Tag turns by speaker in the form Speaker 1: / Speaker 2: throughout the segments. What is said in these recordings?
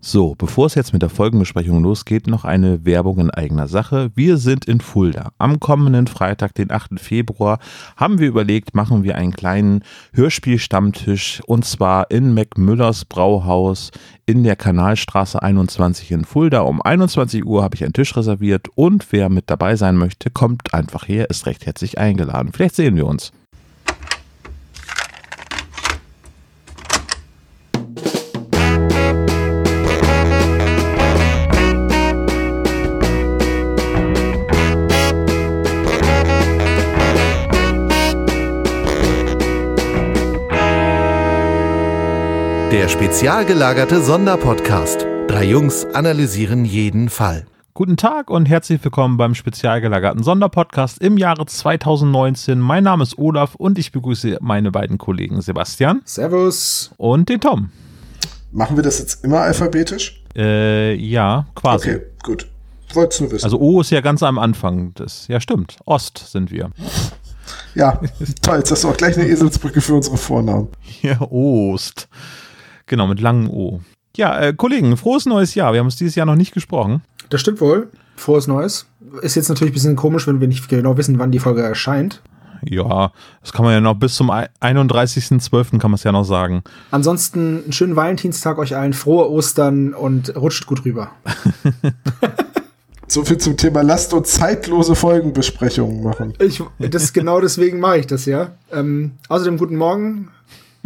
Speaker 1: So, bevor es jetzt mit der Folgenbesprechung losgeht, noch eine Werbung in eigener Sache. Wir sind in Fulda. Am kommenden Freitag, den 8. Februar, haben wir überlegt, machen wir einen kleinen Hörspielstammtisch und zwar in Macmüllers Brauhaus in der Kanalstraße 21 in Fulda. Um 21 Uhr habe ich einen Tisch reserviert und wer mit dabei sein möchte, kommt einfach her, ist recht herzlich eingeladen. Vielleicht sehen wir uns.
Speaker 2: Der spezial gelagerte Sonderpodcast. Drei Jungs analysieren jeden Fall.
Speaker 1: Guten Tag und herzlich willkommen beim spezial gelagerten Sonderpodcast im Jahre 2019. Mein Name ist Olaf und ich begrüße meine beiden Kollegen Sebastian
Speaker 3: Servus.
Speaker 1: und den Tom.
Speaker 3: Machen wir das jetzt immer alphabetisch?
Speaker 1: Äh, ja, quasi.
Speaker 3: Okay, gut. Wolltest nur wissen.
Speaker 1: Also O ist ja ganz am Anfang. Das, ja, stimmt. Ost sind wir.
Speaker 3: ja, toll. Jetzt hast du auch gleich eine Eselsbrücke für unsere Vornamen.
Speaker 1: Ja, Ost. Genau, mit langem O. Ja, äh, Kollegen, frohes neues Jahr. Wir haben uns dieses Jahr noch nicht gesprochen.
Speaker 4: Das stimmt wohl. Frohes Neues. Ist jetzt natürlich ein bisschen komisch, wenn wir nicht genau wissen, wann die Folge erscheint.
Speaker 1: Ja, das kann man ja noch bis zum ei- 31.12. kann man es ja noch sagen.
Speaker 4: Ansonsten einen schönen Valentinstag euch allen, frohe Ostern und rutscht gut rüber.
Speaker 3: So viel zum Thema Lasst uns zeitlose Folgenbesprechungen machen.
Speaker 4: Ich, das genau deswegen mache ich das ja. Ähm, außerdem guten Morgen,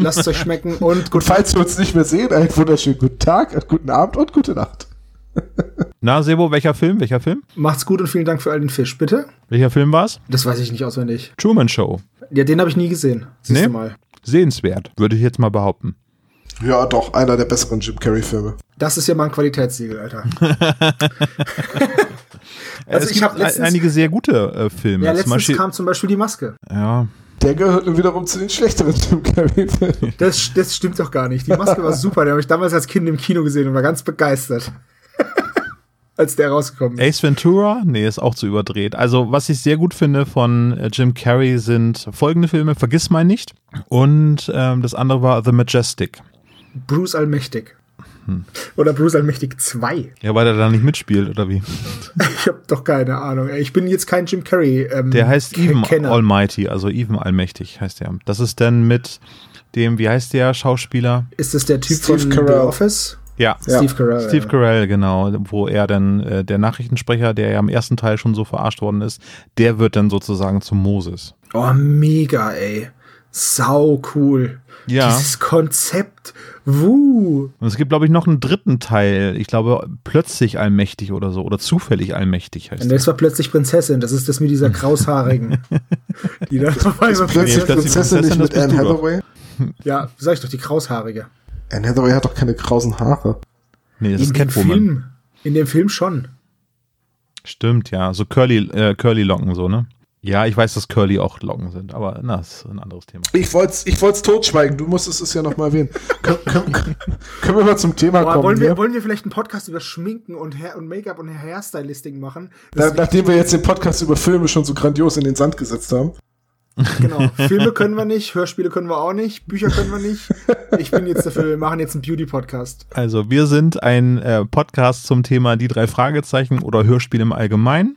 Speaker 4: lasst es euch schmecken und
Speaker 3: Und
Speaker 4: gut.
Speaker 3: falls wir uns nicht mehr sehen, einen wunderschönen guten Tag, einen guten Abend und gute Nacht.
Speaker 1: Na, Sebo, welcher Film? Welcher Film?
Speaker 4: Macht's gut und vielen Dank für all den Fisch, bitte.
Speaker 1: Welcher Film war es?
Speaker 4: Das weiß ich nicht auswendig.
Speaker 1: Truman Show.
Speaker 4: Ja, den habe ich nie gesehen. Siehst
Speaker 1: Nee?
Speaker 4: du mal.
Speaker 1: Sehenswert, würde ich jetzt mal behaupten.
Speaker 3: Ja, doch, einer der besseren Jim Carrey-Filme.
Speaker 4: Das ist ja mal ein Qualitätssiegel, Alter.
Speaker 1: Also es
Speaker 4: ich
Speaker 1: gibt
Speaker 4: letztens-
Speaker 1: ein- einige sehr gute äh, Filme.
Speaker 4: Ja,
Speaker 1: Zum
Speaker 4: letztens
Speaker 1: Beispiel,
Speaker 4: kam zum Beispiel die Maske.
Speaker 1: ja,
Speaker 3: Der gehört nun wiederum zu den schlechteren Jim Carrey-Filmen.
Speaker 4: Das, das stimmt doch gar nicht. Die Maske war super. Den habe ich damals als Kind im Kino gesehen und war ganz begeistert. als der rausgekommen ist.
Speaker 1: Ace Ventura? Nee, ist auch zu überdreht. Also, was ich sehr gut finde von äh, Jim Carrey sind folgende Filme: Vergiss mal nicht. Und ähm, das andere war The Majestic.
Speaker 4: Bruce Allmächtig.
Speaker 1: Hm.
Speaker 4: Oder Bruce Allmächtig 2.
Speaker 1: Ja, weil er da nicht mitspielt, oder wie?
Speaker 4: Ich habe doch keine Ahnung. Ich bin jetzt kein Jim Carrey. Ähm,
Speaker 1: Der heißt Even
Speaker 4: Kenner.
Speaker 1: Almighty, also Even Allmächtig heißt der. Das ist dann mit dem, wie heißt der Schauspieler?
Speaker 4: Ist das der Typ
Speaker 3: Steve
Speaker 4: von
Speaker 3: Carell.
Speaker 4: The Office?
Speaker 1: Ja,
Speaker 4: Steve Carell.
Speaker 1: Steve. Carell, genau, wo er dann, äh, der Nachrichtensprecher, der ja im ersten Teil schon so verarscht worden ist, der wird dann sozusagen zum Moses.
Speaker 4: Oh, mega, ey. Sau cool.
Speaker 1: Ja.
Speaker 4: Dieses Konzept. Wuh.
Speaker 1: Und es gibt, glaube ich, noch einen dritten Teil. Ich glaube, plötzlich allmächtig oder so. Oder zufällig allmächtig heißt
Speaker 4: Und
Speaker 1: der.
Speaker 4: das war plötzlich Prinzessin. Das ist das mit dieser kraushaarigen. die da auf einmal
Speaker 3: Plötzlich Prinzessin nicht mit Anne. Hathaway.
Speaker 4: Ja, sag ich doch, die kraushaarige.
Speaker 3: Anne Hathaway hat doch keine krausen Haare.
Speaker 1: Nee, das ist
Speaker 4: In dem
Speaker 1: Catwoman.
Speaker 4: Film. In dem Film schon.
Speaker 1: Stimmt, ja. So Curly, äh, Curly-Locken, so, ne? Ja, ich weiß, dass Curly auch Locken sind, aber na, das ist ein anderes Thema.
Speaker 3: Ich wollte es ich wollt's totschweigen, du musstest es ja noch mal erwähnen. Können, können, können wir mal zum Thema
Speaker 4: Boah,
Speaker 3: kommen?
Speaker 4: wollen, wir,
Speaker 3: hier?
Speaker 4: wollen wir vielleicht einen Podcast über Schminken und, Hair und Make-up und Hairstylisting machen? Das,
Speaker 3: nachdem wir jetzt den Podcast über Filme schon so grandios in den Sand gesetzt haben.
Speaker 4: genau. Filme können wir nicht, Hörspiele können wir auch nicht, Bücher können wir nicht. Ich bin jetzt dafür, wir machen jetzt einen Beauty-Podcast.
Speaker 1: Also, wir sind ein äh, Podcast zum Thema die drei Fragezeichen oder Hörspiel im Allgemeinen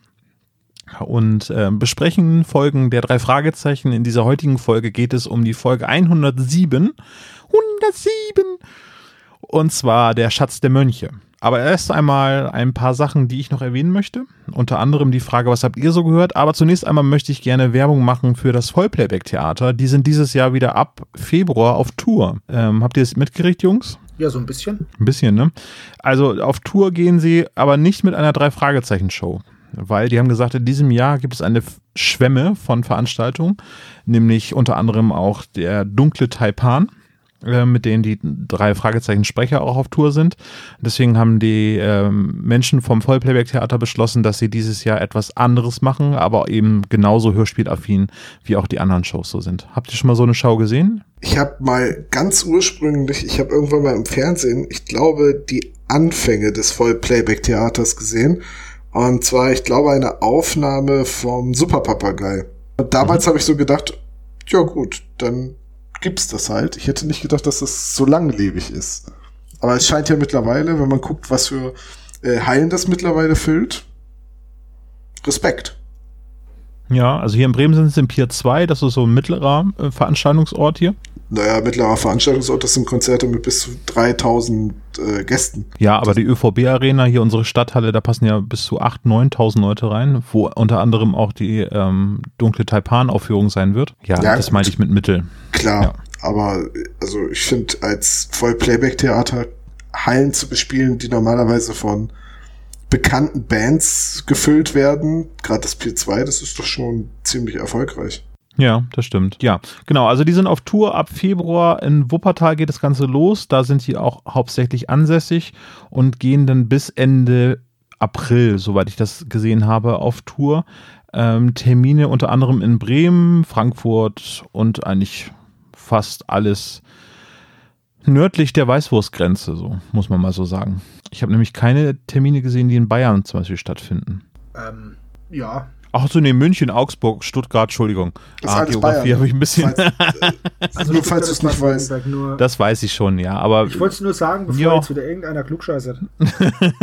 Speaker 1: und äh, besprechen Folgen der drei Fragezeichen. In dieser heutigen Folge geht es um die Folge 107. 107! Und zwar der Schatz der Mönche. Aber erst einmal ein paar Sachen, die ich noch erwähnen möchte. Unter anderem die Frage, was habt ihr so gehört? Aber zunächst einmal möchte ich gerne Werbung machen für das Vollplayback-Theater. Die sind dieses Jahr wieder ab Februar auf Tour. Ähm, habt ihr es mitgekriegt, Jungs?
Speaker 4: Ja, so ein bisschen.
Speaker 1: Ein bisschen, ne? Also auf Tour gehen sie, aber nicht mit einer Drei-Fragezeichen-Show. Weil die haben gesagt, in diesem Jahr gibt es eine Schwemme von Veranstaltungen, nämlich unter anderem auch der dunkle Taipan, äh, mit denen die drei Fragezeichen-Sprecher auch auf Tour sind. Deswegen haben die ähm, Menschen vom Vollplayback-Theater beschlossen, dass sie dieses Jahr etwas anderes machen, aber eben genauso hörspielaffin, wie auch die anderen Shows so sind. Habt ihr schon mal so eine Show gesehen?
Speaker 3: Ich habe mal ganz ursprünglich, ich habe irgendwann mal im Fernsehen, ich glaube, die Anfänge des Vollplayback-Theaters gesehen. Und zwar, ich glaube, eine Aufnahme vom Superpapagei. Damals habe ich so gedacht, ja gut, dann gibt's das halt. Ich hätte nicht gedacht, dass das so langlebig ist. Aber es scheint ja mittlerweile, wenn man guckt, was für äh, Hallen das mittlerweile füllt, Respekt.
Speaker 1: Ja, also hier in Bremen sind es im Pier 2, das ist so ein mittlerer äh, Veranstaltungsort hier.
Speaker 3: Naja, mittlerer Veranstaltungsort, das sind Konzerte mit bis zu 3000 äh, Gästen.
Speaker 1: Ja, aber die ÖVB-Arena, hier unsere Stadthalle, da passen ja bis zu 8.000, 9.000 Leute rein, wo unter anderem auch die ähm, dunkle Taipan-Aufführung sein wird. Ja, ja das meinte ich mit Mittel.
Speaker 3: Klar, ja. aber also ich finde, als Voll-Playback-Theater Hallen zu bespielen, die normalerweise von bekannten Bands gefüllt werden, gerade das P2, das ist doch schon ziemlich erfolgreich.
Speaker 1: Ja, das stimmt. Ja, genau. Also die sind auf Tour ab Februar. In Wuppertal geht das Ganze los. Da sind die auch hauptsächlich ansässig und gehen dann bis Ende April, soweit ich das gesehen habe, auf Tour. Ähm, Termine unter anderem in Bremen, Frankfurt und eigentlich fast alles nördlich der Weißwurstgrenze, so muss man mal so sagen. Ich habe nämlich keine Termine gesehen, die in Bayern zum Beispiel stattfinden.
Speaker 4: Ähm, ja.
Speaker 1: Ach so, nee, München, Augsburg, Stuttgart, Entschuldigung.
Speaker 3: Das ah, Geografie
Speaker 1: habe ich ein bisschen.
Speaker 3: Falls, also nur falls du es nicht weißt.
Speaker 1: Das weiß ich schon, ja. Aber
Speaker 4: ich wollte es nur sagen, bevor ja. jetzt wieder irgendeiner klugscheißert.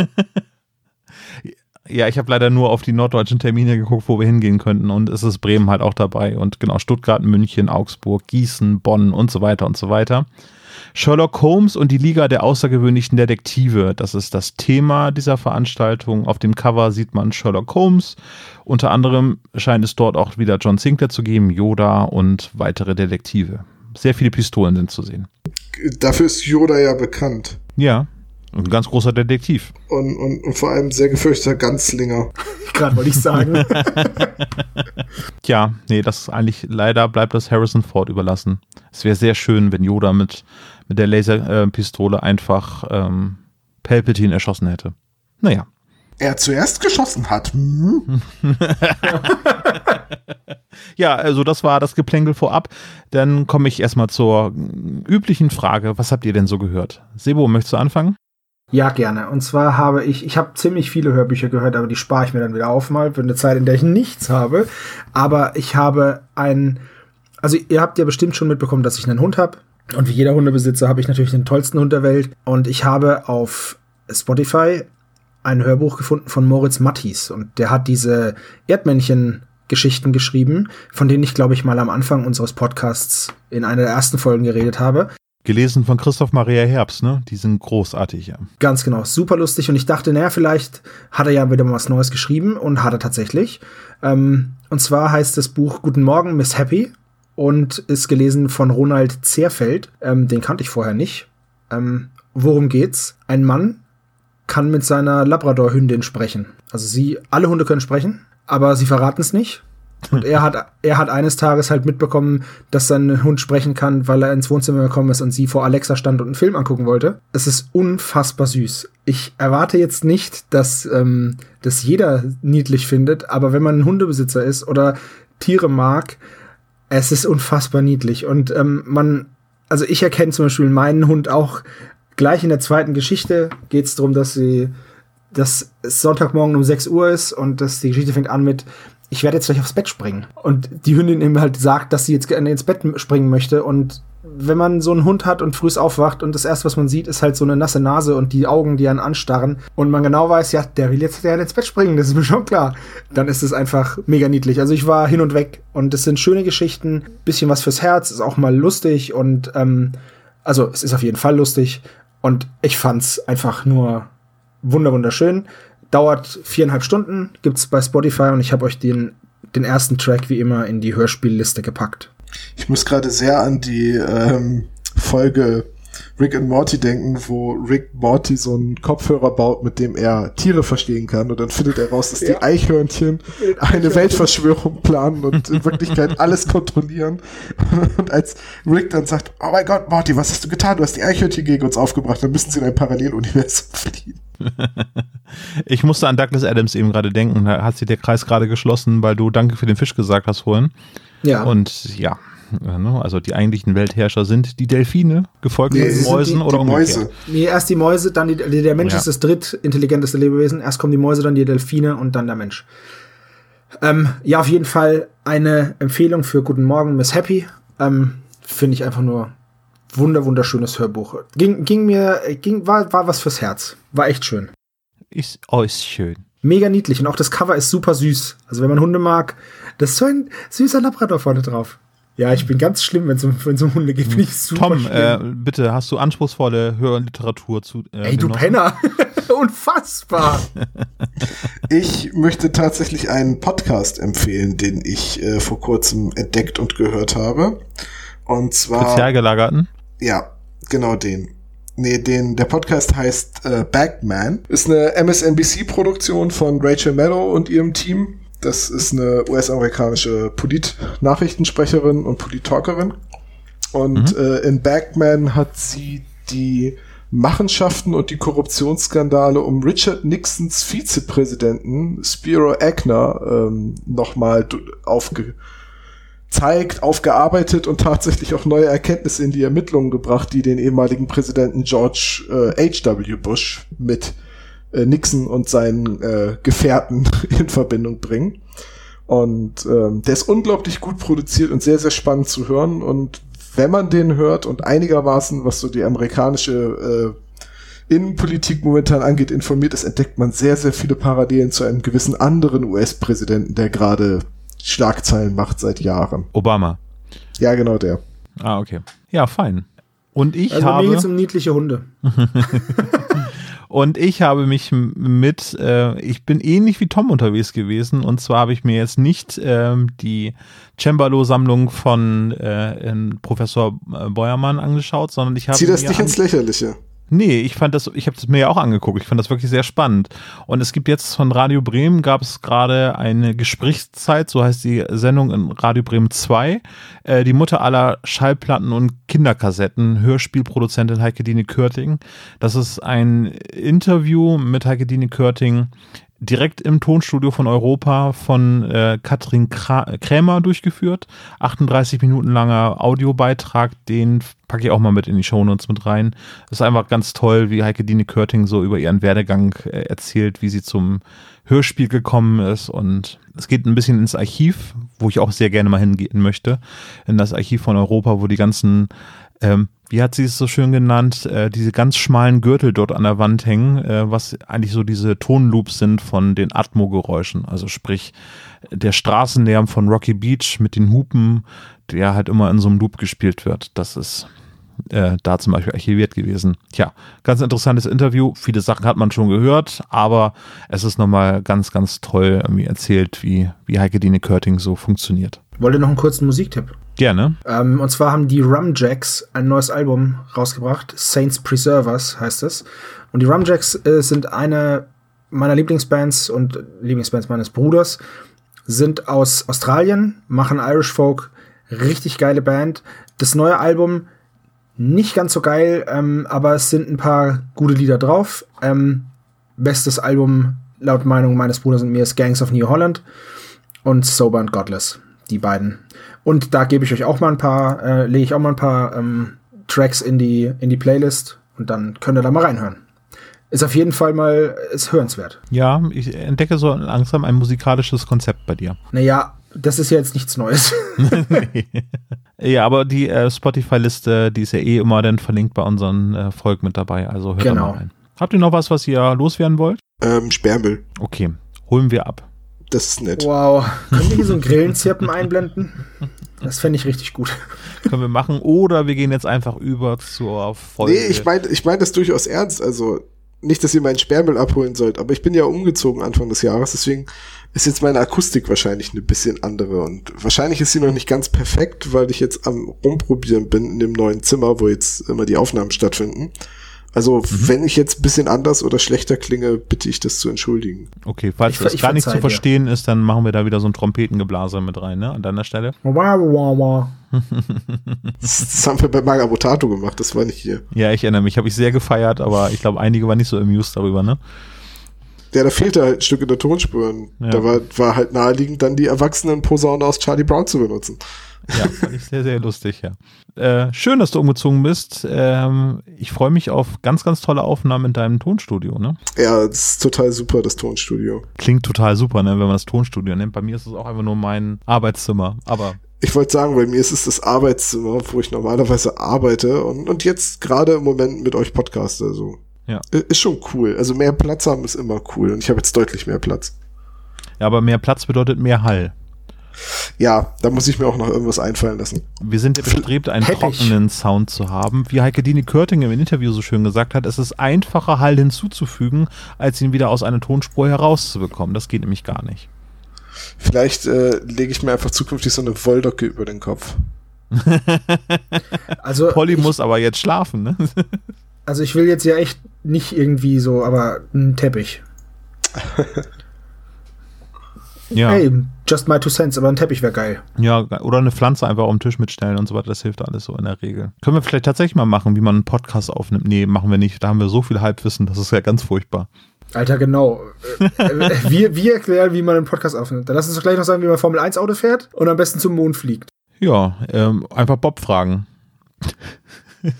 Speaker 1: ja, ich habe leider nur auf die norddeutschen Termine geguckt, wo wir hingehen könnten. Und es ist Bremen halt auch dabei. Und genau, Stuttgart, München, Augsburg, Gießen, Bonn und so weiter und so weiter. Sherlock Holmes und die Liga der außergewöhnlichen Detektive. Das ist das Thema dieser Veranstaltung. Auf dem Cover sieht man Sherlock Holmes. Unter anderem scheint es dort auch wieder John Sinclair zu geben, Yoda und weitere Detektive. Sehr viele Pistolen sind zu sehen.
Speaker 3: Dafür ist Yoda ja bekannt.
Speaker 1: Ja, ein ganz großer Detektiv.
Speaker 3: Und, und, und vor allem sehr gefürchteter Ganzlinger.
Speaker 4: Gerade wollte ich sagen.
Speaker 1: Tja, nee, das ist eigentlich, leider bleibt das Harrison Ford überlassen. Es wäre sehr schön, wenn Yoda mit mit der Laserpistole äh, einfach ähm, Palpatine erschossen hätte. Naja.
Speaker 3: Er zuerst geschossen hat. Hm?
Speaker 1: ja, also das war das Geplänkel vorab. Dann komme ich erstmal zur üblichen Frage. Was habt ihr denn so gehört? Sebo, möchtest du anfangen?
Speaker 4: Ja, gerne. Und zwar habe ich, ich habe ziemlich viele Hörbücher gehört, aber die spare ich mir dann wieder auf mal für eine Zeit, in der ich nichts habe. Aber ich habe ein, also ihr habt ja bestimmt schon mitbekommen, dass ich einen Hund habe. Und wie jeder Hundebesitzer habe ich natürlich den tollsten Hund der Welt. Und ich habe auf Spotify ein Hörbuch gefunden von Moritz Mattis. Und der hat diese Erdmännchen-Geschichten geschrieben, von denen ich, glaube ich, mal am Anfang unseres Podcasts in einer der ersten Folgen geredet habe.
Speaker 1: Gelesen von Christoph Maria Herbst, ne? Die sind großartig, ja.
Speaker 4: Ganz genau, super lustig. Und ich dachte, naja, vielleicht hat er ja wieder mal was Neues geschrieben und hat er tatsächlich. Ähm, und zwar heißt das Buch Guten Morgen, Miss Happy und ist gelesen von Ronald Zerfeld. Ähm, den kannte ich vorher nicht. Ähm, worum geht's? Ein Mann kann mit seiner Labrador-Hündin sprechen. Also sie, alle Hunde können sprechen, aber sie verraten es nicht. Und er hat, er hat eines Tages halt mitbekommen, dass sein Hund sprechen kann, weil er ins Wohnzimmer gekommen ist und sie vor Alexa stand und einen Film angucken wollte. Es ist unfassbar süß. Ich erwarte jetzt nicht, dass ähm, das jeder niedlich findet, aber wenn man ein Hundebesitzer ist oder Tiere mag, es ist unfassbar niedlich. Und ähm, man, also ich erkenne zum Beispiel meinen Hund auch gleich in der zweiten Geschichte geht es darum, dass sie, dass es Sonntagmorgen um 6 Uhr ist und dass die Geschichte fängt an mit, ich werde jetzt gleich aufs Bett springen. Und die Hündin ihm halt sagt, dass sie jetzt gerne ins Bett springen möchte und wenn man so einen Hund hat und früh aufwacht und das erste, was man sieht, ist halt so eine nasse Nase und die Augen, die einen anstarren und man genau weiß, ja, der will jetzt gerne ins Bett springen, das ist mir schon klar, dann ist es einfach mega niedlich. Also ich war hin und weg und es sind schöne Geschichten, bisschen was fürs Herz, ist auch mal lustig und ähm, also es ist auf jeden Fall lustig und ich fand's einfach nur wunder wunderschön. Dauert viereinhalb Stunden, gibt's bei Spotify und ich habe euch den den ersten Track wie immer in die Hörspielliste gepackt.
Speaker 3: Ich muss gerade sehr an die ähm, Folge Rick and Morty denken, wo Rick Morty so einen Kopfhörer baut, mit dem er Tiere verstehen kann. Und dann findet er raus, dass ja. die Eichhörnchen eine Weltverschwörung planen und in Wirklichkeit alles kontrollieren. Und als Rick dann sagt, oh mein Gott, Morty, was hast du getan? Du hast die Eichhörnchen gegen uns aufgebracht. Dann müssen sie in ein Paralleluniversum fliehen.
Speaker 1: ich musste an Douglas Adams eben gerade denken. Da hat sich der Kreis gerade geschlossen, weil du Danke für den Fisch gesagt hast vorhin. Ja. Und ja, ne, also die eigentlichen Weltherrscher sind die Delfine, gefolgt nee, von den Mäusen die, oder die Mäuse.
Speaker 4: Nee, erst die Mäuse, dann die, der Mensch ja. ist das drittintelligenteste Lebewesen. Erst kommen die Mäuse, dann die Delfine und dann der Mensch. Ähm, ja, auf jeden Fall eine Empfehlung für Guten Morgen, Miss Happy. Ähm, Finde ich einfach nur wunder wunderschönes Hörbuch. Ging, ging mir, ging, war, war was fürs Herz. War echt schön.
Speaker 1: Ist, oh, ist schön.
Speaker 4: Mega niedlich und auch das Cover ist super süß. Also wenn man Hunde mag, das ist so ein süßer Labrador vorne drauf. Ja, ich bin ganz schlimm, wenn es um, wenn's um Hunde geht. Finde ich super
Speaker 1: Tom, äh, bitte, hast du anspruchsvolle Hörliteratur zu. Äh,
Speaker 4: Ey, du
Speaker 1: genossen?
Speaker 4: Penner. Unfassbar.
Speaker 3: Ich möchte tatsächlich einen Podcast empfehlen, den ich äh, vor kurzem entdeckt und gehört habe. Und zwar.
Speaker 1: Spezialgelagerten?
Speaker 3: Ja, genau den. Nee, den, der Podcast heißt äh, Bagman. Ist eine MSNBC-Produktion von Rachel Maddow und ihrem Team. Das ist eine US-amerikanische Polit-Nachrichtensprecherin und Polit-Talkerin. Und äh, in Bagman hat sie die Machenschaften und die Korruptionsskandale um Richard Nixons Vizepräsidenten Spiro Agner ähm, nochmal aufge zeigt, aufgearbeitet und tatsächlich auch neue Erkenntnisse in die Ermittlungen gebracht, die den ehemaligen Präsidenten George äh, H.W. Bush mit äh, Nixon und seinen äh, Gefährten in Verbindung bringen. Und ähm, der ist unglaublich gut produziert und sehr, sehr spannend zu hören. Und wenn man den hört und einigermaßen, was so die amerikanische äh, Innenpolitik momentan angeht, informiert ist, entdeckt man sehr, sehr viele Parallelen zu einem gewissen anderen US-Präsidenten, der gerade Schlagzeilen macht seit Jahren.
Speaker 1: Obama.
Speaker 3: Ja, genau der.
Speaker 1: Ah, okay. Ja, fein. Und ich
Speaker 4: Also
Speaker 1: habe.
Speaker 4: mir geht's um niedliche Hunde.
Speaker 1: Und ich habe mich mit, äh, ich bin ähnlich wie Tom unterwegs gewesen. Und zwar habe ich mir jetzt nicht ähm, die Cembalo-Sammlung von äh, Professor äh, Beuermann angeschaut, sondern ich habe
Speaker 3: Zieh das
Speaker 1: mir
Speaker 3: nicht ins Lächerliche.
Speaker 1: Nee, ich fand das, ich habe das mir ja auch angeguckt. Ich fand das wirklich sehr spannend. Und es gibt jetzt von Radio Bremen gab es gerade eine Gesprächszeit, so heißt die Sendung in Radio Bremen 2. Äh, die Mutter aller Schallplatten und Kinderkassetten, Hörspielproduzentin Heike Dine Körting. Das ist ein Interview mit Heike Dine Körting direkt im Tonstudio von Europa von äh, Katrin Krämer durchgeführt. 38 Minuten langer Audiobeitrag, den packe ich auch mal mit in die Shownotes mit rein. Ist einfach ganz toll, wie Heike Dine Körting so über ihren Werdegang äh, erzählt, wie sie zum Hörspiel gekommen ist und es geht ein bisschen ins Archiv, wo ich auch sehr gerne mal hingehen möchte, in das Archiv von Europa, wo die ganzen ähm, wie hat sie es so schön genannt, äh, diese ganz schmalen Gürtel dort an der Wand hängen, äh, was eigentlich so diese Tonloops sind von den Atmo-Geräuschen. Also sprich, der Straßenlärm von Rocky Beach mit den Hupen, der halt immer in so einem Loop gespielt wird. Das ist äh, da zum Beispiel archiviert gewesen. Tja, ganz interessantes Interview. Viele Sachen hat man schon gehört, aber es ist nochmal ganz, ganz toll irgendwie erzählt, wie, wie Heike Dine Körting so funktioniert.
Speaker 4: Wollte noch einen kurzen Musiktipp.
Speaker 1: Gerne.
Speaker 4: Ähm, und zwar haben die Rumjacks ein neues Album rausgebracht. Saints Preservers heißt es. Und die Rumjacks äh, sind eine meiner Lieblingsbands und Lieblingsbands meines Bruders. Sind aus Australien, machen Irish Folk, richtig geile Band. Das neue Album nicht ganz so geil, ähm, aber es sind ein paar gute Lieder drauf. Ähm, bestes Album laut Meinung meines Bruders und mir ist Gangs of New Holland und Sober and Godless. Die beiden. Und da gebe ich euch auch mal ein paar, äh, lege ich auch mal ein paar ähm, Tracks in die, in die Playlist und dann könnt ihr da mal reinhören. Ist auf jeden Fall mal, ist hörenswert.
Speaker 1: Ja, ich entdecke so langsam ein musikalisches Konzept bei dir.
Speaker 4: Naja, das ist ja jetzt nichts Neues.
Speaker 1: Ja, aber die äh, Spotify-Liste, die ist ja eh immer dann verlinkt bei unseren äh, Folgen mit dabei. Also hört da
Speaker 4: Genau.
Speaker 1: mal rein. Habt ihr noch was, was ihr loswerden wollt?
Speaker 3: Ähm, Sperrmüll.
Speaker 1: Okay, holen wir ab.
Speaker 3: Das ist nett.
Speaker 4: wow. Können wir hier so ein Grillenzirpen einblenden? Das fände ich richtig gut.
Speaker 1: Können wir machen. Oder wir gehen jetzt einfach über zur Folge.
Speaker 3: Nee, ich meine ich mein das durchaus ernst. Also nicht, dass ihr meinen Sperrmüll abholen sollt, aber ich bin ja umgezogen Anfang des Jahres, deswegen ist jetzt meine Akustik wahrscheinlich eine bisschen andere und wahrscheinlich ist sie noch nicht ganz perfekt, weil ich jetzt am rumprobieren bin in dem neuen Zimmer, wo jetzt immer die Aufnahmen stattfinden. Also
Speaker 1: Mhm.
Speaker 3: wenn ich jetzt ein bisschen anders oder schlechter klinge, bitte ich das zu entschuldigen.
Speaker 1: Okay, falls
Speaker 4: Ich-
Speaker 1: das
Speaker 4: ich
Speaker 1: gar nicht zu verstehen ist, dann machen wir da wieder so ein Trompetengeblase mit rein, ne? An deiner Stelle.
Speaker 3: Das, haben wir bei Magabotato gemacht, das war nicht hier.
Speaker 1: Ja, ich erinnere mich, habe ich sehr gefeiert, aber ich glaube, einige waren nicht so amused darüber, ne?
Speaker 3: Ja, da fehlte halt ein Stück in der Tonspur.
Speaker 1: Ja.
Speaker 3: Da war, war halt naheliegend, dann die erwachsenen Posaune aus Charlie Brown zu benutzen.
Speaker 1: Ja, fand ich sehr, sehr lustig, ja. Äh, schön, dass du umgezogen bist. Ähm, ich freue mich auf ganz, ganz tolle Aufnahmen in deinem Tonstudio, ne?
Speaker 3: Ja, das ist total super, das Tonstudio.
Speaker 1: Klingt total super, ne, wenn man das Tonstudio nennt. Bei mir ist es auch einfach nur mein Arbeitszimmer. Aber
Speaker 3: ich wollte sagen, bei mir ist es das Arbeitszimmer, wo ich normalerweise arbeite und, und jetzt gerade im Moment mit euch podcaste. Also
Speaker 1: Ja.
Speaker 3: ist schon cool. Also mehr Platz haben ist immer cool und ich habe jetzt deutlich mehr Platz.
Speaker 1: Ja, aber mehr Platz bedeutet mehr Hall.
Speaker 3: Ja, da muss ich mir auch noch irgendwas einfallen lassen.
Speaker 1: Wir sind ja bestrebt, einen
Speaker 4: Teppich.
Speaker 1: trockenen Sound zu haben. Wie Heike Dini Körting im Interview so schön gesagt hat, es ist einfacher, Hall hinzuzufügen, als ihn wieder aus einer Tonspur herauszubekommen. Das geht nämlich gar nicht.
Speaker 3: Vielleicht äh, lege ich mir einfach zukünftig so eine Wolldocke über den Kopf.
Speaker 4: Also
Speaker 1: Polly
Speaker 4: ich,
Speaker 1: muss aber jetzt schlafen, ne?
Speaker 4: also ich will jetzt ja echt nicht irgendwie so, aber ein Teppich.
Speaker 1: Ja.
Speaker 4: Hey, just my two cents, aber ein Teppich wäre geil.
Speaker 1: Ja, oder eine Pflanze einfach auf den Tisch mitstellen und so weiter. Das hilft alles so in der Regel. Können wir vielleicht tatsächlich mal machen, wie man einen Podcast aufnimmt? Nee, machen wir nicht. Da haben wir so viel Halbwissen, das ist ja ganz furchtbar.
Speaker 4: Alter, genau. Äh, äh, wir, wir erklären, wie man einen Podcast aufnimmt. Dann lass uns doch gleich noch sagen, wie man Formel 1 Auto fährt und am besten zum Mond fliegt.
Speaker 1: Ja, ähm, einfach Bob fragen. das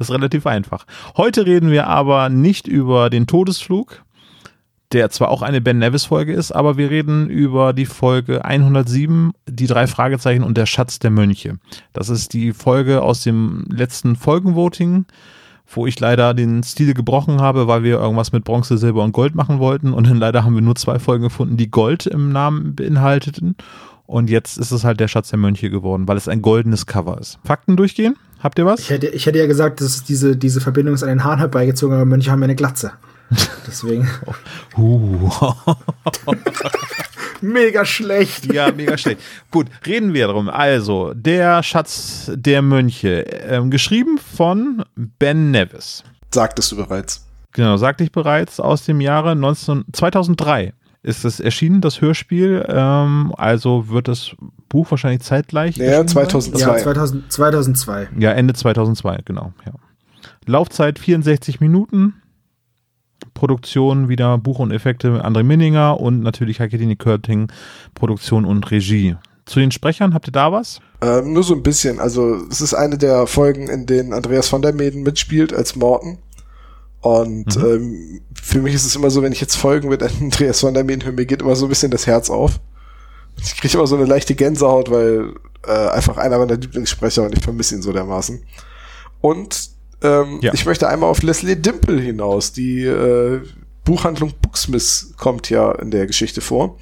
Speaker 1: ist relativ einfach. Heute reden wir aber nicht über den Todesflug, der zwar auch eine Ben Nevis-Folge ist, aber wir reden über die Folge 107, die drei Fragezeichen und der Schatz der Mönche. Das ist die Folge aus dem letzten Folgenvoting, wo ich leider den Stil gebrochen habe, weil wir irgendwas mit Bronze, Silber und Gold machen wollten. Und dann leider haben wir nur zwei Folgen gefunden, die Gold im Namen beinhalteten. Und jetzt ist es halt der Schatz der Mönche geworden, weil es ein goldenes Cover ist. Fakten durchgehen? Habt ihr was?
Speaker 4: Ich hätte, ich hätte ja gesagt, dass diese, diese Verbindung ist an den Haaren herbeigezogen, aber Mönche haben ja eine Glatze. Deswegen.
Speaker 1: Uh.
Speaker 4: Mega schlecht.
Speaker 1: ja, mega schlecht. Gut, reden wir darum. Also, der Schatz der Mönche, ähm, geschrieben von Ben Nevis.
Speaker 3: Sagtest du bereits.
Speaker 1: Genau, sagte ich bereits, aus dem Jahre 19, 2003 ist es erschienen, das Hörspiel. Ähm, also wird das Buch wahrscheinlich zeitgleich.
Speaker 3: Ja,
Speaker 1: erschienen sein?
Speaker 3: 2002.
Speaker 4: Ja, 2000, 2002.
Speaker 1: Ja, Ende 2002, genau. Ja. Laufzeit 64 Minuten. Produktion wieder Buch und Effekte mit André Minninger und natürlich Heike Körting, Produktion und Regie. Zu den Sprechern, habt ihr da was?
Speaker 3: Ähm, nur so ein bisschen. Also es ist eine der Folgen, in denen Andreas von der Meden mitspielt als Morten. Und
Speaker 1: Mhm.
Speaker 3: ähm, für mich ist es immer so, wenn ich jetzt Folgen mit Andreas von der Meden höre, mir geht immer so ein bisschen das Herz auf. Ich kriege immer so eine leichte Gänsehaut, weil äh, einfach einer meiner Lieblingssprecher und ich vermisse ihn so dermaßen. Und ähm,
Speaker 1: Ja.
Speaker 3: ich möchte einmal auf Leslie Dimple hinaus. Die äh, Buchhandlung Booksmith kommt ja in der Geschichte vor.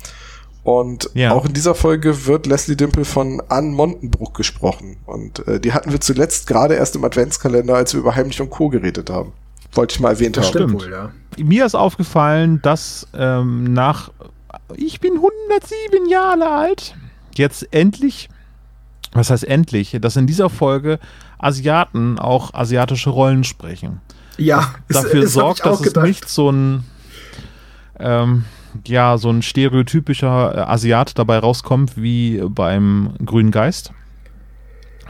Speaker 3: Und
Speaker 1: Ja.
Speaker 3: auch in dieser Folge wird Leslie Dimple von Ann Montenbruck gesprochen. Und äh, die hatten wir zuletzt gerade erst im Adventskalender, als wir über Heimlich und Co. geredet haben. Wollte ich mal erwähnt
Speaker 4: Das
Speaker 3: haben.
Speaker 4: stimmt wohl, ja.
Speaker 1: Mir ist aufgefallen, dass ähm, nach ich bin 107 Jahre alt, jetzt endlich, was heißt endlich, dass in dieser Folge Asiaten auch asiatische Rollen sprechen.
Speaker 4: Ja,
Speaker 1: Dafür
Speaker 4: das hab
Speaker 1: sorgt,
Speaker 4: ich auch
Speaker 1: dass es
Speaker 4: gedacht.
Speaker 1: nicht so ein ähm, ja, so ein stereotypischer äh, Asiat dabei rauskommt wie beim Grünen Geist.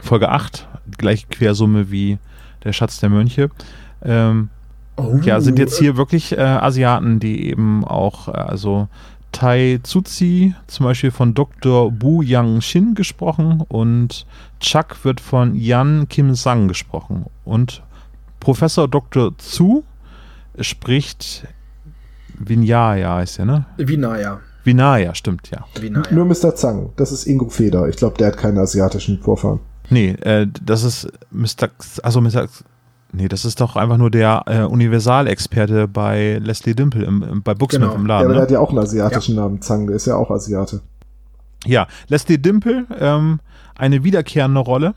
Speaker 1: Folge 8, gleiche Quersumme wie der Schatz der Mönche. Ähm,
Speaker 4: Oh,
Speaker 1: ja, sind jetzt hier wirklich äh, Asiaten, die eben auch, äh, also Tai Tzuzi zum Beispiel von Dr. Bu Yang Shin gesprochen und Chuck wird von Yan Kim Sang gesprochen. Und Professor Dr. Zu spricht Vinaya, heißt er, ne?
Speaker 4: Vinaya.
Speaker 1: Vinaya, stimmt, ja.
Speaker 4: Vinaya.
Speaker 3: Nur Mr. Zhang, das ist Ingo Feder. Ich glaube, der hat keine asiatischen Vorfahren.
Speaker 1: Nee, äh, das ist Mr. X- Also Mr. X- Nee, das ist doch einfach nur der äh, Universalexperte bei Leslie Dimple im, im, bei Booksmith
Speaker 4: Genau.
Speaker 1: im
Speaker 3: Ja,
Speaker 1: Laden.
Speaker 3: aber der
Speaker 1: ne?
Speaker 3: hat ja auch einen asiatischen Namen. Zhang, der ist ja auch Asiate.
Speaker 1: Ja, Leslie Dimple, ähm, eine wiederkehrende Rolle.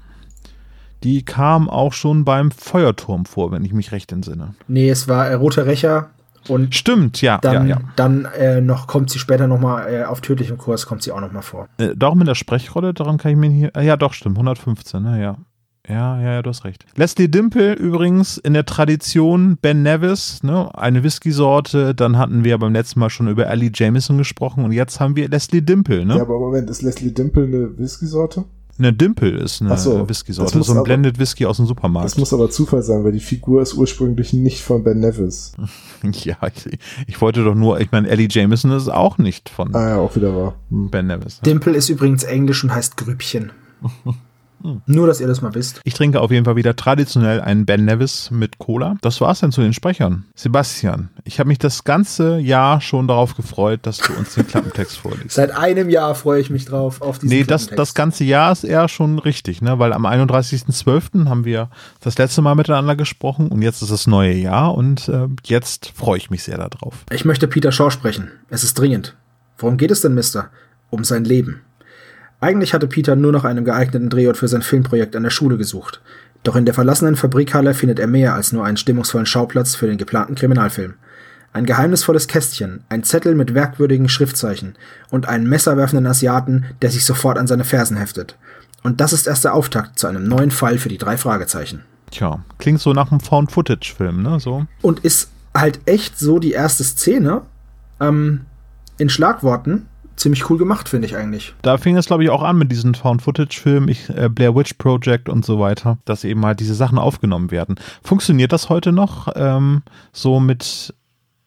Speaker 1: Die kam auch schon beim Feuerturm vor, wenn ich mich recht entsinne.
Speaker 4: Nee, es war äh, Roter Rächer und
Speaker 1: Stimmt, ja,
Speaker 4: dann,
Speaker 1: ja,
Speaker 4: dann äh, noch kommt sie später noch mal äh, auf tödlichem Kurs kommt sie auch noch mal vor.
Speaker 1: ja. Äh, doch mit der Sprechrolle, daran kann ich mir hier. äh, Ja, doch, stimmt, 115, ne, ja. Ja, ja, ja, du hast recht. Leslie Dimple übrigens in der Tradition Ben Nevis, ne, eine Whisky-Sorte. Dann hatten wir beim letzten Mal schon über Ellie Jameson gesprochen und jetzt haben wir Leslie Dimple, ne?
Speaker 3: Ja, aber Moment, ist Leslie Dimple eine Whisky-Sorte?
Speaker 1: Eine Dimple ist eine
Speaker 3: Ach so,
Speaker 1: Whisky-Sorte, so ein
Speaker 3: aber-
Speaker 1: Blended Whisky aus dem Supermarkt.
Speaker 3: Das muss aber Zufall sein, weil die Figur ist ursprünglich nicht von Ben Nevis.
Speaker 1: Ja, ich, ich wollte doch nur, ich meine, Ellie Jameson ist auch nicht von
Speaker 3: Ah ja, auch wieder wahr. Hm.
Speaker 1: Ben Nevis. Ne?
Speaker 4: Dimple ist übrigens englisch und heißt Grübchen. Hm. Nur, dass ihr das mal wisst.
Speaker 1: Ich trinke auf jeden Fall wieder traditionell einen Ben Nevis mit Cola. Das war's dann zu den Sprechern. Sebastian, ich habe mich das ganze Jahr schon darauf gefreut, dass du uns den Klappentext vorliest.
Speaker 4: Seit einem Jahr freue ich mich drauf auf diesen
Speaker 1: Nee, das, das ganze Jahr ist eher schon richtig, ne? weil am 31.12. haben wir das letzte Mal miteinander gesprochen und jetzt ist das neue Jahr und äh, jetzt freue ich mich sehr darauf.
Speaker 4: Ich möchte Peter Shaw sprechen. Es ist dringend. Worum geht es denn, Mister? Um sein Leben. Eigentlich hatte Peter nur nach einem geeigneten Drehort für sein Filmprojekt an der Schule gesucht. Doch in der verlassenen Fabrikhalle findet er mehr als nur einen stimmungsvollen Schauplatz für den geplanten Kriminalfilm. Ein geheimnisvolles Kästchen, ein Zettel mit merkwürdigen Schriftzeichen und einen messerwerfenden Asiaten, der sich sofort an seine Fersen heftet. Und das ist erst der Auftakt zu einem neuen Fall für die drei Fragezeichen.
Speaker 1: Tja, klingt so nach einem Found-Footage-Film, ne? So.
Speaker 4: Und ist halt echt so die erste Szene ähm, in Schlagworten ziemlich cool gemacht, finde ich eigentlich.
Speaker 1: Da fing es, glaube ich, auch an mit diesen Found-Footage-Filmen, äh, Blair Witch Project und so weiter, dass eben halt diese Sachen aufgenommen werden. Funktioniert das heute noch ähm, so mit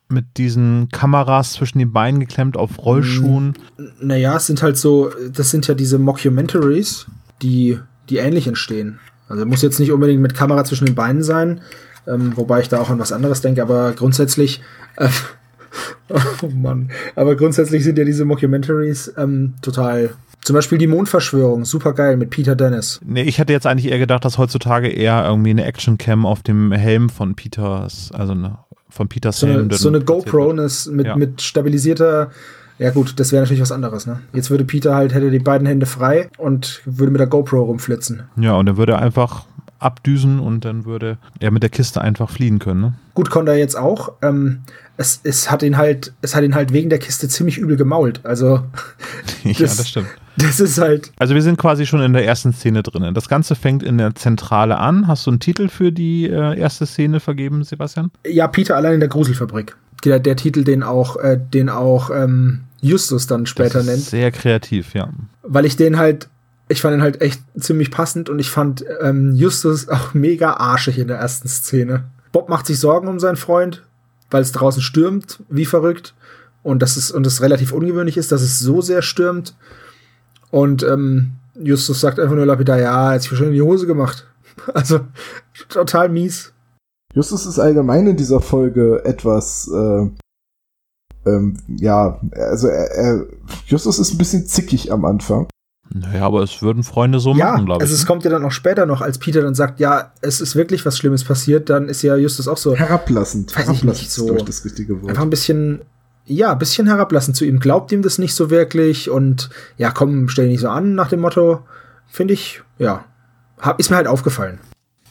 Speaker 1: mit diesen Kameras zwischen den Beinen geklemmt auf Rollschuhen?
Speaker 4: Naja, es sind halt so, das sind ja diese Mockumentaries, die, die ähnlich entstehen. Also muss jetzt nicht unbedingt mit Kamera zwischen den Beinen sein, ähm, wobei ich da auch an was anderes denke, aber grundsätzlich äh, oh Mann. Aber grundsätzlich sind ja diese Mockumentaries ähm, total. Zum Beispiel die Mondverschwörung, super geil mit Peter Dennis.
Speaker 1: Nee, ich hätte jetzt eigentlich eher gedacht, dass heutzutage eher irgendwie eine Actioncam auf dem Helm von Peters, also eine, von Peters
Speaker 4: so
Speaker 1: Helm.
Speaker 4: Eine, so eine GoPro mit, ja. mit stabilisierter. Ja gut, das wäre natürlich was anderes, ne? Jetzt würde Peter halt, hätte die beiden Hände frei und würde mit der GoPro rumflitzen.
Speaker 1: Ja, und er würde einfach abdüsen und dann würde er mit der Kiste einfach fliehen können. Ne?
Speaker 4: Gut, konnte er jetzt auch. Ähm, es, es, hat ihn halt, es hat ihn halt wegen der Kiste ziemlich übel gemault. Also.
Speaker 1: Das, ja, das stimmt.
Speaker 4: Das ist halt.
Speaker 1: Also wir sind quasi schon in der ersten Szene drin. Das Ganze fängt in der Zentrale an. Hast du einen Titel für die äh, erste Szene vergeben, Sebastian?
Speaker 4: Ja, Peter allein in der Gruselfabrik. Der, der Titel, den auch, äh, den auch ähm, Justus dann später
Speaker 1: das ist
Speaker 4: nennt.
Speaker 1: Sehr kreativ, ja.
Speaker 4: Weil ich den halt ich fand ihn halt echt ziemlich passend und ich fand ähm, Justus auch mega arschig in der ersten Szene. Bob macht sich Sorgen um seinen Freund, weil es draußen stürmt, wie verrückt. Und das ist, und es relativ ungewöhnlich ist, dass es so sehr stürmt. Und ähm, Justus sagt einfach nur lapidar, ja, jetzt schon in die Hose gemacht. Also total mies.
Speaker 3: Justus ist allgemein in dieser Folge etwas, äh, ähm, ja, also er, er, Justus ist ein bisschen zickig am Anfang.
Speaker 1: Naja, aber es würden Freunde so
Speaker 4: ja,
Speaker 1: machen, glaube
Speaker 4: ich. Also es
Speaker 1: ne?
Speaker 4: kommt ja dann auch später noch, als Peter dann sagt, ja, es ist wirklich was Schlimmes passiert, dann ist ja Justus auch so.
Speaker 3: Herablassend.
Speaker 4: Weiß
Speaker 3: herablassend
Speaker 4: ich nicht, so.
Speaker 3: ist das richtige Wort.
Speaker 4: Einfach ein bisschen, ja, ein bisschen herablassend zu ihm. Glaubt ihm das nicht so wirklich und ja, komm, stell dich nicht so an nach dem Motto. Finde ich, ja, hab, ist mir halt aufgefallen,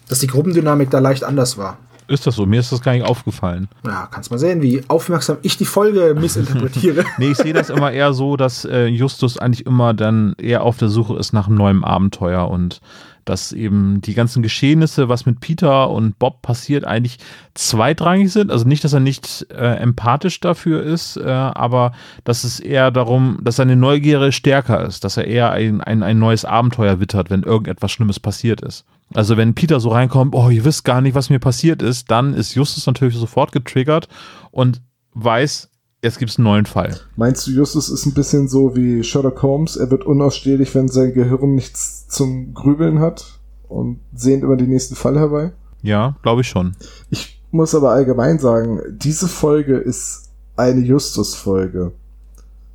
Speaker 4: dass die Gruppendynamik da leicht anders war.
Speaker 1: Ist das so? Mir ist das gar nicht aufgefallen.
Speaker 4: Ja, kannst mal sehen, wie aufmerksam ich die Folge missinterpretiere.
Speaker 1: nee, ich sehe das immer eher so, dass äh, Justus eigentlich immer dann eher auf der Suche ist nach einem neuen Abenteuer und dass eben die ganzen Geschehnisse, was mit Peter und Bob passiert, eigentlich zweitrangig sind. Also nicht, dass er nicht äh, empathisch dafür ist, äh, aber dass es eher darum, dass seine Neugierde stärker ist, dass er eher ein, ein, ein neues Abenteuer wittert, wenn irgendetwas Schlimmes passiert ist. Also wenn Peter so reinkommt, oh, ihr wisst gar nicht, was mir passiert ist, dann ist Justus natürlich sofort getriggert und weiß, jetzt gibt es einen neuen Fall.
Speaker 3: Meinst du, Justus ist ein bisschen so wie Sherlock Holmes? Er wird unausstehlich, wenn sein Gehirn nichts zum Grübeln hat und sehnt immer den nächsten Fall herbei?
Speaker 1: Ja, glaube ich schon.
Speaker 3: Ich muss aber allgemein sagen, diese Folge ist eine Justus-Folge.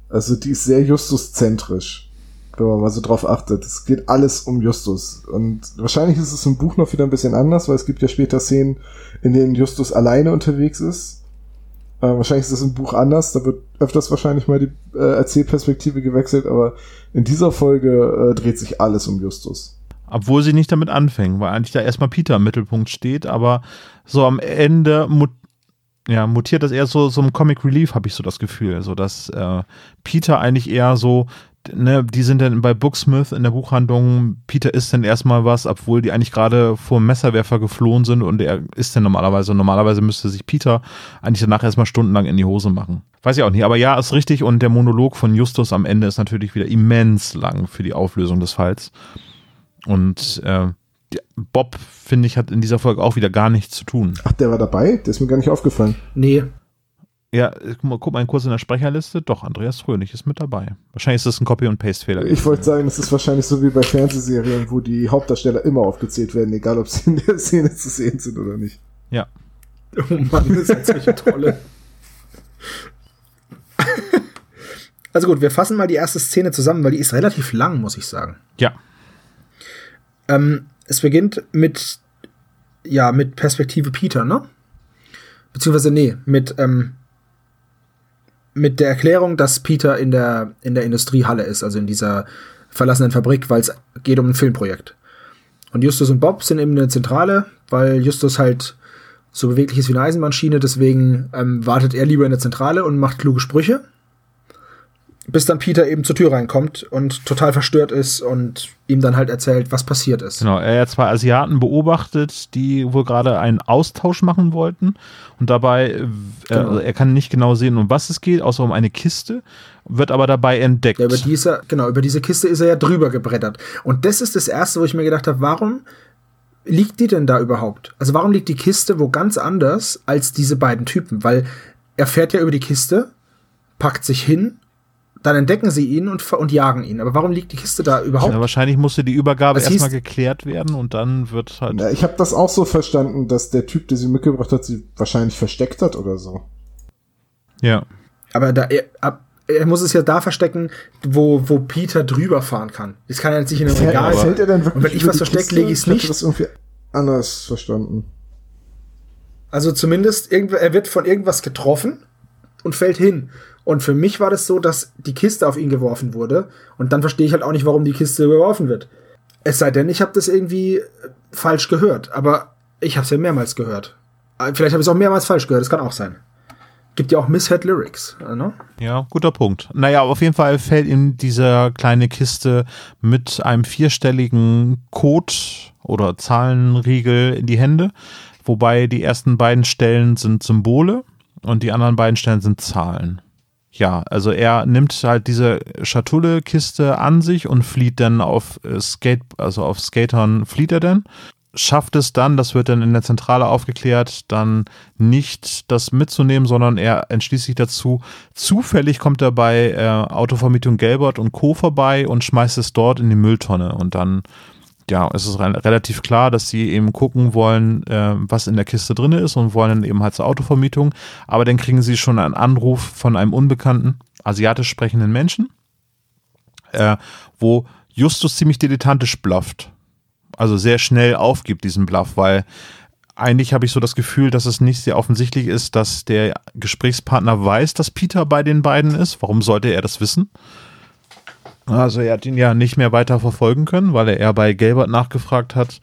Speaker 3: Also die ist sehr Justus-zentrisch wenn man mal so drauf achtet. Es geht alles um Justus. Und wahrscheinlich ist es im Buch noch wieder ein bisschen anders, weil es gibt ja später Szenen, in denen Justus alleine unterwegs ist. Äh, wahrscheinlich ist es im Buch anders, da wird öfters wahrscheinlich mal die äh, Erzählperspektive gewechselt, aber in dieser Folge äh, dreht sich alles um Justus.
Speaker 1: Obwohl sie nicht damit anfängen, weil eigentlich da erstmal Peter im Mittelpunkt steht, aber so am Ende mut ja, mutiert das eher so, so ein Comic Relief, habe ich so das Gefühl. So dass äh, Peter eigentlich eher so ne, die sind dann bei Booksmith in der Buchhandlung, Peter isst dann erstmal was, obwohl die eigentlich gerade vor dem Messerwerfer geflohen sind und er isst dann normalerweise. Normalerweise müsste sich Peter eigentlich danach erstmal stundenlang in die Hose machen. Weiß ich auch nicht, aber ja, ist richtig und der Monolog von Justus am Ende ist natürlich wieder immens lang für die Auflösung des Falls. Und äh, Bob, finde ich, hat in dieser Folge auch wieder gar nichts zu tun.
Speaker 3: Ach, der war dabei? Der ist mir gar nicht aufgefallen.
Speaker 4: Nee.
Speaker 1: Ja, guck mal, guck mal kurz in der Sprecherliste. Doch, Andreas Fröhlich ist mit dabei. Wahrscheinlich ist das ein Copy- und Paste-Fehler.
Speaker 3: Ich wollte sagen, es ist wahrscheinlich so wie bei Fernsehserien, wo die Hauptdarsteller immer aufgezählt werden, egal ob sie in der Szene zu sehen sind oder nicht.
Speaker 1: Ja.
Speaker 4: Oh Mann, das ist solche Trolle. also gut, wir fassen mal die erste Szene zusammen, weil die ist relativ lang, muss ich sagen.
Speaker 1: Ja.
Speaker 4: Ähm, es beginnt mit, ja, mit Perspektive Peter, ne? Beziehungsweise, nee, mit, ähm, mit der Erklärung, dass Peter in der, in der Industriehalle ist, also in dieser verlassenen Fabrik, weil es geht um ein Filmprojekt. Und Justus und Bob sind eben in der Zentrale, weil Justus halt so beweglich ist wie eine Eisenbahnschiene, deswegen ähm, wartet er lieber in der Zentrale und macht kluge Sprüche. Bis dann Peter eben zur Tür reinkommt und total verstört ist und ihm dann halt erzählt, was passiert ist.
Speaker 1: Genau, er hat zwei Asiaten beobachtet, die wohl gerade einen Austausch machen wollten. Und dabei, äh,
Speaker 4: Genau.
Speaker 1: er kann nicht genau sehen, um was es geht, außer um eine Kiste, wird aber dabei entdeckt.
Speaker 4: Ja, über diese, genau, über diese Kiste ist er ja drüber gebrettert. Und das ist das Erste, wo ich mir gedacht habe, warum liegt die denn da überhaupt? Also warum liegt die Kiste wo ganz anders als diese beiden Typen? Weil er fährt ja über die Kiste, packt sich hin, dann entdecken sie ihn und, ver- und jagen ihn. Aber warum liegt die Kiste da überhaupt?
Speaker 1: ja, wahrscheinlich musste die Übergabe erstmal geklärt werden und dann wird halt.
Speaker 3: Ja, ich habe das auch so verstanden, dass der Typ, der sie mitgebracht hat, sie wahrscheinlich versteckt hat oder so.
Speaker 1: Ja.
Speaker 4: Aber da, er, er muss es ja da verstecken, wo, wo Peter drüber fahren kann. Das kann ja jetzt nicht in einem
Speaker 3: Fällt-
Speaker 4: Regal
Speaker 3: fällt er denn wirklich
Speaker 4: Und wenn ich was verstecke, lege ich es
Speaker 3: Ich
Speaker 4: nicht.
Speaker 3: das irgendwie anders verstanden.
Speaker 4: Also zumindest er wird von irgendwas getroffen und fällt hin. Und für mich war das so, dass die Kiste auf ihn geworfen wurde. Und dann verstehe ich halt auch nicht, warum die Kiste geworfen wird. Es sei denn, ich habe das irgendwie äh, falsch gehört. Aber ich habe es ja mehrmals gehört. Äh, Vielleicht habe ich es auch mehrmals falsch gehört. Das kann auch sein. Gibt ja auch Misheard Lyrics. äh, Ne?
Speaker 1: Ja, guter Punkt. Naja, auf jeden Fall fällt ihm diese kleine Kiste mit einem vierstelligen Code oder Zahlenriegel in die Hände, wobei die ersten beiden Stellen sind Symbole und die anderen beiden Stellen sind Zahlen. Ja, also er nimmt halt diese Schatulle-Kiste an sich und flieht dann auf äh, Skate, also auf Skatern flieht er dann schafft es dann, das wird dann in der Zentrale aufgeklärt, dann nicht das mitzunehmen, sondern er entschließt sich dazu. Zufällig kommt er bei äh, Autovermietung Gelbert und Co. vorbei und schmeißt es dort in die Mülltonne. Und dann, ja, ist es re relativ klar, dass sie eben gucken wollen, äh, was in der Kiste drin ist und wollen dann eben halt zur Autovermietung. Aber dann kriegen sie schon einen Anruf von einem unbekannten, asiatisch sprechenden Menschen, äh, wo Justus ziemlich dilettantisch blufft also sehr schnell aufgibt, diesen Bluff, weil eigentlich habe ich so das Gefühl, dass es nicht sehr offensichtlich ist, dass der Gesprächspartner weiß, dass Peter bei den beiden ist. Warum sollte er das wissen? Also er hat ihn ja nicht mehr weiter verfolgen können, weil er eher bei Gelbert nachgefragt hat,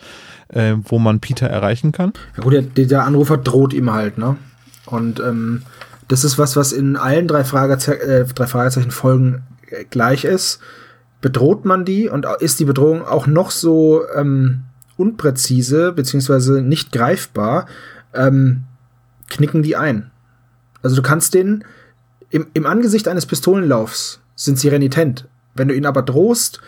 Speaker 1: äh, wo man Peter erreichen kann.
Speaker 4: Ja gut, der, der Anrufer droht ihm halt, ne? Und ähm, das ist was, was in allen drei, Frageze äh, drei Fragezeichen Folgen äh, gleich ist. Bedroht man die und ist die Bedrohung auch noch so ähm, unpräzise beziehungsweise nicht greifbar, ähm, knicken die ein. Also du kannst den im, im Angesicht eines Pistolenlaufs sind sie renitent. Wenn du ihn aber drohst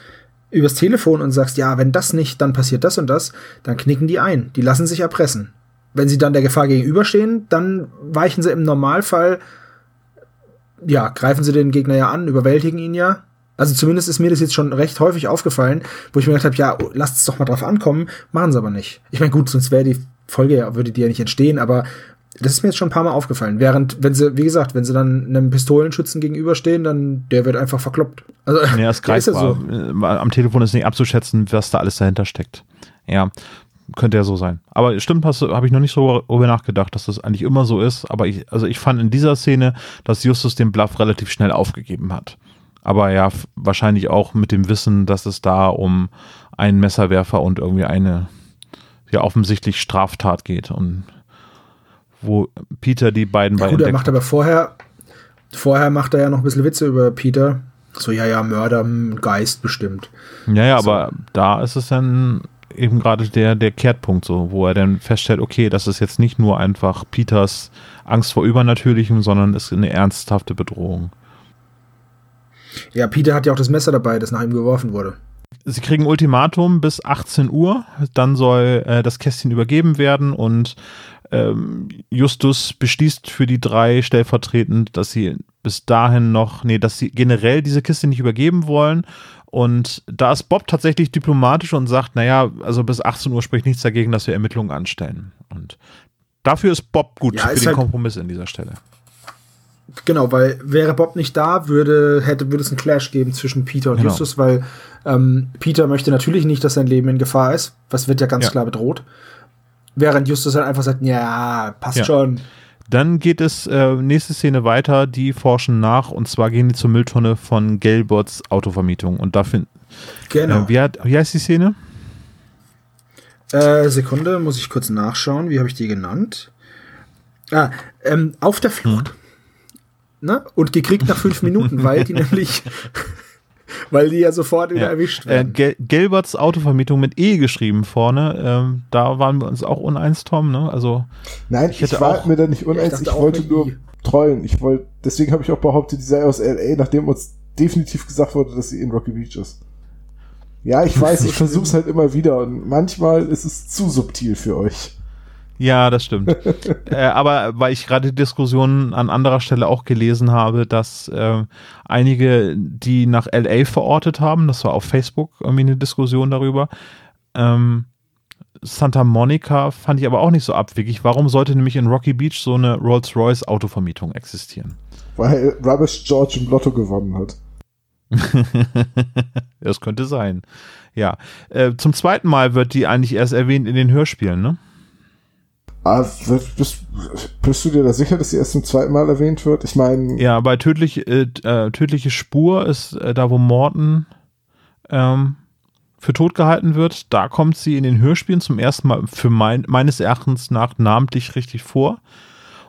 Speaker 4: übers Telefon und sagst, ja, wenn das nicht, dann passiert das und das, dann knicken die ein. Die lassen sich erpressen. Wenn sie dann der Gefahr gegenüberstehen, dann weichen sie im Normalfall, ja, greifen sie den Gegner ja an, überwältigen ihn ja. Also zumindest ist mir das jetzt schon recht häufig aufgefallen, wo ich mir gedacht habe, ja, lasst es doch mal drauf ankommen, machen sie aber nicht. Ich meine, gut, sonst wäre die Folge ja, würde die ja nicht entstehen, aber das ist mir jetzt schon ein paar Mal aufgefallen. Während, wenn sie, wie gesagt, wenn sie dann einem Pistolenschützen gegenüberstehen, dann der wird einfach verkloppt. Also,
Speaker 1: Ja, ist greifbar. Äh, Am Telefon ist nicht abzuschätzen, was da alles dahinter steckt. Ja, könnte ja so sein. Aber stimmt, habe ich noch nicht so darüber nachgedacht, dass das eigentlich immer so ist. Aber ich, also ich fand in dieser Szene, dass Justus den Bluff relativ schnell aufgegeben hat. Aber ja, wahrscheinlich auch mit dem Wissen, dass es da um einen Messerwerfer und irgendwie eine ja offensichtlich Straftat geht und wo Peter die beiden
Speaker 4: Ja,
Speaker 1: bei
Speaker 4: gut, er macht aber vorher, vorher macht er ja noch ein bisschen Witze über Peter. So, ja, ja, Mörder, Geist bestimmt.
Speaker 1: Ja, ja, aber da ist es dann eben gerade der, der Kehrtpunkt so, wo er dann feststellt, okay, das ist jetzt nicht nur einfach Peters Angst vor Übernatürlichem, sondern ist eine ernsthafte Bedrohung.
Speaker 4: Ja, Peter hat ja auch das Messer dabei, das nach ihm geworfen wurde.
Speaker 1: Sie kriegen Ultimatum bis 18 Uhr, dann soll äh, das Kästchen übergeben werden und ähm, Justus beschließt für die drei stellvertretend, dass sie bis dahin noch, nee, dass sie generell diese Kiste nicht übergeben wollen. Und da ist Bob tatsächlich diplomatisch und sagt, naja, also bis 18 Uhr spricht nichts dagegen, dass wir Ermittlungen anstellen. Und dafür ist Bob gut
Speaker 4: Ja,
Speaker 1: für den
Speaker 4: halt-
Speaker 1: Kompromiss in dieser Stelle.
Speaker 4: Genau, weil wäre Bob nicht da, würde, hätte, würde es einen Clash geben zwischen Peter und
Speaker 1: Genau.
Speaker 4: Justus, weil ähm, Peter möchte natürlich nicht, dass sein Leben in Gefahr ist. Was wird ja ganz
Speaker 1: Ja.
Speaker 4: klar bedroht. Während Justus dann einfach sagt, ja, passt
Speaker 1: Ja.
Speaker 4: schon.
Speaker 1: Dann geht es äh, nächste Szene weiter, die forschen nach und zwar gehen die zur Mülltonne von Gelbots Autovermietung und da finden,
Speaker 4: Genau.
Speaker 1: äh, wie, hat, wie heißt die Szene?
Speaker 4: Äh, Sekunde, muss ich kurz nachschauen. Wie habe ich die genannt? Ah, ähm, auf der Flucht. Ne? Und gekriegt nach fünf Minuten, weil die nämlich, weil die ja sofort wieder
Speaker 1: Ja.
Speaker 4: erwischt
Speaker 1: Äh,
Speaker 4: werden.
Speaker 1: Gel Gelberts Autovermietung mit E geschrieben vorne. Ähm, da waren wir uns auch uneins, Tom. Ne? Also
Speaker 3: Nein,
Speaker 1: Ich
Speaker 3: ich, war
Speaker 1: auch-
Speaker 3: mir da nicht uneins. ich
Speaker 4: auch
Speaker 3: wollte nur
Speaker 4: I.
Speaker 3: trollen. Ich wollte, deswegen habe ich auch behauptet, die sei aus LA, nachdem uns definitiv gesagt wurde, dass sie in Rocky Beach ist. Ja, ich weiß, ich versuche es halt immer wieder und manchmal ist es zu subtil für euch.
Speaker 1: Ja, das stimmt. äh, aber weil ich gerade die Diskussion an anderer Stelle auch gelesen habe, dass äh, einige, die nach LA verortet haben, das war auf Facebook irgendwie eine Diskussion darüber. Ähm, Santa Monica fand ich aber auch nicht so abwegig. Warum sollte nämlich in Rocky Beach so eine Rolls-Royce Autovermietung existieren?
Speaker 3: Weil Rubbish George im Lotto gewonnen hat.
Speaker 1: das könnte sein. Ja. Äh, zum zweiten Mal wird die eigentlich erst erwähnt in den Hörspielen, ne?
Speaker 3: Ah, bist, bist du dir da sicher, dass sie erst zum zweiten Mal erwähnt wird? Ich meine,
Speaker 1: Ja, bei tödlich, äh, äh, tödliche Spur ist äh, da, wo Morton ähm, für tot gehalten wird. Da kommt sie in den Hörspielen zum ersten Mal für mein, meines Erachtens nach namentlich richtig vor.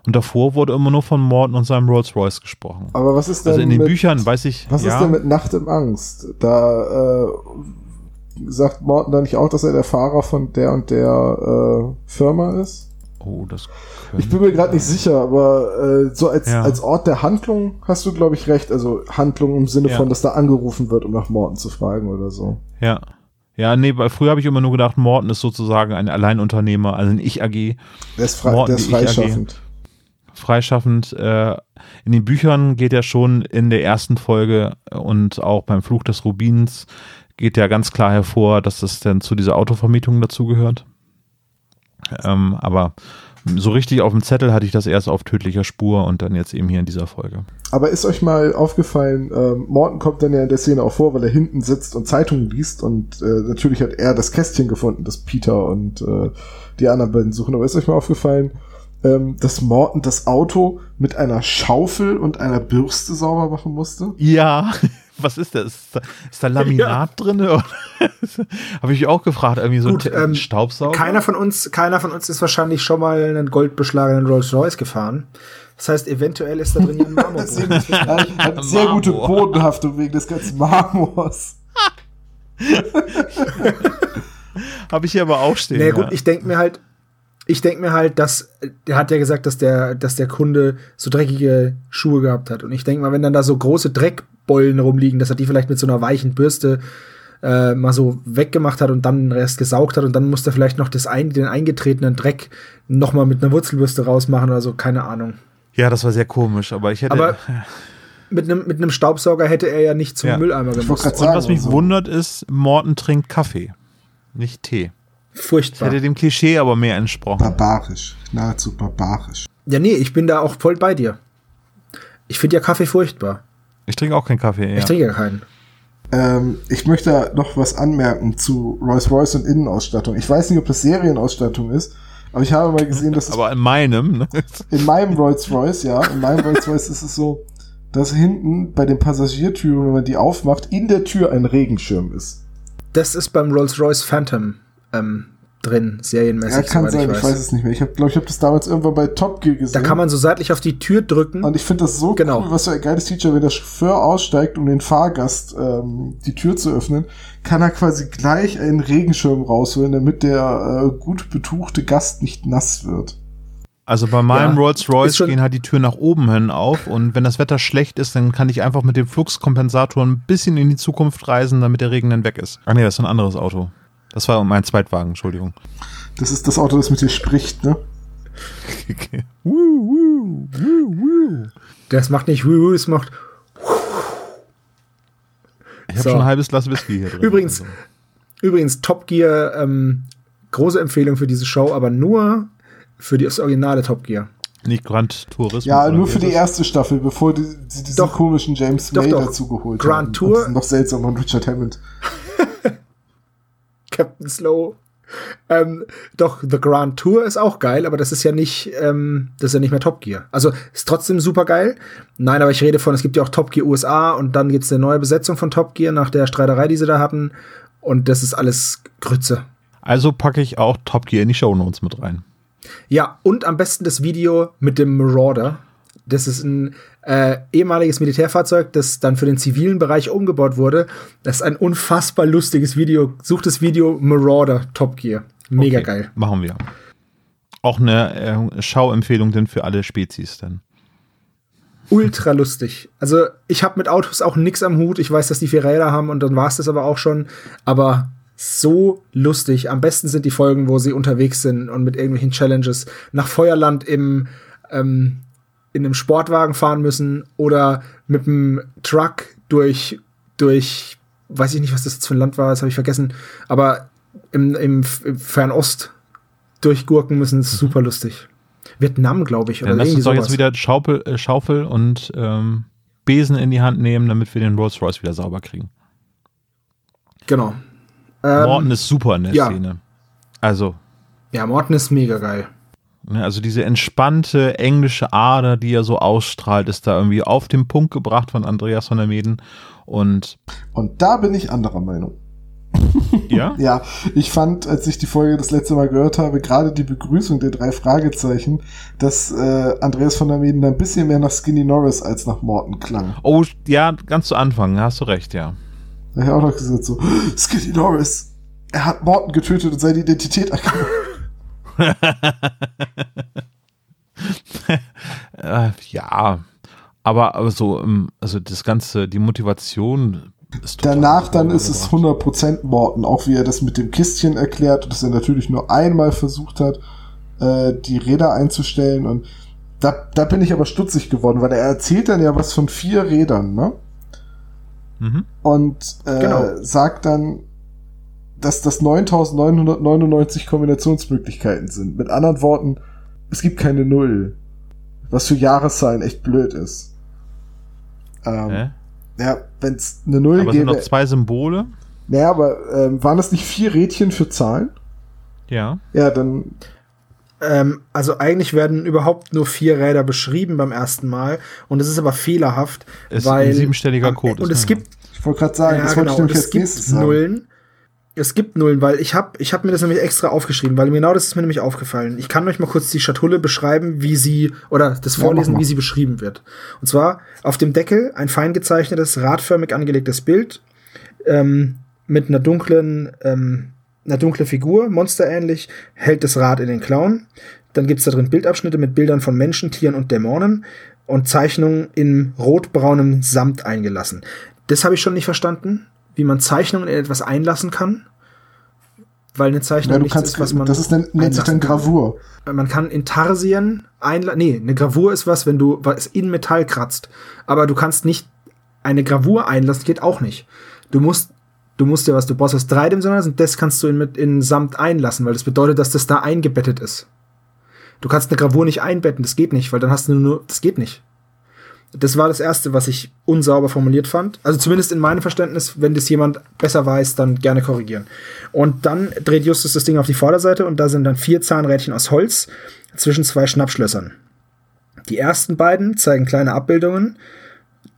Speaker 1: Und davor wurde immer nur von Morton und seinem Rolls Royce gesprochen.
Speaker 3: aber was ist denn
Speaker 1: Also in den
Speaker 3: mit,
Speaker 1: Büchern weiß ich.
Speaker 3: Was
Speaker 1: ja,
Speaker 3: ist denn mit Nacht im Angst? Da äh, sagt Morton da nicht auch, dass er der Fahrer von der und der äh, Firma ist?
Speaker 1: Oh, das
Speaker 3: Ich bin mir gerade nicht sicher, aber äh, so als,
Speaker 1: Ja.
Speaker 3: als Ort der Handlung hast du, glaube ich, recht. Also Handlung im Sinne
Speaker 1: Ja.
Speaker 3: von, dass da angerufen wird, um nach Morton zu fragen oder so.
Speaker 1: Ja. Ja, nee, weil früher habe ich immer nur gedacht, Morton ist sozusagen ein Alleinunternehmer, also ein Ich-AG.
Speaker 3: Der ist, frei,
Speaker 1: Morton,
Speaker 3: der ist freischaffend.
Speaker 1: freischaffend. Äh, in den Büchern geht ja schon in der ersten Folge und auch beim Fluch des Rubins geht ja ganz klar hervor, dass das dann zu dieser Autovermietung dazugehört. Ähm, aber so richtig auf dem Zettel hatte ich das erst auf tödlicher Spur und dann jetzt eben hier in dieser Folge.
Speaker 3: Aber ist euch mal aufgefallen, ähm, Morton kommt dann ja in der Szene auch vor, weil er hinten sitzt und Zeitungen liest und äh, natürlich hat er das Kästchen gefunden, das Peter und äh, die anderen beiden suchen. Aber ist euch mal aufgefallen, ähm, dass Morton das Auto mit einer Schaufel und einer Bürste sauber machen musste?
Speaker 1: Ja, was ist das? Ist da, ist da Laminat drin? Oder? Habe ich auch gefragt, irgendwie so
Speaker 4: Gut,
Speaker 1: ein
Speaker 4: ähm,
Speaker 1: Staubsauger?
Speaker 4: Keiner von uns, keiner von uns ist wahrscheinlich schon mal einen goldbeschlagenen Rolls Royce gefahren. Das heißt, eventuell ist da drin ja ein Marmorboden.
Speaker 3: Hat, sehr gute
Speaker 1: Marmor.
Speaker 3: Bodenhaftung wegen des ganzen Marmors.
Speaker 1: Habe ich hier aber auch stehen.
Speaker 4: Nee,
Speaker 1: ja.
Speaker 4: gut, ich denke mir halt, ich denke mir halt, dass der hat ja gesagt, dass der, dass der Kunde so dreckige Schuhe gehabt hat. Und ich denke mal, wenn dann da so große Dreckbollen rumliegen, dass er die vielleicht mit so einer weichen Bürste äh, mal so weggemacht hat und dann den Rest gesaugt hat und dann muss er vielleicht noch das ein, den eingetretenen Dreck noch mal mit einer Wurzelbürste rausmachen oder so, keine Ahnung.
Speaker 1: ja, das war sehr komisch, aber ich hätte.
Speaker 4: Aber mit einem mit einem Staubsauger hätte er ja nicht zum
Speaker 1: Ja.
Speaker 4: Mülleimer gemusst.
Speaker 3: gerade
Speaker 1: Und was mich wundert ist, Morton trinkt Kaffee, nicht Tee. Ich
Speaker 4: Furchtbar.
Speaker 1: hätte dem Klischee aber mehr entsprochen.
Speaker 3: barbarisch, nahezu barbarisch.
Speaker 4: Ja, nee, ich bin da auch voll bei dir. Ich finde ja Kaffee furchtbar.
Speaker 1: Ich trinke auch keinen Kaffee. Ja.
Speaker 4: Ich trinke ja keinen.
Speaker 3: Ähm, ich möchte noch was anmerken zu Rolls Royce und Innenausstattung. Ich weiß nicht, ob das Serienausstattung ist, aber ich habe mal gesehen, dass es
Speaker 1: aber in meinem, ne?
Speaker 3: in meinem Rolls Royce, ja, in meinem Rolls Royce ist es so, dass hinten bei den Passagiertüren, wenn man die aufmacht, in der Tür ein Regenschirm ist.
Speaker 4: Das ist beim Rolls-Royce Phantom ähm, drin, serienmäßig.
Speaker 3: Ja, kann sein, ich weiß. es nicht mehr. Ich habe, glaube ich, habe das damals irgendwann bei Top Gear gesehen.
Speaker 4: Da kann man so seitlich auf die Tür drücken.
Speaker 3: und ich finde das so
Speaker 4: Genau.
Speaker 3: cool, was für ein geiles Feature, wenn der Chauffeur aussteigt, um den Fahrgast ähm, die Tür zu öffnen, kann er quasi gleich einen Regenschirm rausholen, damit der äh, gut betuchte Gast nicht nass wird.
Speaker 1: Also bei meinem
Speaker 4: Ja,
Speaker 1: Rolls Royce
Speaker 4: ist schon-
Speaker 1: gehen halt die Türen nach oben hin auf und wenn das Wetter schlecht ist, dann kann ich einfach mit dem Fluxkompensator ein bisschen in die Zukunft reisen, damit der Regen dann weg ist. Ach nee, das ist ein anderes Auto. Das war mein Zweitwagen, Entschuldigung.
Speaker 3: Das ist das Auto, das mit dir spricht, ne?
Speaker 1: Okay.
Speaker 4: Das macht nicht wuh, das macht.
Speaker 1: Ich habe
Speaker 4: So.
Speaker 1: schon ein halbes Glas Whisky hier drin.
Speaker 4: Übrigens,
Speaker 1: Also.
Speaker 4: übrigens Top Gear, ähm, große Empfehlung für diese Show, aber nur für das originale Top Gear.
Speaker 1: Nicht Grand Tourismus.
Speaker 3: Ja, nur für
Speaker 1: ist
Speaker 3: die
Speaker 1: das?
Speaker 3: erste Staffel, bevor die, sie diesen
Speaker 4: Doch.
Speaker 3: komischen James
Speaker 4: Doch,
Speaker 3: May
Speaker 4: doch.
Speaker 3: dazu geholt
Speaker 4: Grand
Speaker 3: haben.
Speaker 4: Tour.
Speaker 3: Und noch seltsamer und Richard Hammond.
Speaker 4: Captain Slow. Ähm, doch, The Grand Tour ist auch geil, aber das ist ja nicht, ähm, das ist ja nicht mehr Top Gear. Also ist trotzdem super geil. Nein, aber ich rede von, es gibt ja auch Top Gear USA und dann gibt's eine neue Besetzung von Top Gear nach der Streiterei, die sie da hatten. Und das ist alles Grütze.
Speaker 1: Also packe ich auch Top Gear in die Show Notes mit rein.
Speaker 4: Ja, und am besten das Video mit dem Marauder. Das ist ein äh, ehemaliges Militärfahrzeug, das dann für den zivilen Bereich umgebaut wurde. Das ist ein unfassbar lustiges Video. Sucht das Video Marauder Top Gear. Mega
Speaker 1: Okay,
Speaker 4: geil.
Speaker 1: Machen wir. Auch eine äh, Schauempfehlung denn für alle Spezies dann.
Speaker 4: Ultra lustig. Also ich habe mit Autos auch nix am Hut. Ich weiß, dass die vier Räder haben und dann war es das aber auch schon. Aber so lustig. Am besten sind die Folgen, wo sie unterwegs sind und mit irgendwelchen Challenges nach Feuerland im ähm, in einem Sportwagen fahren müssen oder mit einem Truck durch durch weiß ich nicht, was das jetzt für ein Land war, das habe ich vergessen, aber im, im, im Fernost durchgurken müssen, ist super lustig. Vietnam, glaube ich, oder
Speaker 1: Dann lass
Speaker 4: irgendwie
Speaker 1: uns doch jetzt wieder Schaufel, äh, Schaufel und ähm, Besen in die Hand nehmen, damit wir den Rolls Royce wieder sauber kriegen.
Speaker 4: Genau. Ähm,
Speaker 1: Morton ist super in der
Speaker 4: ja.
Speaker 1: Szene. Also,
Speaker 4: Ja, Morton ist mega geil.
Speaker 1: Ne, also diese entspannte englische Ader, die er so ausstrahlt, ist da irgendwie auf den Punkt gebracht von Andreas von der Meden. Und
Speaker 3: Und da bin ich anderer Meinung.
Speaker 1: ja,
Speaker 3: Ja, ich fand, als ich die Folge das letzte Mal gehört habe, gerade die Begrüßung der drei Fragezeichen, dass äh, Andreas von der Meden ein bisschen mehr nach Skinny Norris als nach Morton klang.
Speaker 1: oh ja, ganz zu Anfang, hast du recht, ja.
Speaker 3: Da habe ich auch noch gesagt so, Skinny Norris, er hat Morton getötet und seine Identität erkannt.
Speaker 1: Äh, ja, aber, aber so, ähm, also das Ganze, die Motivation ist
Speaker 3: Danach dann ist es
Speaker 1: übergebracht.
Speaker 3: 100% Morton, auch wie er das mit dem Kistchen erklärt dass er natürlich nur einmal versucht hat, äh, die Räder einzustellen und da, da bin ich aber stutzig geworden, weil er erzählt dann ja was von vier Rädern, ne?
Speaker 1: Mhm.
Speaker 3: Und äh,
Speaker 4: Genau.
Speaker 3: sagt dann, dass das 9999 Kombinationsmöglichkeiten sind. Mit anderen Worten, es gibt keine Null. Was für Jahreszahlen echt blöd ist. Ähm,
Speaker 1: Hä?
Speaker 3: Ja, wenn es eine Null
Speaker 1: Aber es sind
Speaker 3: gäbe.
Speaker 1: noch zwei Symbole.
Speaker 3: Naja, aber ähm, waren das nicht vier Rädchen für Zahlen?
Speaker 1: Ja.
Speaker 3: Ja, dann.
Speaker 4: Ähm, also eigentlich werden überhaupt nur vier Räder beschrieben beim ersten Mal und es ist aber fehlerhaft,
Speaker 1: Es ist
Speaker 4: weil
Speaker 1: ein siebenstelliger Code,
Speaker 4: und
Speaker 1: ist
Speaker 4: es
Speaker 1: ne?
Speaker 4: gibt
Speaker 3: Ich wollte gerade sagen,
Speaker 4: ja,
Speaker 3: das wollte
Speaker 4: genau,
Speaker 3: ich
Speaker 4: und
Speaker 3: nämlich
Speaker 4: es
Speaker 3: als
Speaker 4: gibt
Speaker 3: nächstes sagen.
Speaker 4: Es gibt Nullen, weil ich habe ich hab mir das nämlich extra aufgeschrieben, weil mir genau das ist mir nämlich aufgefallen. Ich kann euch mal kurz die Schatulle beschreiben, wie sie, oder das
Speaker 3: Ja,
Speaker 4: vorlesen,
Speaker 3: mal.
Speaker 4: wie sie beschrieben wird. Und zwar auf dem Deckel ein fein gezeichnetes, radförmig angelegtes Bild ähm, mit einer dunklen, ähm, einer dunkle Figur, monsterähnlich, hält das Rad in den Klauen. Dann gibt's da drin Bildabschnitte mit Bildern von Menschen, Tieren und Dämonen und Zeichnungen in rotbraunem Samt eingelassen. Das habe ich schon nicht verstanden, wie man Zeichnungen in etwas einlassen kann. Weil eine Zeichnung
Speaker 3: Ja,
Speaker 4: nichts
Speaker 3: kannst,
Speaker 4: ist, was man.
Speaker 3: das ist, nennt, nennt sich dann
Speaker 4: kann.
Speaker 3: Gravur.
Speaker 4: Man kann Intarsien einlassen. Nee, eine Gravur ist was, wenn du was in Metall kratzt. Aber du kannst nicht eine Gravur einlassen, geht auch nicht. Du musst, du musst ja was, du brauchst was dreidimensionales und das kannst du in, mit, in Samt einlassen, weil das bedeutet, dass das da eingebettet ist. Du kannst eine Gravur nicht einbetten, das geht nicht, weil dann hast du nur, das geht nicht. Das war das erste, was ich unsauber formuliert fand. Also zumindest in meinem Verständnis, wenn das jemand besser weiß, dann gerne korrigieren. Und dann dreht Justus das Ding auf die Vorderseite und da sind dann vier Zahnrädchen aus Holz zwischen zwei Schnappschlössern. Die ersten beiden zeigen kleine Abbildungen.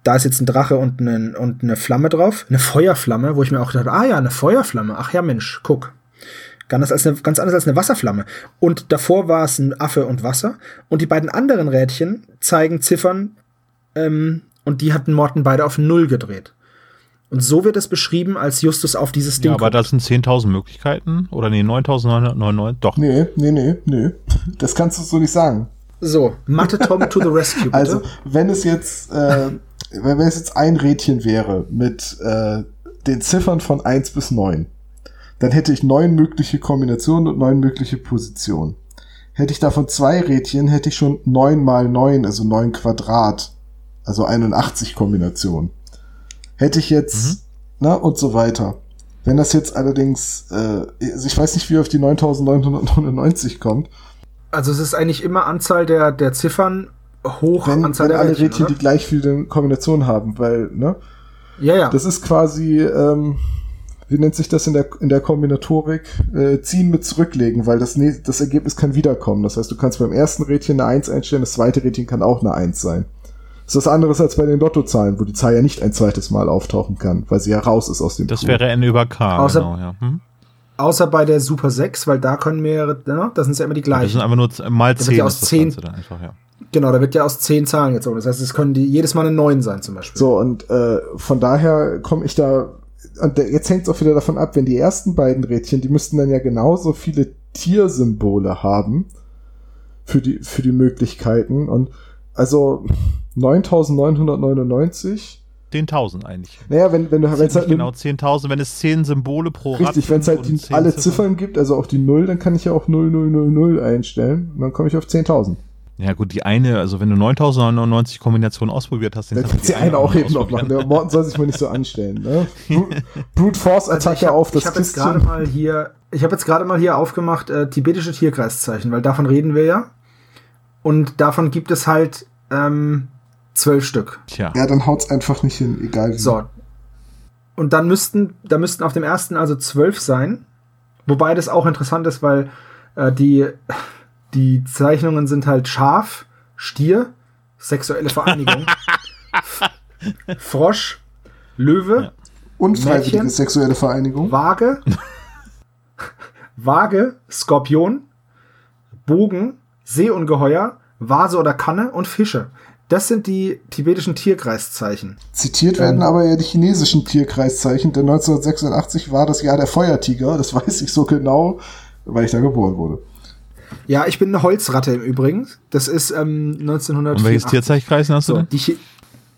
Speaker 4: Da ist jetzt ein Drache und eine, und eine Flamme drauf. Eine Feuerflamme, wo ich mir auch dachte, ah ja, eine Feuerflamme. Ach ja, Mensch, guck. Ganz, als eine, ganz anders als eine Wasserflamme. Und davor war es ein Affe und Wasser. Und die beiden anderen Rädchen zeigen Ziffern ähm, und die hatten Morten beide auf Null gedreht. Und so wird es beschrieben, als Justus auf dieses Ding
Speaker 1: Ja, aber das sind 10.000 Möglichkeiten. Oder nee, 9.999. Doch.
Speaker 3: Nee, nee, nee, nee. Das kannst du so nicht sagen.
Speaker 4: So, Mathe Tom to the rescue, bitte.
Speaker 3: Also, wenn es jetzt, äh, wenn es jetzt ein Rädchen wäre mit äh, den Ziffern von 1 bis 9, dann hätte ich neun mögliche Kombinationen und neun mögliche Positionen. hätte ich davon zwei Rädchen, hätte ich schon 9 mal 9, also 9 Quadrat. Also 81 Kombinationen. Hätte ich jetzt, na, und so weiter. Wenn das jetzt allerdings, äh, also ich weiß nicht, wie auf die 9999 kommt,
Speaker 4: Also es ist eigentlich immer Anzahl der, der Ziffern hoch
Speaker 3: wenn,
Speaker 4: Anzahl
Speaker 3: wenn
Speaker 4: der
Speaker 3: alle
Speaker 4: Rädchen,
Speaker 3: Rädchen die gleich viele Kombinationen haben, weil, ne?
Speaker 4: Ja, ja.
Speaker 3: Das ist quasi, ähm, wie nennt sich das in der, in der Kombinatorik? Äh, ziehen mit zurücklegen, weil das, das Ergebnis kann wiederkommen. Das heißt, du kannst beim ersten Rädchen eine 1 einstellen, das zweite Rädchen kann auch eine 1 sein. Das ist was anderes als bei den Lottozahlen, wo die Zahl ja nicht ein zweites Mal auftauchen kann, weil sie ja raus ist aus dem
Speaker 1: Das
Speaker 3: Pool.
Speaker 1: wäre N über K,
Speaker 4: Außer-
Speaker 1: genau, ja. Hm?
Speaker 4: Außer bei der Super 6, weil da können mehrere, ne, das sind ja immer die
Speaker 1: Das sind
Speaker 4: gleichen.
Speaker 1: einfach nur mal
Speaker 4: wird
Speaker 1: 10
Speaker 4: ja aus
Speaker 1: ist das
Speaker 4: 10
Speaker 1: Ganze dann einfach, ja.
Speaker 4: Genau, da wird ja aus zehn Zahlen gezogen. Das heißt, es können die jedes Mal eine 9 sein zum Beispiel.
Speaker 3: So, und äh, von daher komme ich da. Und jetzt hängt es auch wieder davon ab, wenn die ersten beiden Rädchen, die müssten dann ja genauso viele Tiersymbole haben für die, für die Möglichkeiten. Und also 9999.
Speaker 1: 10.000 eigentlich.
Speaker 3: Naja, wenn, wenn du wenn es halt
Speaker 1: genau 10.000, wenn es 10 Symbole pro Rad
Speaker 3: richtig, wenn es halt die,
Speaker 1: und 10
Speaker 3: alle Ziffern gibt, also auch die Null, dann kann ich ja auch 0000 einstellen. Und dann komme ich auf 10.000.
Speaker 1: Ja gut, die eine, also wenn du 9.099 Kombinationen ausprobiert hast,
Speaker 3: Dann
Speaker 1: kannst
Speaker 3: kannst du die eine auch eben noch machen. Der Morten soll sich mal nicht so anstellen. Ne? Brute, Force
Speaker 4: Also ich
Speaker 3: Attacke
Speaker 4: habe
Speaker 3: auf das
Speaker 4: hab jetzt gerade mal hier, ich habe jetzt gerade mal hier aufgemacht äh, tibetische Tierkreiszeichen, weil davon reden wir ja. Und davon gibt es halt ähm, zwölf Stück.
Speaker 1: Tja,
Speaker 3: Ja, dann haut's einfach nicht hin, egal wie.
Speaker 4: So. Und dann müssten, da müssten auf dem ersten also zwölf sein. Wobei das auch interessant ist, weil äh, die, die Zeichnungen sind halt Schaf, Stier, sexuelle Vereinigung, Frosch, Löwe,
Speaker 3: Unfreiwillige
Speaker 4: Mädchen.
Speaker 3: sexuelle Vereinigung.
Speaker 4: Waage, Waage, Skorpion, Bogen, Seeungeheuer, Vase oder Kanne und Fische. Das sind die tibetischen Tierkreiszeichen.
Speaker 3: Zitiert werden aber ja die chinesischen Tierkreiszeichen, denn 1986 war das Jahr der Feuertiger, das weiß ich so genau, weil ich da geboren wurde.
Speaker 4: Ja, ich bin eine Holzratte im Übrigen. Das ist ähm, 1984.
Speaker 1: und welches Tierzeichenkreisen hast du
Speaker 4: So,
Speaker 1: denn?
Speaker 4: die Chi-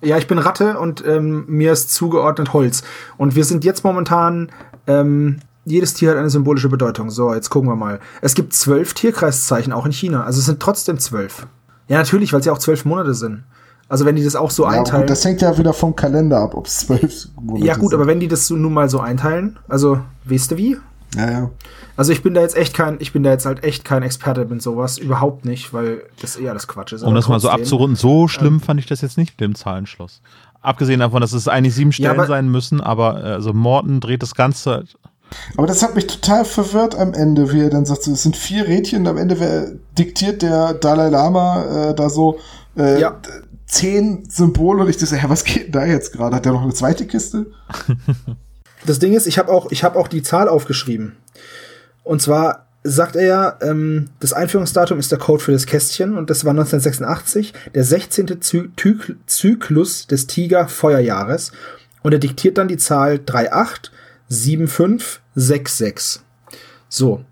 Speaker 4: ja, ich bin Ratte und ähm, mir ist zugeordnet Holz. Und wir sind jetzt momentan, ähm, jedes Tier hat eine symbolische Bedeutung. So, jetzt gucken wir mal. Es gibt zwölf Tierkreiszeichen, auch in China. Also es sind trotzdem zwölf. Ja, natürlich, weil es ja auch zwölf Monate sind. Also wenn die das auch so
Speaker 3: Ja,
Speaker 4: einteilen.
Speaker 3: gut, das hängt ja wieder vom Kalender ab, ob es zwölf Monate
Speaker 4: ja gut,
Speaker 3: sind.
Speaker 4: aber wenn die das so nun mal so einteilen, also weißt du wie?
Speaker 3: Ja, ja.
Speaker 4: Also ich bin da jetzt echt kein, ich bin da jetzt halt echt kein Experte mit sowas, überhaupt nicht, weil das eher das Quatsch ist.
Speaker 1: Um das mal so abzurunden, so schlimm fand ich das jetzt nicht mit dem Zahlenschloss. Abgesehen davon, dass es eigentlich sieben Stellen
Speaker 4: aber-
Speaker 1: sein müssen, aber äh, also Morton dreht das Ganze.
Speaker 3: Aber das hat mich total verwirrt am Ende, wie er dann sagt, so, es sind vier Rädchen und am Ende wer, diktiert der Dalai Lama äh, da so äh,
Speaker 4: Ja.
Speaker 3: zehn Symbole und ich dachte, ja, was geht denn da jetzt gerade? Hat der noch eine zweite Kiste?
Speaker 4: Das Ding ist, ich habe auch, ich habe auch die Zahl aufgeschrieben. Und zwar sagt er ja, ähm, das Einführungsdatum ist der Code für das Kästchen und das war 1986, der 16. Zy Zyk Zyklus des Tiger-Feuerjahres. Und er diktiert dann die Zahl 387566. So.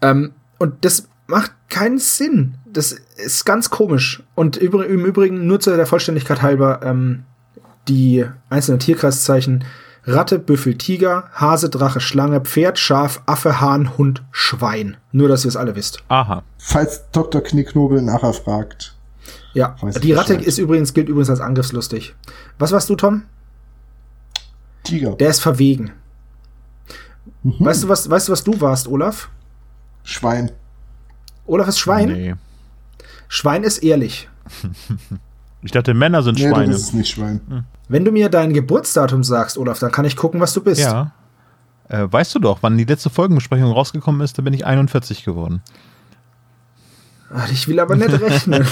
Speaker 4: Ähm, und das macht keinen Sinn. Das ist ganz komisch. Und im Übrigen nur zu der Vollständigkeit halber, ähm, die einzelnen Tierkreiszeichen Ratte, Büffel, Tiger, Hase, Drache, Schlange, Pferd, Schaf, Affe, Hahn, Hund, Schwein. Nur, dass ihr es alle wisst.
Speaker 1: Aha.
Speaker 3: Falls Dr. Knicknobel nachher fragt.
Speaker 4: Ja, die Ratte
Speaker 3: Bescheid.
Speaker 4: ist übrigens, gilt übrigens als angriffslustig. Was warst du, Tom?
Speaker 3: Tiger.
Speaker 4: Der ist verwegen.
Speaker 3: Mhm.
Speaker 4: Weißt du, was, weißt du, was du warst, Olaf?
Speaker 3: Schwein.
Speaker 4: Olaf ist Schwein.
Speaker 1: Nee.
Speaker 4: Schwein ist ehrlich.
Speaker 1: Ich dachte, Männer sind
Speaker 3: Nee,
Speaker 1: Schweine.
Speaker 3: ist es nicht Schwein.
Speaker 4: Wenn du mir dein Geburtsdatum sagst, Olaf, dann kann ich gucken, was du bist.
Speaker 1: Ja. Äh, weißt du doch, wann die letzte Folgenbesprechung rausgekommen ist, da bin ich 41 geworden.
Speaker 4: Ach, Ich will aber nicht rechnen.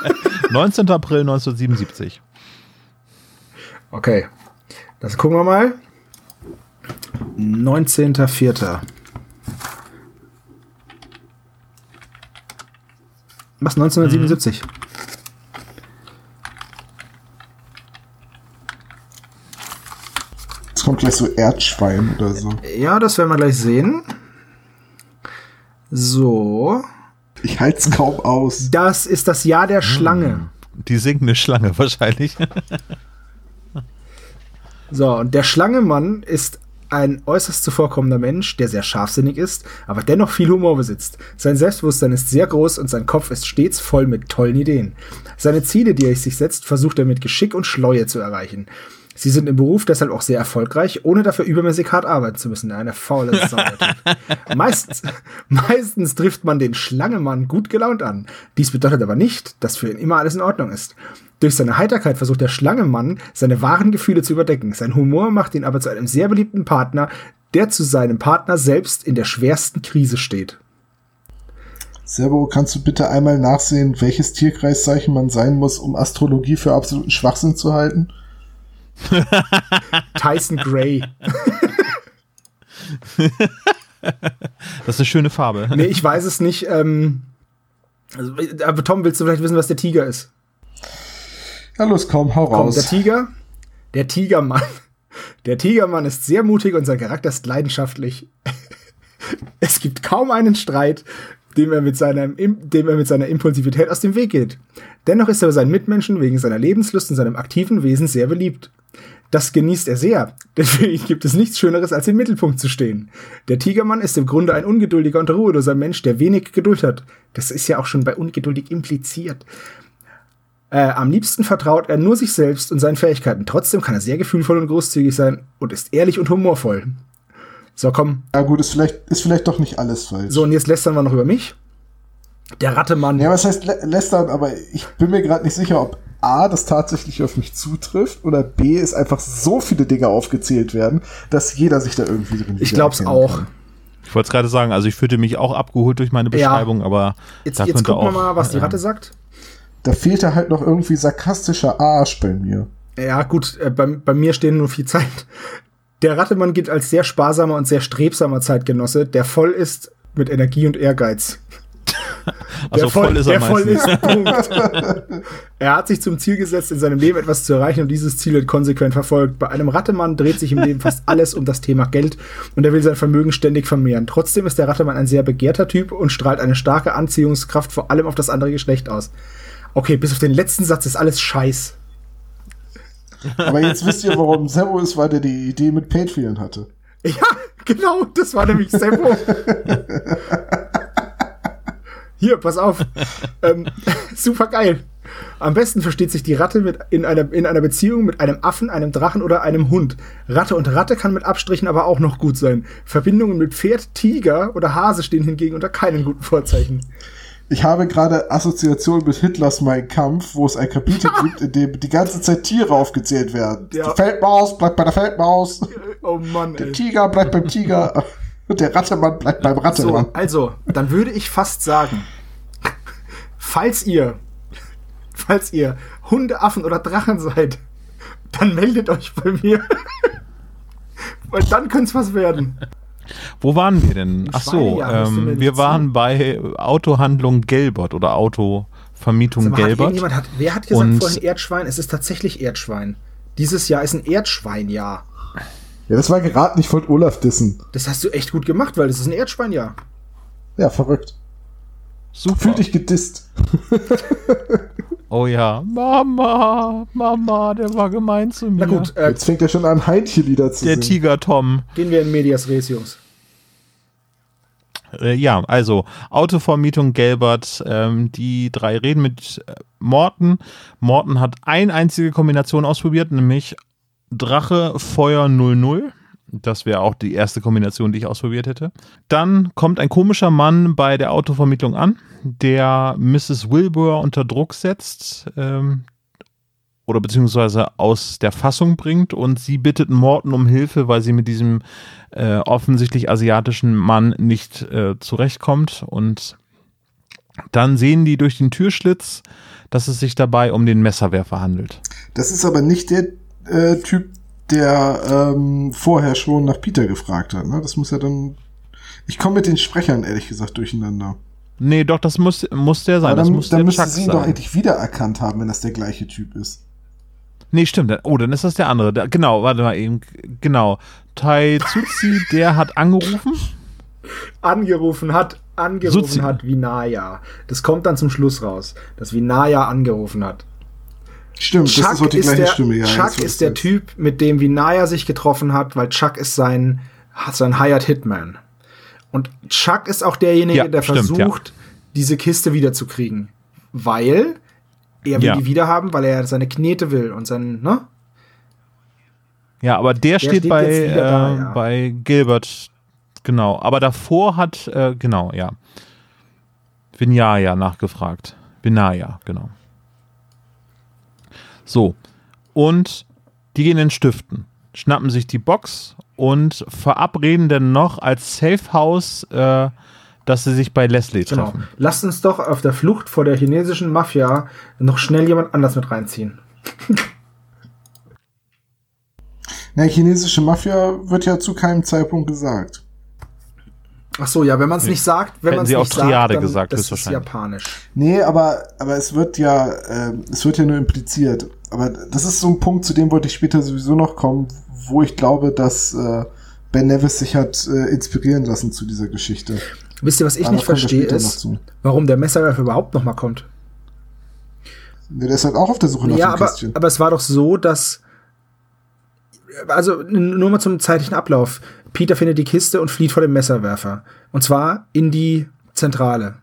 Speaker 1: 19. April 1977.
Speaker 4: Okay. Das gucken wir mal. 19.04. Was? 1977?
Speaker 3: Jetzt kommt gleich so Erdschwein oder so.
Speaker 4: Ja, das werden wir gleich sehen. So.
Speaker 3: Ich halte es kaum aus.
Speaker 4: Das ist das Jahr der Schlange.
Speaker 1: Die singende Schlange wahrscheinlich.
Speaker 4: So, und der Schlangemann ist ein äußerst zuvorkommender Mensch, der sehr scharfsinnig ist, aber dennoch viel Humor besitzt. Sein Selbstbewusstsein ist sehr groß und sein Kopf ist stets voll mit tollen Ideen. Seine Ziele, die er sich setzt, versucht er mit Geschick und Schleue zu erreichen. Sie sind im Beruf deshalb auch sehr erfolgreich, ohne dafür übermäßig hart arbeiten zu müssen. Eine faule Sau. meistens, meistens trifft man den Schlangemann gut gelaunt an. Dies bedeutet aber nicht, dass für ihn immer alles in Ordnung ist. Durch seine Heiterkeit versucht der Schlangenmann, seine wahren Gefühle zu überdecken. Sein Humor macht ihn aber zu einem sehr beliebten Partner, der zu seinem Partner selbst in der schwersten Krise steht.
Speaker 3: Servo, kannst du bitte einmal nachsehen, welches Tierkreiszeichen man sein muss, um Astrologie für absoluten Schwachsinn zu halten?
Speaker 4: Tyson Gray.
Speaker 1: das ist eine schöne Farbe.
Speaker 4: Nee, ich weiß es nicht. Ähm, also, aber Tom, willst du vielleicht wissen, was der Tiger ist?
Speaker 3: Ja, los, komm, hau raus.
Speaker 4: Komm, der Tiger, der Tigermann. Der Tigermann ist sehr mutig und sein Charakter ist leidenschaftlich. Es gibt kaum einen Streit, dem er, mit seiner, dem er mit seiner Impulsivität aus dem Weg geht. Dennoch ist er bei seinen Mitmenschen wegen seiner Lebenslust und seinem aktiven Wesen sehr beliebt. Das genießt er sehr, denn für ihn gibt es nichts Schöneres, als im Mittelpunkt zu stehen. Der Tigermann ist im Grunde ein ungeduldiger und ruheloser Mensch, der wenig Geduld hat. Das ist ja auch schon bei ungeduldig impliziert. Äh, am liebsten vertraut er nur sich selbst und seinen Fähigkeiten. Trotzdem kann er sehr gefühlvoll und großzügig sein und ist ehrlich und humorvoll. So, komm.
Speaker 3: Ja gut, ist vielleicht, ist vielleicht doch nicht alles falsch.
Speaker 4: So, und jetzt lästern wir noch über mich. Der Rattemann.
Speaker 3: Ja, was heißt lä lästern, aber ich bin mir gerade nicht sicher, ob A, das tatsächlich auf mich zutrifft oder B, es einfach so viele Dinge aufgezählt werden, dass jeder sich da irgendwie drin
Speaker 4: Ich glaub's auch.
Speaker 1: Kann. Ich wollte es gerade sagen, also ich fühlte mich auch abgeholt durch meine Beschreibung, ja. aber
Speaker 4: jetzt, da jetzt gucken wir mal, was die Ratte sagt
Speaker 3: da fehlte halt noch irgendwie sarkastischer Arsch bei mir.
Speaker 4: Ja, gut, äh, bei, bei mir stehen nur viel Zeit. Der Rattemann gilt als sehr sparsamer und sehr strebsamer Zeitgenosse, der voll ist mit Energie und Ehrgeiz.
Speaker 1: Also voll, voll, ist er der voll ist, Punkt.
Speaker 4: er hat sich zum Ziel gesetzt, in seinem Leben etwas zu erreichen und dieses Ziel wird konsequent verfolgt. Bei einem Rattemann dreht sich im Leben fast alles um das Thema Geld und er will sein Vermögen ständig vermehren. Trotzdem ist der Rattemann ein sehr begehrter Typ und strahlt eine starke Anziehungskraft vor allem auf das andere Geschlecht aus. Okay, bis auf den letzten Satz ist alles Scheiß.
Speaker 3: Aber jetzt wisst ihr, warum Sebo ist, weil der die Idee mit Patreon hatte.
Speaker 4: Ja, genau, das war nämlich Sebo. Hier, pass auf. ähm, super geil. Am besten versteht sich die Ratte mit in, einer, in einer Beziehung mit einem Affen, einem Drachen oder einem Hund. Ratte und Ratte kann mit Abstrichen aber auch noch gut sein. Verbindungen mit Pferd, Tiger oder Hase stehen hingegen unter keinen guten Vorzeichen.
Speaker 3: Ich habe gerade Assoziation mit Hitlers Mein Kampf, wo es ein Kapitel gibt, in dem die ganze Zeit Tiere aufgezählt werden. Ja. Die Feldmaus bleibt bei der Feldmaus.
Speaker 4: Oh Mann,
Speaker 3: Der ey. Tiger bleibt beim Tiger. Und der Rattemann bleibt beim Rattemann.
Speaker 4: So, also, dann würde ich fast sagen, falls ihr, falls ihr Hunde, Affen oder Drachen seid, dann meldet euch bei mir. Weil dann könnte es was werden.
Speaker 1: Wo waren wir denn? Ach so, ähm, wir waren bei Autohandlung Gelbert oder Autovermietung mal, Gelbert.
Speaker 4: Hat, hat, wer hat gesagt Und vorhin Erdschwein? Es ist tatsächlich Erdschwein. Dieses Jahr ist ein Erdschweinjahr.
Speaker 3: Ja, das war gerade nicht von Olaf Dissen.
Speaker 4: Das hast du echt gut gemacht, weil das ist ein Erdschweinjahr.
Speaker 3: Ja, verrückt. Super. Fühl dich gedisst.
Speaker 1: Oh ja, Mama, Mama, der war gemein zu mir. Na gut,
Speaker 3: äh, jetzt fängt er schon an, Heintje-Lieder zu
Speaker 1: der singen. Der Tiger Tom.
Speaker 4: Gehen wir in Medias Res, Jungs.
Speaker 1: Äh, ja, also Autovermietung Gelbert, ähm, die drei reden mit äh, Morten. Morten hat eine einzige Kombination ausprobiert, nämlich Drache Feuer 00. Das wäre auch die erste Kombination, die ich ausprobiert hätte. Dann kommt ein komischer Mann bei der Autovermittlung an, der Mrs. Wilbur unter Druck setzt ähm, oder beziehungsweise aus der Fassung bringt und sie bittet Morton um Hilfe, weil sie mit diesem äh, offensichtlich asiatischen Mann nicht äh, zurechtkommt. Und dann sehen die durch den Türschlitz, dass es sich dabei um den Messerwerfer handelt.
Speaker 3: Das ist aber nicht der äh, Typ, der ähm, vorher schon nach Peter gefragt hat. Ne? Das muss ja dann. Ich komme mit den Sprechern ehrlich gesagt durcheinander.
Speaker 1: Nee, doch, das muss, muss der sein. Aber
Speaker 3: dann,
Speaker 1: das muss
Speaker 3: dann
Speaker 1: der
Speaker 3: müsste sie ihn doch eigentlich wiedererkannt haben, wenn das der gleiche Typ ist.
Speaker 1: Nee, stimmt. Oh, dann ist das der andere. Der, genau, warte mal eben. Genau. Tai Tsuzi, der hat angerufen.
Speaker 4: Angerufen hat, angerufen Suzi. hat Vinaya. Das kommt dann zum Schluss raus, dass Vinaya angerufen hat.
Speaker 3: Stimmt,
Speaker 4: Chuck
Speaker 3: das ist auch die
Speaker 4: ist
Speaker 3: gleiche
Speaker 4: der,
Speaker 3: Stimme. Ja,
Speaker 4: Chuck ist der. Typ, mit dem Vinaya sich getroffen hat, weil Chuck ist sein, sein Hired Hitman. Und Chuck ist auch derjenige,
Speaker 1: Ja,
Speaker 4: der
Speaker 1: stimmt,
Speaker 4: versucht, diese Kiste wiederzukriegen. Weil er will
Speaker 1: Ja.
Speaker 4: die wiederhaben, weil er seine Knete will und sein, ne?
Speaker 1: Ja, aber der, steht,
Speaker 4: steht
Speaker 1: bei,
Speaker 4: da,
Speaker 1: äh,
Speaker 4: ja.
Speaker 1: bei Gilbert, genau. Aber davor hat, äh, genau, ja. Vinaya nachgefragt. Vinaya, genau. So. Und die gehen in Stiften, schnappen sich die Box und verabreden dann noch als Safe House, äh, dass sie sich bei Leslie
Speaker 4: Genau.
Speaker 1: treffen.
Speaker 4: Lasst uns doch auf der Flucht vor der chinesischen Mafia noch schnell jemand anders mit reinziehen.
Speaker 3: Na, chinesische Mafia wird ja zu keinem Zeitpunkt gesagt.
Speaker 4: Ach so, ja, wenn man es nicht sagt, wenn man es nicht
Speaker 1: auch Triade
Speaker 4: sagt, dann,
Speaker 1: gesagt,
Speaker 4: das ist
Speaker 1: höchstwahrscheinlich.
Speaker 4: japanisch.
Speaker 3: Nee, aber, aber es wird ja, äh, es wird ja nur impliziert. Aber das ist so ein Punkt, zu dem wollte ich später sowieso noch kommen, wo ich glaube, dass äh, Ben Nevis sich hat äh, inspirieren lassen zu dieser Geschichte.
Speaker 4: Wisst ihr, was ich
Speaker 3: Aber
Speaker 4: nicht verstehe, ist, warum der Messerwerfer überhaupt noch mal kommt.
Speaker 3: Der ist halt auch auf der Suche nach
Speaker 4: Ja,
Speaker 3: dem
Speaker 4: aber,
Speaker 3: Kästchen.
Speaker 4: aber es war doch so, dass. Also nur mal zum zeitlichen Ablauf. Peter findet die Kiste und flieht vor dem Messerwerfer. Und zwar in die Zentrale.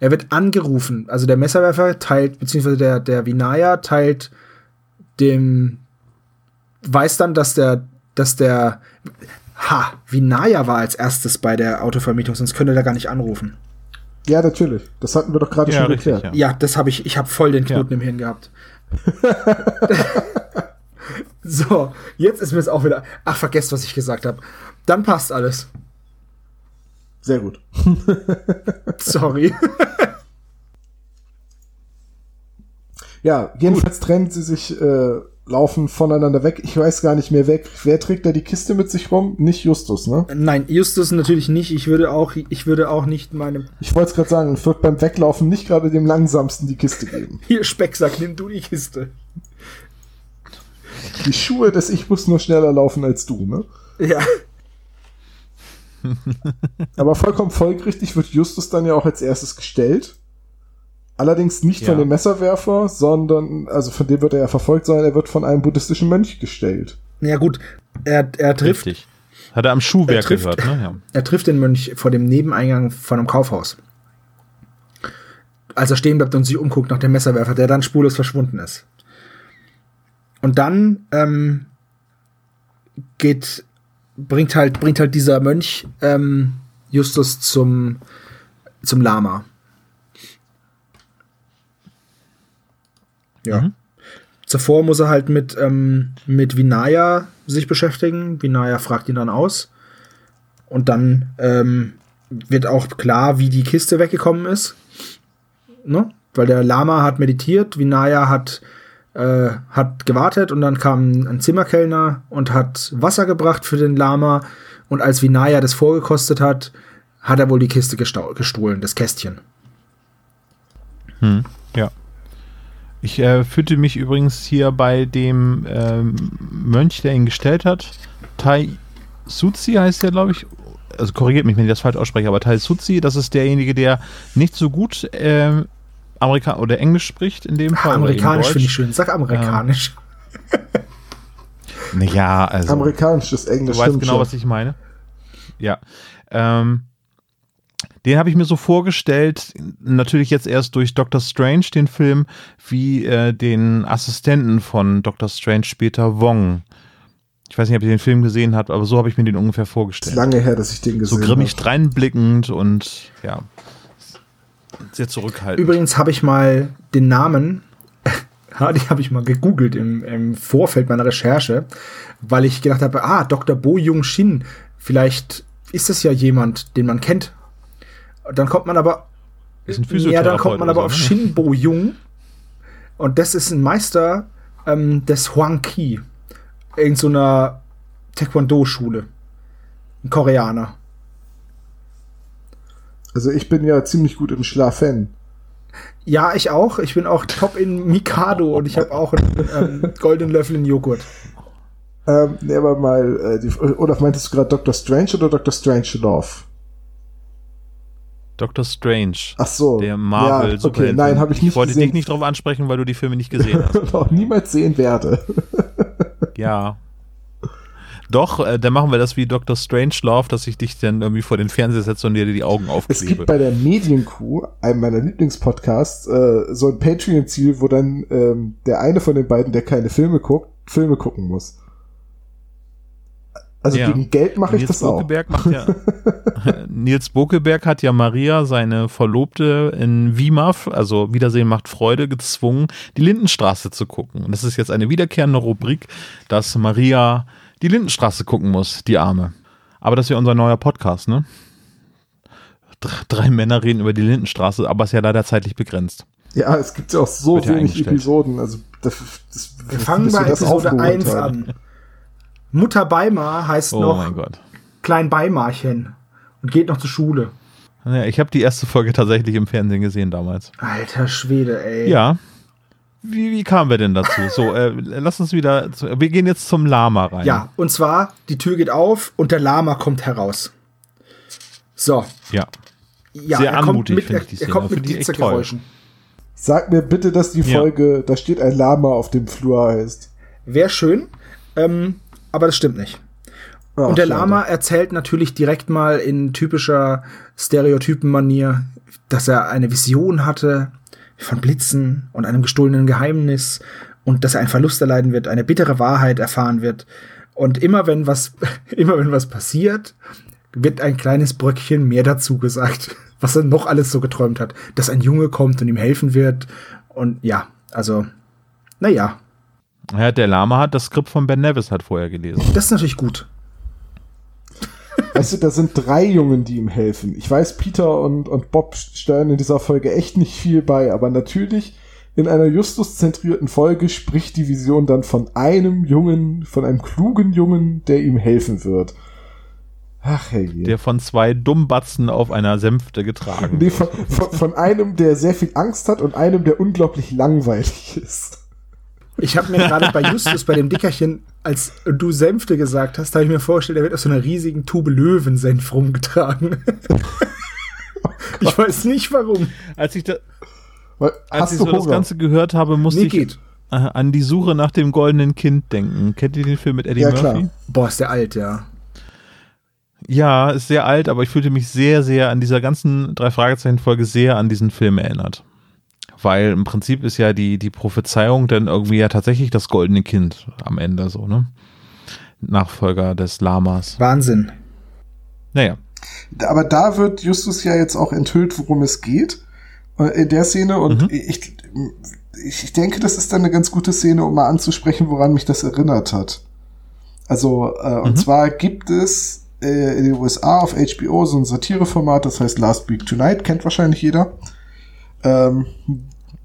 Speaker 4: Er wird angerufen. Also der Messerwerfer teilt, beziehungsweise der, der Vinaya teilt dem. Weiß dann, dass der, dass der. Ha, Vinaya war als erstes bei der Autovermietung, sonst könnte er gar nicht anrufen.
Speaker 3: Ja, natürlich. Das hatten wir doch gerade
Speaker 1: Ja,
Speaker 3: schon
Speaker 1: richtig,
Speaker 3: geklärt.
Speaker 1: ja.
Speaker 4: Ja, das habe ich, ich habe voll den Knoten im Hirn gehabt. so, jetzt ist mir es auch wieder. Ach, vergesst, was ich gesagt habe. Dann passt alles.
Speaker 3: Sehr gut.
Speaker 4: Sorry.
Speaker 3: Ja, jedenfalls trennen sie sich, äh, laufen voneinander weg. Ich weiß gar nicht mehr, wer, wer trägt da die Kiste mit sich rum? Nicht Justus, ne?
Speaker 4: Nein, Justus natürlich nicht. Ich würde auch, ich würde auch nicht meinem.
Speaker 3: Ich wollte es gerade sagen, es wird beim Weglaufen nicht gerade dem langsamsten die Kiste geben.
Speaker 4: Hier, Specksack, nimm du die Kiste.
Speaker 3: Die Schuhe des Ich muss nur schneller laufen als du, ne?
Speaker 4: Ja.
Speaker 3: Aber vollkommen folgerichtig wird Justus dann ja auch als erstes gestellt. Allerdings nicht
Speaker 1: Ja.
Speaker 3: von dem Messerwerfer, sondern, also von dem wird er ja verfolgt, sondern er wird von einem buddhistischen Mönch gestellt.
Speaker 4: Ja, gut. Er, er trifft,
Speaker 1: Richtig. Hat er am Schuhwerk
Speaker 4: Er trifft-
Speaker 1: gehört, ne? Ja.
Speaker 4: er trifft den Mönch vor dem Nebeneingang von einem Kaufhaus. Als er stehen bleibt und sich umguckt nach dem Messerwerfer, der dann spurlos verschwunden ist. Und dann ähm, geht, bringt halt, bringt halt dieser Mönch ähm, Justus zum, zum Lama. Ja. Zuvor muss er halt mit, ähm, mit Vinaya sich beschäftigen. Vinaya fragt ihn dann aus. Und dann ähm, wird auch klar, wie die Kiste weggekommen ist. Ne? Weil der Lama hat meditiert, Vinaya hat, äh, hat gewartet und dann kam ein Zimmerkellner und hat Wasser gebracht für den Lama. Und als Vinaya das vorgekostet hat, hat er wohl die Kiste gestohlen, das Kästchen.
Speaker 1: Ja. Ich äh, fühlte mich übrigens hier bei dem ähm, Mönch, der ihn gestellt hat. Tai Suzi heißt der, glaube ich. Also korrigiert mich, wenn ich das falsch ausspreche, aber Tai Suzi, das ist derjenige, der nicht so gut ähm, Amerika oder Englisch spricht in dem Fall.
Speaker 4: Amerikanisch finde ich schön. Sag amerikanisch.
Speaker 1: Ja, also.
Speaker 3: Amerikanisches Englisch
Speaker 1: Du weißt
Speaker 3: stimmt
Speaker 1: genau,
Speaker 3: schon.
Speaker 1: was ich meine. Ja. Ähm, den habe ich mir so vorgestellt, natürlich jetzt erst durch Doctor Strange, den Film, wie äh, den Assistenten von Doctor Strange später Wong. Ich weiß nicht, ob ihr den Film gesehen habt, aber so habe ich mir den ungefähr
Speaker 3: ist
Speaker 1: vorgestellt.
Speaker 3: lange her, dass ich den
Speaker 1: So
Speaker 3: gesehen
Speaker 1: grimmig
Speaker 3: habe.
Speaker 1: dreinblickend und ja, sehr zurückhaltend.
Speaker 4: Übrigens habe ich mal den Namen, ja, die habe ich mal gegoogelt im, im Vorfeld meiner Recherche, weil ich gedacht habe, ah, Dr. Bo Jung Shin, vielleicht ist das ja jemand, den man kennt. Dann kommt man aber,
Speaker 1: ist ein
Speaker 4: ja,
Speaker 1: Physiotherapeut
Speaker 4: dann kommt man aber auf
Speaker 1: so, ne?
Speaker 4: Shin Bo Jung und das ist ein Meister ähm, des Huang Ki, irgend so einer Taekwondo-Schule, ein Koreaner.
Speaker 3: Also ich bin ja ziemlich gut im Schlafen.
Speaker 4: Ja, ich auch. Ich bin auch top in Mikado und ich habe auch einen ähm, goldenen Löffel in Joghurt.
Speaker 3: Ähm, nee, aber mal, äh, die, oder meintest du gerade Dr. Strange oder Dr. Strange Love?
Speaker 1: Doctor Strange.
Speaker 3: Ach so.
Speaker 1: Der Marvel
Speaker 3: ja, okay, nein, habe ich nicht
Speaker 1: Ich wollte
Speaker 3: gesehen.
Speaker 1: dich nicht darauf ansprechen, weil du die Filme nicht gesehen hast.
Speaker 3: und auch niemals sehen werde.
Speaker 1: ja. Doch, äh, dann machen wir das wie Dr. Strangelove, dass ich dich dann irgendwie vor den Fernseher setze und dir die Augen
Speaker 3: Es gibt
Speaker 1: aufklebe.
Speaker 3: bei der Medienkuh, einem meiner Lieblingspodcasts, äh, so ein Patreon-Ziel, wo dann ähm, der eine von den beiden, der keine Filme guckt, Filme gucken muss. Also
Speaker 1: Ja.
Speaker 3: gegen Geld mache ich das auch.
Speaker 1: Bokeberg macht ja. Nils Bokeberg hat ja Maria, seine Verlobte in WIMAF, also Wiedersehen macht Freude, gezwungen, die Lindenstraße zu gucken. Und das ist jetzt eine wiederkehrende Rubrik, dass Maria die Lindenstraße gucken muss, die Arme. Aber das ist ja unser neuer Podcast, ne? Dr- Drei Männer reden über die Lindenstraße, aber ist ja leider zeitlich begrenzt.
Speaker 3: Ja, es gibt ja auch so
Speaker 1: Wird
Speaker 3: wenig. Episoden. Also das, das,
Speaker 4: Wir fangen bei Episode
Speaker 3: aufgeholt
Speaker 4: 1
Speaker 3: haben.
Speaker 4: an. Mutter Beimar heißt
Speaker 1: Oh
Speaker 4: noch
Speaker 1: mein Gott.
Speaker 4: Klein Beimarchen und geht noch zur Schule.
Speaker 1: Ja, ich habe die erste Folge tatsächlich im Fernsehen gesehen damals.
Speaker 4: Alter Schwede, ey.
Speaker 1: Ja. Wie, wie kamen wir denn dazu? So, äh, lass uns wieder. Zu, wir gehen jetzt zum Lama rein.
Speaker 4: Ja, und zwar, die Tür geht auf und der Lama kommt heraus. So.
Speaker 1: Ja.
Speaker 4: Ja,
Speaker 1: Sehr
Speaker 4: er
Speaker 1: anmutig
Speaker 4: mit,
Speaker 1: finde
Speaker 4: er,
Speaker 1: ich die
Speaker 4: er
Speaker 1: Szene.
Speaker 4: kommt mit Glitzergeräuschen.
Speaker 3: Sag mir bitte, dass die
Speaker 1: Ja.
Speaker 3: Folge, da steht ein Lama auf dem Flur heißt.
Speaker 4: Wäre schön, ähm, aber das stimmt nicht.
Speaker 3: Ach,
Speaker 4: und der
Speaker 3: schade.
Speaker 4: Lama erzählt natürlich direkt mal in typischer Stereotypenmanier, dass er eine Vision hatte von Blitzen und einem gestohlenen Geheimnis und dass er einen Verlust erleiden wird, eine bittere Wahrheit erfahren wird. Und immer wenn was, immer wenn was passiert, wird ein kleines Bröckchen mehr dazu gesagt, was er noch alles so geträumt hat, dass ein Junge kommt und ihm helfen wird. Und ja, also, naja,
Speaker 1: ja. Der Lama hat das Skript von Ben Nevis hat vorher gelesen.
Speaker 4: das ist natürlich gut.
Speaker 3: Weißt du, da sind drei Jungen, die ihm helfen. Ich weiß, Peter und, und Bob steuern in dieser Folge echt nicht viel bei, aber natürlich in einer Justus-zentrierten Folge spricht die Vision dann von einem Jungen, von einem klugen Jungen, der ihm helfen wird. Ach, hey.
Speaker 1: Der von zwei Dummbatzen auf einer Sänfte getragen
Speaker 3: Nee,
Speaker 1: wird.
Speaker 3: von, von, von einem, der sehr viel Angst hat und einem, der unglaublich langweilig ist.
Speaker 4: Ich habe mir gerade bei Justus, bei dem Dickerchen, als du Sänfte gesagt hast, habe ich mir vorgestellt, er wird auf so einer riesigen Tube Löwensenf rumgetragen. ich weiß nicht warum.
Speaker 1: Als ich, da,
Speaker 3: Weil,
Speaker 1: als ich so das? Ganze gehört habe, musste
Speaker 4: Nee,
Speaker 1: ich
Speaker 4: geht.
Speaker 1: äh, an die Suche nach dem goldenen Kind denken. Kennt ihr den Film mit Eddie
Speaker 3: Ja,
Speaker 1: Murphy?
Speaker 3: klar.
Speaker 4: Boah, ist der alt, ja.
Speaker 1: Ja, ist sehr alt, aber ich fühlte mich sehr, sehr an dieser ganzen drei Fragezeichen-Folge sehr an diesen Film erinnert. Weil im Prinzip ist ja die, die Prophezeiung dann irgendwie ja tatsächlich das goldene Kind am Ende so, ne? Nachfolger des Lamas.
Speaker 4: Wahnsinn.
Speaker 1: Naja.
Speaker 3: Aber da wird Justus ja jetzt auch enthüllt, worum es geht äh, in der Szene. Und
Speaker 1: Mhm.
Speaker 3: ich, ich, ich denke, das ist dann eine ganz gute Szene, um mal anzusprechen, woran mich das erinnert hat. Also, äh, und
Speaker 1: Mhm.
Speaker 3: zwar gibt es äh, in den USA auf HBO so ein Satireformat, das heißt Last Week Tonight, kennt wahrscheinlich jeder. Ähm,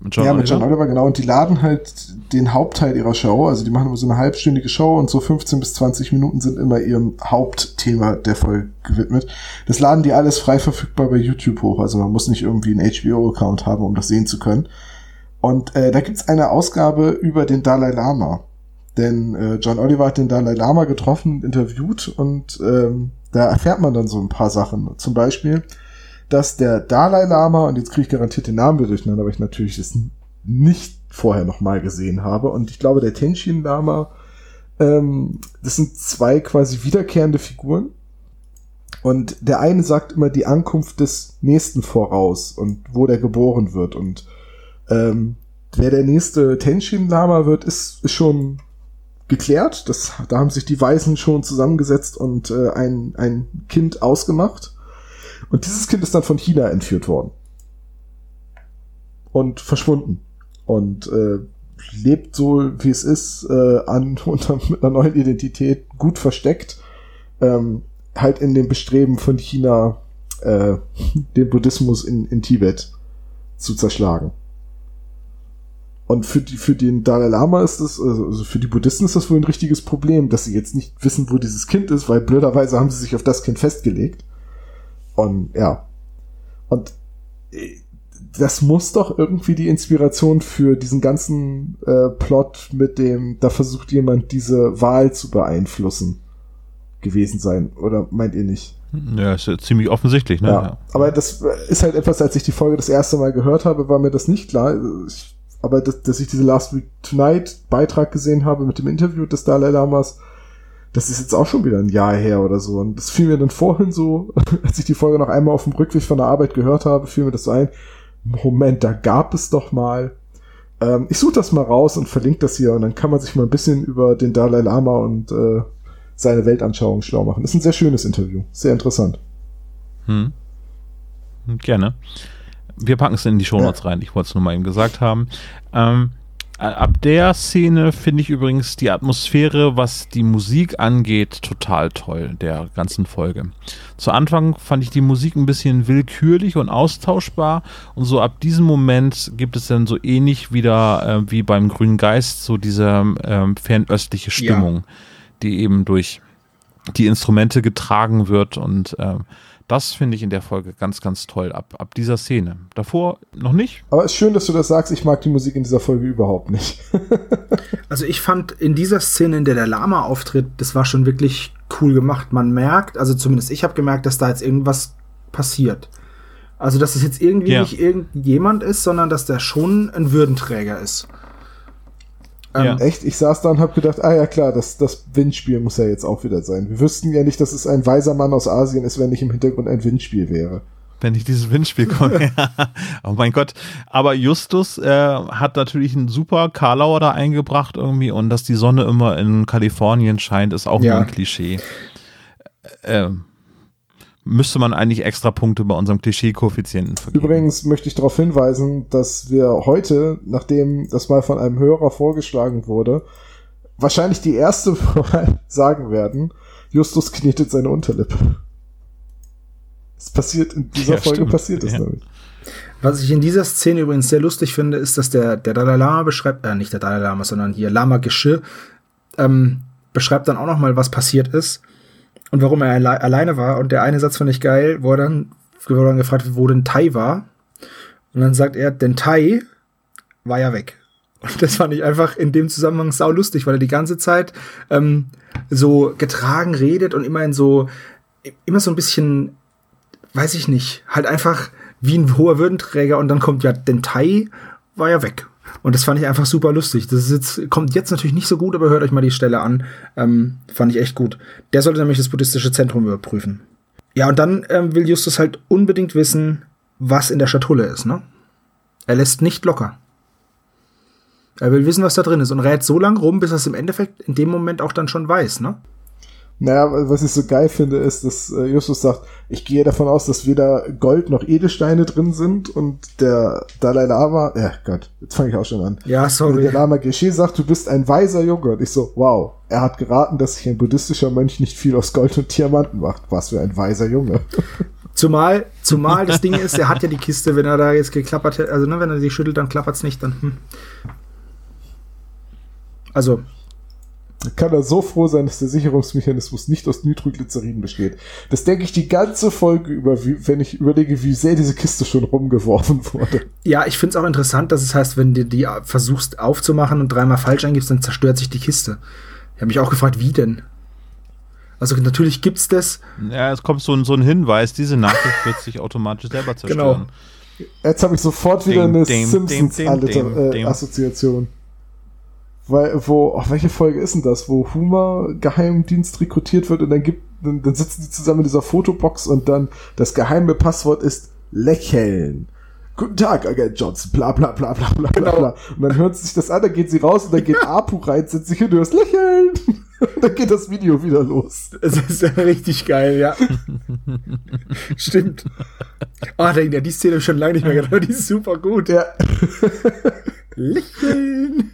Speaker 1: Mit John
Speaker 3: ja, mit John Oliver? Genau. Und die laden halt den Hauptteil ihrer Show. Also die machen immer so eine halbstündige Show und so 15 bis 20 Minuten sind immer ihrem Hauptthema der Folge gewidmet. Das laden die alles frei verfügbar bei YouTube hoch. Also man muss nicht irgendwie einen HBO-Account haben, um das sehen zu können. Und äh, da gibt's eine Ausgabe über den Dalai Lama. Denn äh, John Oliver hat den Dalai Lama getroffen, interviewt und ähm, da erfährt man dann so ein paar Sachen. Zum Beispiel, dass der Dalai Lama, und jetzt kriege ich garantiert den Namen wieder durcheinander, weil ich natürlich das nicht vorher nochmal gesehen habe. Und ich glaube, der Tenshin Lama, ähm, das sind zwei quasi wiederkehrende Figuren. Und der eine sagt immer die Ankunft des Nächsten voraus und wo der geboren wird. Und ähm, wer der nächste Tenshin Lama wird, ist, ist schon geklärt. Das, da haben sich die Weisen schon zusammengesetzt und äh, ein, ein Kind ausgemacht. Und dieses Kind ist dann von China entführt worden. Und verschwunden. Und äh, lebt so, wie es ist, äh, an, unter, mit einer neuen Identität, gut versteckt. Ähm, halt in dem Bestreben von China, äh, den Buddhismus in, in Tibet zu zerschlagen. Und für, die, für den Dalai Lama ist das, also für die Buddhisten ist das wohl ein richtiges Problem, dass sie jetzt nicht wissen, wo dieses Kind ist, weil blöderweise haben sie sich auf das Kind festgelegt. Und ja. Und äh, das muss doch irgendwie die Inspiration für diesen ganzen äh, Plot mit dem, da versucht jemand diese Wahl zu beeinflussen gewesen sein. Oder meint ihr nicht?
Speaker 1: Ja, ist ja ziemlich offensichtlich, ne?
Speaker 3: Ja, aber das ist halt etwas, als ich die Folge das erste Mal gehört habe, war mir das nicht klar. Ich, aber das, dass ich diese Last Week Tonight Beitrag gesehen habe mit dem Interview des Dalai Lamas, das ist jetzt auch schon wieder ein Jahr her oder so. Und das fiel mir dann vorhin so, als ich die Folge noch einmal auf dem Rückweg von der Arbeit gehört habe, fiel mir das so ein. Moment, da gab es doch mal. Ähm, ich suche das mal raus und verlinke das hier und dann kann man sich mal ein bisschen über den Dalai Lama und äh, seine Weltanschauung schlau machen. Das ist ein sehr schönes Interview, sehr interessant.
Speaker 1: Hm. Gerne. Wir packen es in die Shownotes ja. rein. Ich wollte es nur mal eben gesagt haben. Ähm, ab der Szene finde ich übrigens die Atmosphäre, was die Musik angeht, total toll, der ganzen Folge. Zu Anfang fand ich die Musik ein bisschen willkürlich und austauschbar und so ab diesem Moment gibt es dann so ähnlich wieder äh, wie beim Grünen Geist so diese äh, fernöstliche Stimmung. Ja die eben durch die Instrumente getragen wird und äh, das finde ich in der Folge ganz, ganz toll ab, ab dieser Szene. Davor noch nicht.
Speaker 3: Aber es ist schön, dass du das sagst. Ich mag die Musik in dieser Folge überhaupt nicht.
Speaker 4: also ich fand in dieser Szene, in der der Lama auftritt, das war schon wirklich cool gemacht. Man merkt, also zumindest ich habe gemerkt, dass da jetzt irgendwas passiert. Also dass es jetzt irgendwie ja. nicht irgendjemand ist, sondern dass der schon ein Würdenträger ist.
Speaker 3: Ähm, ja. Echt? Ich saß da und hab gedacht, ah ja klar, das, das Windspiel muss ja jetzt auch wieder sein. Wir wüssten ja nicht, dass es ein weiser Mann aus Asien ist, wenn nicht im Hintergrund ein Windspiel wäre.
Speaker 1: Wenn nicht dieses Windspiel kommt. oh mein Gott. Aber Justus äh, hat natürlich einen super Karlauer da eingebracht irgendwie und dass die Sonne immer in Kalifornien scheint, ist auch ja. nur ein Klischee. Äh, müsste man eigentlich extra Punkte bei unserem Klischee-Koeffizienten
Speaker 3: vergeben. Übrigens möchte ich darauf hinweisen, dass wir heute, nachdem das mal von einem Hörer vorgeschlagen wurde, wahrscheinlich die erste Mal sagen werden, Justus knetet seine Unterlippe. Es passiert, in dieser ja, Folge stimmt. passiert es ja. nämlich.
Speaker 4: Was ich in dieser Szene übrigens sehr lustig finde, ist, dass der, der Dalai Lama beschreibt, äh, nicht der Dalai Lama, sondern hier Lama Geshe, ähm, beschreibt dann auch noch mal, was passiert ist und warum er alle alleine war. Und der eine Satz fand ich geil, wo er dann, wo er dann gefragt wird, wo denn Tai war. Und dann sagt er, denn Tai war ja weg. Und das fand ich einfach in dem Zusammenhang sau lustig, weil er die ganze Zeit ähm, so getragen redet und immer in so, immer so ein bisschen, weiß ich nicht, halt einfach wie ein hoher Würdenträger und dann kommt ja, denn Tai war ja weg. Und das fand ich einfach super lustig. Das jetzt, kommt jetzt natürlich nicht so gut, aber hört euch mal die Stelle an. Ähm, fand ich echt gut. Der sollte nämlich das buddhistische Zentrum überprüfen. Ja, und dann ähm, will Justus halt unbedingt wissen, was in der Schatulle ist, ne? Er lässt nicht locker. Er will wissen, was da drin ist und rät so lange rum, bis er es im Endeffekt in dem Moment auch dann schon weiß, ne?
Speaker 3: Naja, was ich so geil finde, ist, dass äh, Justus sagt, ich gehe davon aus, dass weder Gold noch Edelsteine drin sind und der Dalai Lama, ja Gott, jetzt fange ich auch schon an.
Speaker 4: Ja, sorry. Und
Speaker 3: der Lama Geshe sagt, du bist ein weiser Junge. Und ich so, wow, er hat geraten, dass sich ein buddhistischer Mönch nicht viel aus Gold und Diamanten macht. Was für ein weiser Junge.
Speaker 4: Zumal, zumal das Ding ist, er hat ja die Kiste, wenn er da jetzt geklappert hätte, also ne, wenn er die schüttelt, dann klappert's nicht, dann. Hm. Also,
Speaker 3: kann er so froh sein, dass der Sicherungsmechanismus nicht aus Nitroglycerin besteht. Das denke ich die ganze Folge über, wie, wenn ich überlege, wie sehr diese Kiste schon rumgeworfen wurde.
Speaker 4: Ja, ich finde es auch interessant, dass es heißt, wenn du die versuchst aufzumachen und dreimal falsch eingibst, dann zerstört sich die Kiste. Ich habe mich auch gefragt, wie denn? Also natürlich gibt's das.
Speaker 1: Ja, es kommt so ein, so ein Hinweis, diese Nachricht wird sich automatisch selber zerstören.
Speaker 3: Genau. Jetzt habe ich sofort wieder ding, eine Simpsons-Assoziation. Weil, wo, auf welche Folge ist denn das, wo Huma Geheimdienst rekrutiert wird und dann gibt, dann, dann sitzen die zusammen in dieser Fotobox und dann das geheime Passwort ist Lächeln. Guten Tag, Agent Johnson, bla bla bla bla bla genau. bla. Und dann hört sie sich das an, dann geht sie raus und dann geht Apu rein, setzt sich hin und hörst Lächeln. Und dann geht das Video wieder los.
Speaker 4: Das ist ja richtig geil, ja. Stimmt. Oh, da, ja, die Szene schon lange nicht mehr gedacht, die ist super gut. Ja. Lächeln.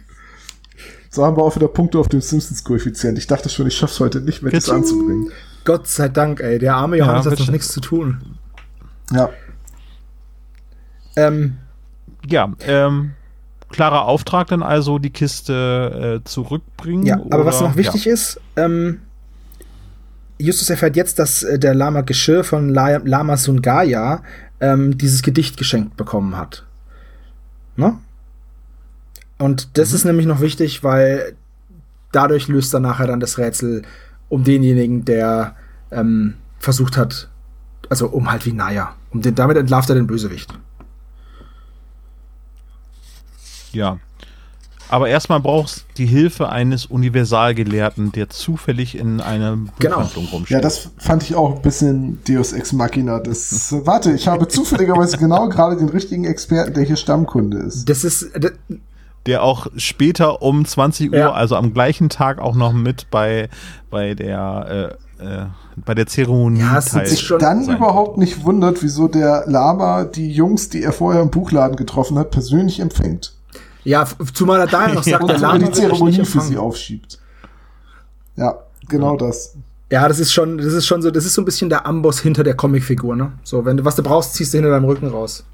Speaker 3: So haben wir auch wieder Punkte auf dem Simpsons-Koeffizient. Ich dachte schon, ich schaff's heute nicht mehr, das anzubringen.
Speaker 4: Gott sei Dank, ey. Der arme Johannes ja, hat doch nichts zu tun.
Speaker 3: Ja.
Speaker 1: Ähm, ja, ähm, klarer Auftrag dann also, die Kiste äh, zurückbringen.
Speaker 4: Ja, aber oder? was noch wichtig ja. ist, ähm, Justus erfährt jetzt, dass äh, der Lama Geschirr von La Lama Sungaya ähm, dieses Gedicht geschenkt bekommen hat. Ne? Und das mhm. ist nämlich noch wichtig, weil dadurch löst er nachher dann das Rätsel um denjenigen, der ähm, versucht hat, also um halt wie Naya. Um den, damit entlarvt er den Bösewicht.
Speaker 1: Ja. Aber erstmal brauchst du die Hilfe eines Universalgelehrten, der zufällig in einer
Speaker 4: Genau.
Speaker 1: Buchhandlung rumsteht.
Speaker 3: Ja, das fand ich auch ein bisschen Deus Ex Machina. Das, warte, ich habe zufälligerweise genau gerade den richtigen Experten, der hier Stammkunde ist.
Speaker 4: Das ist, das,
Speaker 1: der auch später um 20 Uhr,
Speaker 4: Ja.
Speaker 1: also am gleichen Tag auch noch mit bei, bei der äh, äh, bei der Zeremonie
Speaker 4: Ja, es ist schon-
Speaker 3: Dann überhaupt nicht wundert, wieso der Lama die Jungs, die er vorher im Buchladen getroffen hat, persönlich empfängt.
Speaker 4: ja, zumal er da ja noch sagt,
Speaker 3: Und
Speaker 4: der Lama
Speaker 3: die Zeremonie für sie aufschiebt. Ja, genau das.
Speaker 4: Ja, das ist schon, das ist schon so, das ist so ein bisschen der Amboss hinter der Comicfigur, ne? So, wenn du was du brauchst, ziehst du hinter deinem Rücken raus.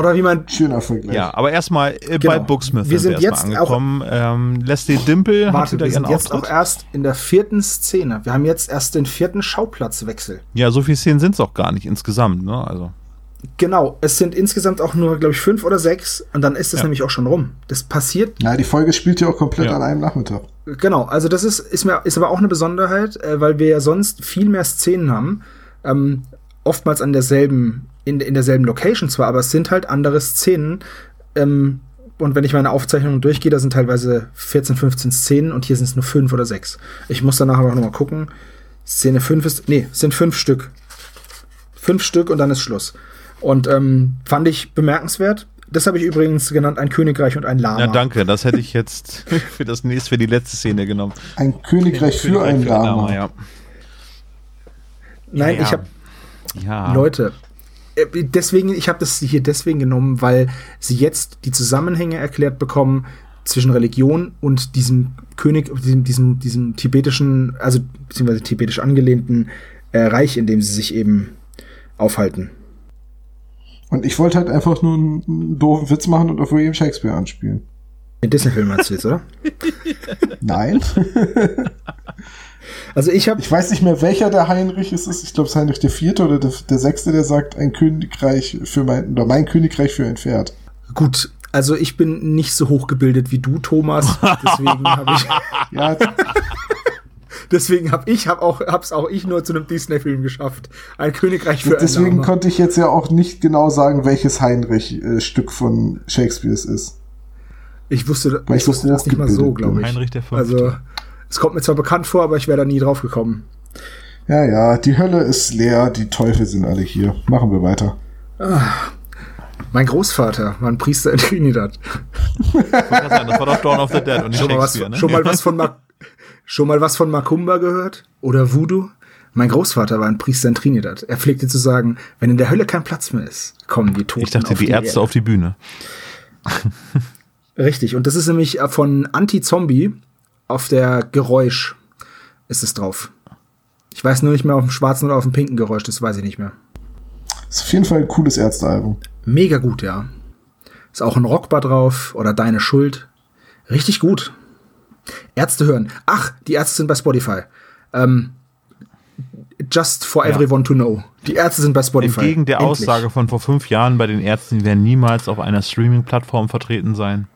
Speaker 4: Oder wie man
Speaker 3: Schöner Vergleich.
Speaker 1: Ja, aber erstmal äh,
Speaker 4: Genau.
Speaker 1: bei Booksmith
Speaker 4: Wir sind
Speaker 1: erstmal
Speaker 4: jetzt auch-
Speaker 1: angekommen. ähm, Leslie Dimple hat
Speaker 4: Warte,
Speaker 1: wieder
Speaker 4: wir
Speaker 1: ihren
Speaker 4: sind jetzt
Speaker 1: Auftritt.
Speaker 4: auch erst in der vierten Szene. Wir haben jetzt erst den vierten Schauplatzwechsel.
Speaker 1: Ja, so viele Szenen sind es auch gar nicht insgesamt, ne? Also.
Speaker 4: Genau, es sind insgesamt auch nur, glaube ich, fünf oder sechs und dann ist es
Speaker 1: Ja.
Speaker 4: nämlich auch schon rum. Das passiert,
Speaker 3: Ja, die Folge spielt ja auch komplett
Speaker 1: Ja.
Speaker 3: an einem Nachmittag.
Speaker 4: genau, also das ist, ist, mir, ist aber auch eine Besonderheit, äh, weil wir ja sonst viel mehr Szenen haben. Ähm, oftmals an derselben, in, in derselben Location zwar, aber es sind halt andere Szenen. Ähm, und wenn ich meine Aufzeichnungen durchgehe, da sind teilweise 14, 15 Szenen und hier sind es nur fünf oder sechs. Ich muss danach aber noch mal gucken. Szene 5 ist, nee, es sind fünf Stück. Fünf Stück und dann ist Schluss. Und ähm, fand ich bemerkenswert. Das habe ich übrigens genannt, ein Königreich und ein Lama.
Speaker 1: Ja, danke. Das hätte ich jetzt für das nächste, für die letzte Szene genommen.
Speaker 3: Ein Königreich für
Speaker 1: Königreich
Speaker 3: ein Lama.
Speaker 1: ja.
Speaker 4: Nein,
Speaker 1: Ja,
Speaker 4: ich habe
Speaker 1: Ja.
Speaker 4: Leute, deswegen, ich habe das hier deswegen genommen, weil sie jetzt die Zusammenhänge erklärt bekommen zwischen Religion und diesem König, diesem, diesem, diesem tibetischen, also beziehungsweise tibetisch angelehnten äh, Reich, in dem sie sich eben aufhalten.
Speaker 3: Und ich wollte halt einfach nur einen, einen doofen Witz machen und auf William Shakespeare anspielen.
Speaker 4: Den Disney-Film meinst du jetzt, oder?
Speaker 3: Nein.
Speaker 4: Also ich habe
Speaker 3: Ich weiß nicht mehr, welcher der Heinrich es ist. Ich glaube, es ist Heinrich der Vierte oder der, der Sechste, der sagt, ein Königreich für mein, oder mein Königreich für ein Pferd.
Speaker 4: gut, also ich bin nicht so hochgebildet wie du, Thomas. Deswegen habe ich,
Speaker 3: Ja,
Speaker 4: deswegen habe ich, hab auch, hab's auch ich nur zu einem Disney-Film geschafft. Ein Königreich für
Speaker 3: deswegen
Speaker 4: Lama.
Speaker 3: konnte ich jetzt ja auch nicht genau sagen, welches Heinrich-Stück von Shakespeare es ist.
Speaker 4: Ich wusste,
Speaker 3: Weil
Speaker 4: ich
Speaker 3: ich
Speaker 4: wusste das nicht mal so, glaube ich.
Speaker 1: Heinrich der Fünfte.
Speaker 4: Also, es kommt mir zwar bekannt vor, aber ich wäre da nie drauf gekommen.
Speaker 3: Ja, ja, die Hölle ist leer, die Teufel sind alle hier. Machen wir weiter.
Speaker 4: Mein Großvater war ein Priester in Trinidad.
Speaker 1: Sagen, das war doch Dawn of the Dead und nicht
Speaker 4: Schon mal, was,
Speaker 1: ne?
Speaker 4: schon, mal was von Ma schon mal was von Macumba gehört? Oder Voodoo? Mein Großvater war ein Priester in Trinidad. Er pflegte zu sagen, wenn in der Hölle kein Platz mehr ist, kommen die Toten
Speaker 1: Ich dachte,
Speaker 4: auf
Speaker 1: die Ärzte
Speaker 4: Erde.
Speaker 1: auf die Bühne.
Speaker 4: Richtig, und das ist nämlich von Anti-Zombie auf der Geräusch ist es drauf. Ich weiß nur nicht mehr auf dem schwarzen oder auf dem pinken Geräusch, das weiß ich nicht mehr.
Speaker 3: Ist auf jeden Fall ein cooles Ärztealbum.
Speaker 4: Mega gut, ja. Ist auch ein Rockbar drauf oder Deine Schuld. Richtig gut. Ärzte hören. Ach, die Ärzte sind bei Spotify. Ähm, just for
Speaker 1: Ja.
Speaker 4: everyone to know. Die Ärzte sind bei Spotify.
Speaker 1: Entgegen der
Speaker 4: Endlich.
Speaker 1: Aussage von vor fünf Jahren bei den Ärzten, die werden niemals auf einer Streaming-Plattform vertreten sein.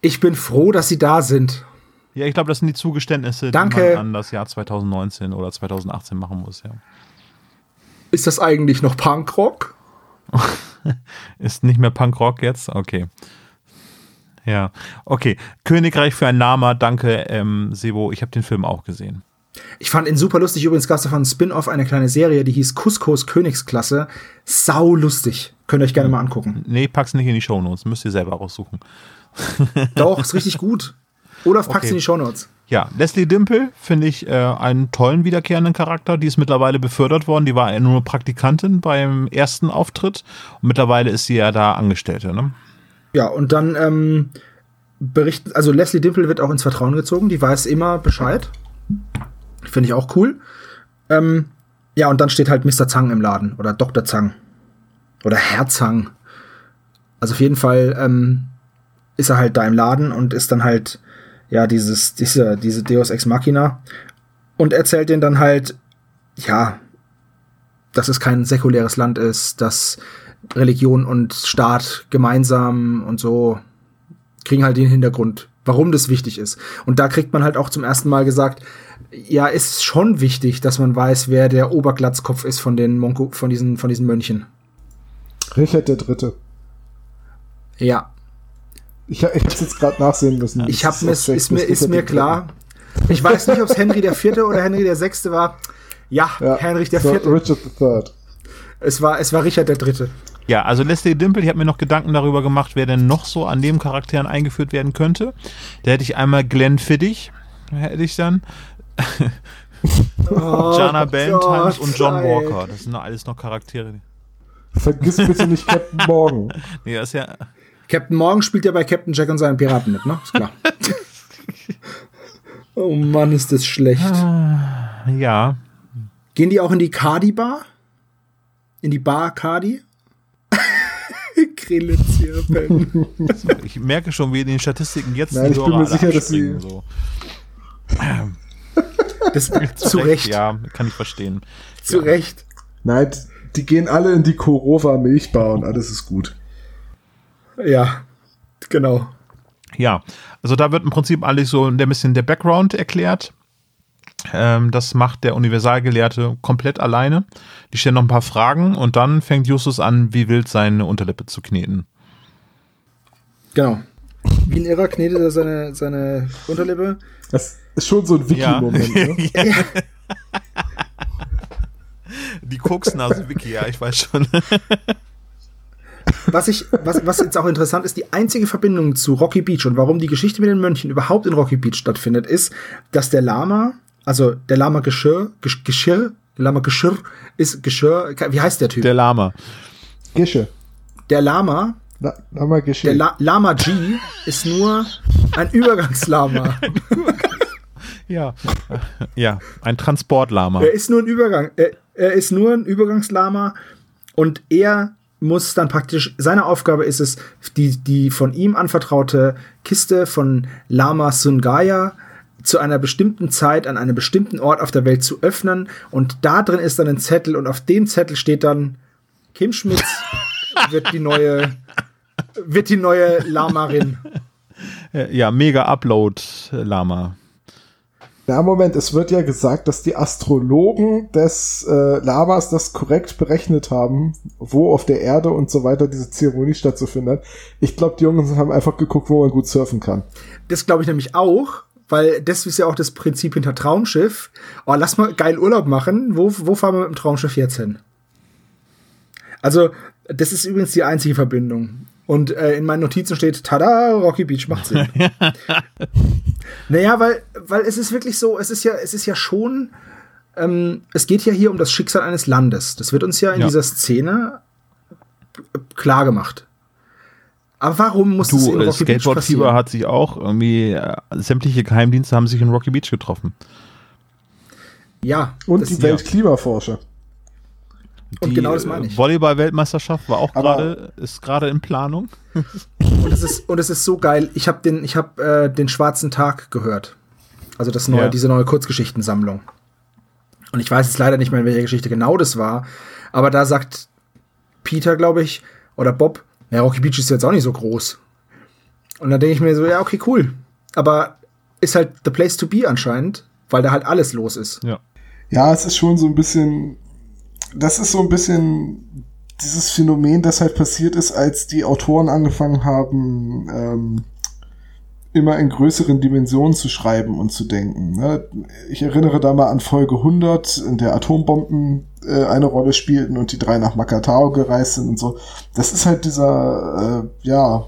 Speaker 4: Ich bin froh, dass sie da sind.
Speaker 1: Ja, ich glaube, das sind die Zugeständnisse,
Speaker 4: Danke.
Speaker 1: die man an das Jahr 2019 oder 2018 machen muss, ja.
Speaker 4: Ist das eigentlich noch Punkrock?
Speaker 1: Ist nicht mehr Punkrock jetzt? Okay. Ja, okay. Königreich für ein Lama, danke, ähm, Sebo. Ich habe den Film auch gesehen.
Speaker 4: Ich fand ihn super lustig. Übrigens gab es davon ein Spin-off, eine kleine Serie, die hieß Couscous Königsklasse. Sau lustig. Könnt ihr euch gerne mal angucken.
Speaker 1: Nee, pack's nicht in die Shownotes, müsst ihr selber raussuchen.
Speaker 4: Doch, ist richtig gut. Olaf
Speaker 1: Okay.
Speaker 4: in die Shownotes.
Speaker 1: Ja, Leslie Dimple finde ich äh, einen tollen wiederkehrenden Charakter. Die ist mittlerweile befördert worden. Die war nur Praktikantin beim ersten Auftritt. Und mittlerweile ist sie ja da Angestellte. Ne?
Speaker 4: Ja, und dann ähm, berichten, also Leslie Dimple wird auch ins Vertrauen gezogen, die weiß immer Bescheid. Finde ich auch cool. Ähm, ja, und dann steht halt Mr. Zang im Laden oder Dr. Zang. Oder Herr Zang. Also auf jeden Fall ähm, ist er halt da im Laden und ist dann halt, ja, dieses, diese, diese Deus Ex Machina und erzählt denen dann halt, ja, dass es kein säkuläres Land ist, dass Religion und Staat gemeinsam und so kriegen halt den Hintergrund, warum das wichtig ist. Und da kriegt man halt auch zum ersten Mal gesagt, ja, ist schon wichtig, dass man weiß, wer der Oberglatzkopf ist von den Monko, von diesen, von diesen Mönchen.
Speaker 3: Richard der Dritte.
Speaker 4: Ja.
Speaker 3: Ich, ich hab's jetzt gerade nachsehen müssen.
Speaker 4: Ich hab mir, ist, ist mir, ist mir klar. Ich weiß nicht, ob es Henry der Vierte oder Henry der Sechste war. Ja,
Speaker 3: Ja,
Speaker 4: Henry der
Speaker 3: so
Speaker 4: Vierte.
Speaker 3: Richard III.
Speaker 4: Es war, es war Richard der Dritte.
Speaker 1: Ja, also Leslie Dimple, ich habe mir noch Gedanken darüber gemacht, wer denn noch so an Nebencharakteren eingeführt werden könnte. Da hätte ich einmal Glenn Fiddich, hätte ich dann. Jana Ballantynes
Speaker 4: Oh
Speaker 1: und John. Walker. Das sind alles noch Charaktere.
Speaker 3: Vergiss bitte nicht Captain Morgan.
Speaker 1: Nee, das ist ja.
Speaker 4: Captain Morgan spielt ja bei Captain Jack und seinen Piraten mit, ne? Ist klar. oh Mann, ist das schlecht.
Speaker 1: Ja.
Speaker 4: Gehen die auch in die Cardi-Bar? In die Bar Cardi?
Speaker 1: Ich merke schon, wie in den Statistiken jetzt
Speaker 3: Nein, ich bin mir
Speaker 1: alle
Speaker 3: sicher, dass sie-
Speaker 1: so.
Speaker 4: Das, zu Recht.
Speaker 1: Ja, kann ich verstehen.
Speaker 4: Zu Recht.
Speaker 3: Nein, die gehen alle in die Korova Milchbar und alles ist gut.
Speaker 4: Ja, genau.
Speaker 1: Ja, also da wird im Prinzip alles so ein bisschen der Background erklärt. Ähm, das macht der Universalgelehrte komplett alleine. Die stellen noch ein paar Fragen und dann fängt Justus an, wie wild seine Unterlippe zu kneten.
Speaker 4: Genau. Wie ein Irrer knetet er seine, seine Unterlippe.
Speaker 3: Das ist schon so ein Wiki-Moment. Ne?
Speaker 1: ja. Die Koksnase Wiki, ja, ich weiß schon.
Speaker 4: Was, ich, was, was jetzt auch interessant ist, die einzige Verbindung zu Rocky Beach und warum die Geschichte mit den Mönchen überhaupt in Rocky Beach stattfindet, ist, dass der Lama, also der Lama Geschirr, Gesch- Geschirr, der Lama Geschirr ist Geschirr, wie heißt der Typ?
Speaker 1: Der Lama.
Speaker 3: Gische.
Speaker 4: der Lama,
Speaker 3: Na, haben wir
Speaker 4: der. La Lama G ist nur ein Übergangslama.
Speaker 1: Ja. Ja, ein Transportlama.
Speaker 4: Er ist nur ein Übergang, er, er ist nur ein Übergangslama und er muss dann praktisch, seine Aufgabe ist es, die, die von ihm anvertraute Kiste von Lama Sungaya zu einer bestimmten Zeit an einem bestimmten Ort auf der Welt zu öffnen und da drin ist dann ein Zettel und auf dem Zettel steht dann Kim Schmitz wird die neue wird die neue Lamarin.
Speaker 1: Ja, mega Upload Lama.
Speaker 3: Na, Moment, es wird ja gesagt, dass die Astrologen des äh, Lamas das korrekt berechnet haben, wo auf der Erde und so weiter diese Zeremonie stattzufinden hat. Ich glaube, die Jungs haben einfach geguckt, wo man gut surfen kann.
Speaker 4: Das glaube ich nämlich auch, weil das ist ja auch das Prinzip hinter Traumschiff. Oh, lass mal geil Urlaub machen. Wo, wo fahren wir mit dem Traumschiff jetzt hin? Also, das ist übrigens die einzige Verbindung. Und äh, in meinen Notizen steht, tada, Rocky Beach macht Sinn. naja, weil, weil es ist wirklich so, es ist ja, es ist ja schon, ähm, es geht ja hier um das Schicksal eines Landes. Das wird uns ja in
Speaker 1: Ja.
Speaker 4: dieser Szene klar gemacht. Aber warum muss es in
Speaker 1: Du, äh,
Speaker 4: Rocky Beach
Speaker 1: Skateboard-Fieber
Speaker 4: passieren?
Speaker 1: hat sich auch irgendwie, äh, sämtliche Geheimdienste haben sich in Rocky Beach getroffen.
Speaker 4: Ja,
Speaker 3: Und
Speaker 4: das-
Speaker 3: die Weltklimaforscher.
Speaker 4: Und
Speaker 1: Die,
Speaker 4: genau das meine
Speaker 1: äh,
Speaker 4: ich.
Speaker 1: Volleyball-Weltmeisterschaft war auch gerade, ist gerade in Planung.
Speaker 4: Und es ist, und es ist so geil. Ich habe den, ich hab, äh, den Schwarzen Tag gehört. Also das neue,
Speaker 1: Ja.
Speaker 4: diese neue Kurzgeschichtensammlung. Und ich weiß jetzt leider nicht mehr, in welcher Geschichte genau das war. Aber da sagt Peter, glaube ich, oder Bob, ja, Rocky Beach ist jetzt auch nicht so groß. Und dann denke ich mir so, ja, okay, cool. Aber ist halt the place to be anscheinend, weil da halt alles los ist.
Speaker 1: Ja.
Speaker 3: Ja, es ist schon so ein bisschen, das ist so ein bisschen dieses Phänomen, das halt passiert ist, als die Autoren angefangen haben, ähm, immer in größeren Dimensionen zu schreiben und zu denken. Ne? Ich erinnere da mal an Folge 100, in der Atombomben äh, eine Rolle spielten und die drei nach Makatao gereist sind und so. Das ist halt dieser, äh, ja,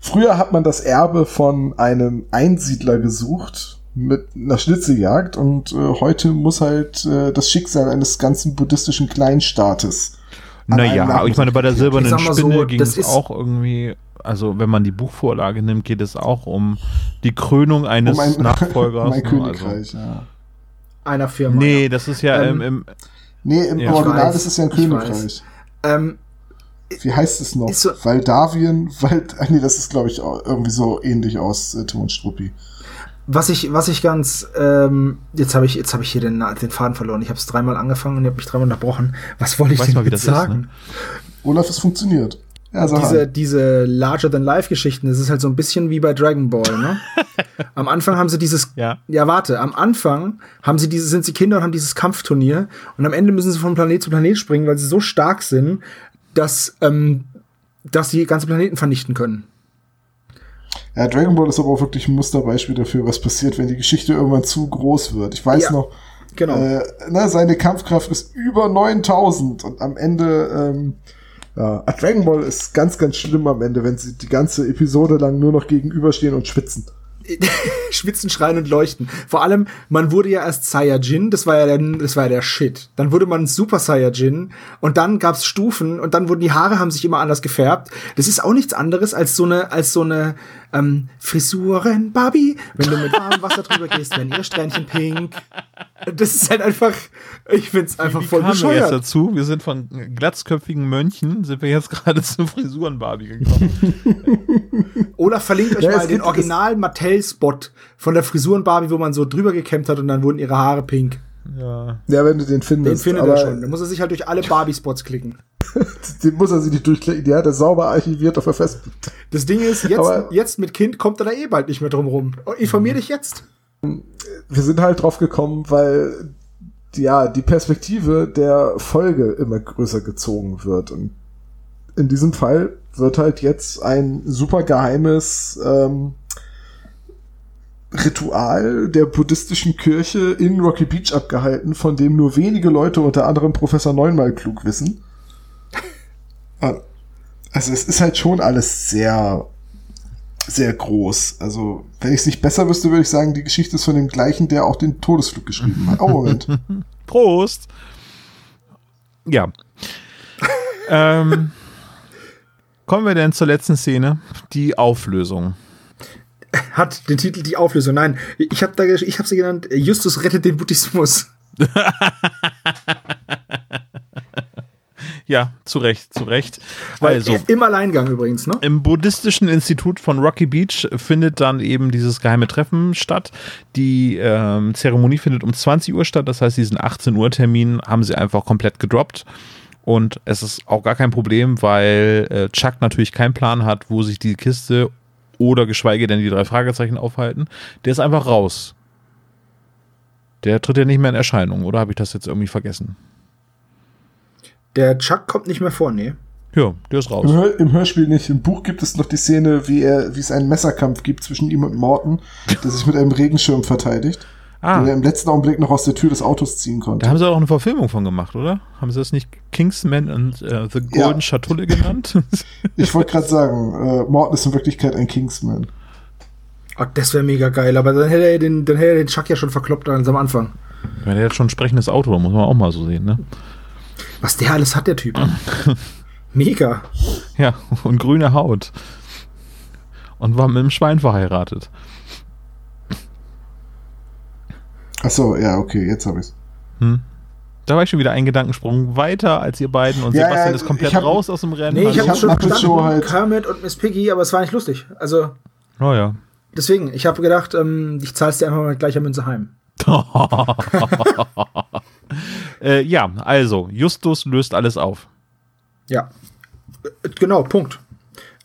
Speaker 3: früher hat man das Erbe von einem Einsiedler gesucht mit einer Schnitzeljagd und äh, heute muss halt äh, das Schicksal eines ganzen buddhistischen Kleinstaates
Speaker 1: Naja, ich meine, bei der silbernen
Speaker 4: mal so,
Speaker 1: Spinne ging es auch irgendwie, also wenn man die Buchvorlage nimmt, geht es auch um die Krönung eines
Speaker 3: um ein,
Speaker 1: Nachfolgers.
Speaker 3: um ein
Speaker 1: ne? Also,
Speaker 3: Königreich, ja.
Speaker 4: Einer Firma.
Speaker 1: nee, das ist ja
Speaker 4: Ähm,
Speaker 1: im, im
Speaker 3: Nee, im
Speaker 1: Ja.
Speaker 3: Original ist es ja ein. Königreich.
Speaker 4: Ähm,
Speaker 3: Wie heißt es noch?
Speaker 4: So-
Speaker 3: Valdavien, Wald, ach nee, das ist glaube ich irgendwie so ähnlich aus äh, Tim und Struppi.
Speaker 4: Was ich, was ich ganz, ähm, jetzt habe ich, jetzt habe ich hier den, den Faden verloren. Ich habe es dreimal angefangen und ich habe mich dreimal unterbrochen. Was wollte ich
Speaker 1: Weiß
Speaker 4: denn
Speaker 1: mal, wie
Speaker 4: jetzt
Speaker 1: das ist,
Speaker 4: sagen?
Speaker 1: ne?
Speaker 3: Olaf, es funktioniert. Ja, sag
Speaker 4: diese, diese Larger-than-Life-Geschichten, das ist halt so ein bisschen wie bei Dragon Ball, ne? am Anfang haben sie dieses,
Speaker 1: Ja.
Speaker 4: ja, warte, am Anfang haben sie diese, sind sie Kinder und haben dieses Kampfturnier und am Ende müssen sie von Planet zu Planet springen, weil sie so stark sind, dass, ähm, dass sie ganze Planeten vernichten können.
Speaker 3: Ja, Dragon Ball ist aber auch wirklich ein Musterbeispiel dafür, was passiert, wenn die Geschichte irgendwann zu groß wird. Ich weiß
Speaker 4: Ja,
Speaker 3: noch,
Speaker 4: Genau.
Speaker 3: äh, na, seine Kampfkraft ist über 9000 und am Ende, ähm, ja, Dragon Ball ist ganz, ganz schlimm am Ende, wenn sie die ganze Episode lang nur noch gegenüberstehen und schwitzen.
Speaker 4: Schwitzen, schreien und leuchten. Vor allem, man wurde ja erst Saiyajin, das war ja der, das war ja der Shit. Dann wurde man Super Saiyajin und dann gab's Stufen und dann wurden die Haare haben sich immer anders gefärbt. Das ist auch nichts anderes als so eine, als so eine ähm, Frisuren Barbie. Wenn du mit warmem Wasser drüber gehst, werden ihre Strähnchen pink. Das ist halt einfach, ich find's einfach voll
Speaker 1: kamen wir jetzt
Speaker 4: bescheuert.
Speaker 1: dazu? Wir sind von glatzköpfigen Mönchen, sind wir jetzt gerade zu Frisuren-Barbie gekommen.
Speaker 4: Olaf verlinkt euch
Speaker 3: Ja,
Speaker 4: mal den Original Mattel-Spot von der Frisuren Barbie, wo man so drüber gekämmt hat und dann wurden ihre Haare pink.
Speaker 1: Ja.
Speaker 3: Ja, wenn du den
Speaker 4: Den
Speaker 3: findest.
Speaker 4: findet
Speaker 3: aber
Speaker 4: er schon. Da muss er sich halt durch alle Barbie-Spots klicken.
Speaker 3: Den muss er sich nicht durchklicken. Die hat er sauber archiviert auf der Festplatte.
Speaker 4: Das Ding ist, jetzt,
Speaker 3: Aber-
Speaker 4: jetzt mit Kind kommt er da eh bald nicht mehr drum rum. Oh, Informier dich jetzt.
Speaker 3: Wir sind halt drauf gekommen, weil die- ja, die Perspektive der Folge immer größer gezogen wird. Und in diesem Fall wird halt jetzt ein super geheimes ähm, Ritual der buddhistischen Kirche in Rocky Beach abgehalten, von dem nur wenige Leute, unter anderem Professor Neunmal klug wissen. Also es ist halt schon alles sehr, sehr groß. Also wenn ich es nicht besser wüsste, würde ich sagen, die Geschichte ist von dem gleichen, der auch den Todesflug geschrieben hat. Oh, Moment.
Speaker 1: Prost! Ja. ähm, kommen wir denn zur letzten Szene? Die Auflösung.
Speaker 4: Hat den Titel Die Auflösung. Nein, ich habe habe sie genannt. Justus rettet den Buddhismus.
Speaker 1: Ja, zu Recht, zu Recht.
Speaker 4: Weil
Speaker 1: Also,
Speaker 4: im Alleingang übrigens, ne?
Speaker 1: im buddhistischen Institut von Rocky Beach findet dann eben dieses geheime Treffen statt. Die ähm, Zeremonie findet um 20 Uhr statt, das heißt, diesen 18 Uhr Termin haben sie einfach komplett gedroppt. Und es ist auch gar kein Problem, weil äh, Chuck natürlich keinen Plan hat, wo sich die Kiste oder geschweige denn die drei Fragezeichen aufhalten. Der ist einfach raus. Der tritt ja nicht mehr in Erscheinung, oder habe ich das jetzt irgendwie vergessen?
Speaker 4: Der Chuck kommt nicht mehr vor, nee.
Speaker 1: Ja, der ist raus.
Speaker 3: Im, Hör Im Hörspiel nicht. Im Buch gibt es noch die Szene, wie er, wie es einen Messerkampf gibt zwischen ihm und Morton, der sich mit einem Regenschirm verteidigt,
Speaker 1: Ah,
Speaker 3: den er im letzten Augenblick noch aus der Tür des Autos ziehen konnte.
Speaker 1: Da haben sie auch eine Verfilmung von gemacht, oder? Haben sie das nicht Kingsman und äh, The Golden
Speaker 3: Ja.
Speaker 1: Schatulle genannt?
Speaker 3: Ich wollte gerade sagen, äh, Morton ist in Wirklichkeit ein Kingsman.
Speaker 4: Oh, das wäre mega geil, aber dann hätte er den, dann hätte er den Chuck ja schon verkloppt ganz am Anfang.
Speaker 1: Ich meine, der hat schon ein sprechendes Auto, muss man auch mal so sehen, ne?
Speaker 4: Was der alles hat, der Typ. mega.
Speaker 1: Ja, und grüne Haut. Und war mit einem Schwein verheiratet.
Speaker 3: Ach so, ja, okay, jetzt habe ich's.
Speaker 1: Da war ich schon wieder einen Gedankensprung weiter als ihr beiden und
Speaker 3: Ja,
Speaker 1: Sebastian
Speaker 3: ja,
Speaker 1: ist komplett
Speaker 3: hab-
Speaker 1: raus aus dem Rennen.
Speaker 4: Nee, ich
Speaker 3: Ich
Speaker 4: habe
Speaker 3: hab
Speaker 4: schon verstanden,
Speaker 3: Show halt-
Speaker 4: Kermit und Miss Piggy, aber es war nicht lustig. Also,
Speaker 1: oh ja.
Speaker 4: deswegen, ich habe gedacht, ähm, ich zahl's dir einfach mal mit gleicher Münze heim.
Speaker 1: äh, ja, also, Justus löst alles auf.
Speaker 4: Ja. Äh, Genau, Punkt.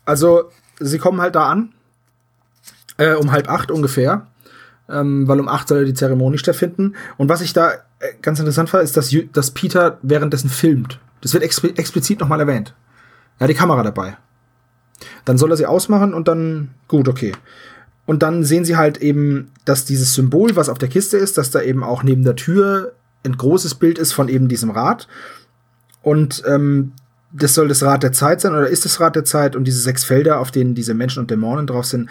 Speaker 4: Also, sie kommen halt da an, äh, um halb acht ungefähr, ähm, weil um acht soll die Zeremonie stattfinden. Und was ich da äh, ganz interessant war, ist, dass, dass Peter währenddessen filmt. Das wird expli explizit nochmal erwähnt. Er hat die Kamera dabei. Dann soll er sie ausmachen und dann, gut, okay. Und dann sehen sie halt eben, dass dieses Symbol, was auf der Kiste ist, dass da eben auch neben der Tür ein großes Bild ist von eben diesem Rad. Und ähm, das soll das Rad der Zeit sein oder ist das Rad der Zeit und diese sechs Felder, auf denen diese Menschen und Dämonen drauf sind,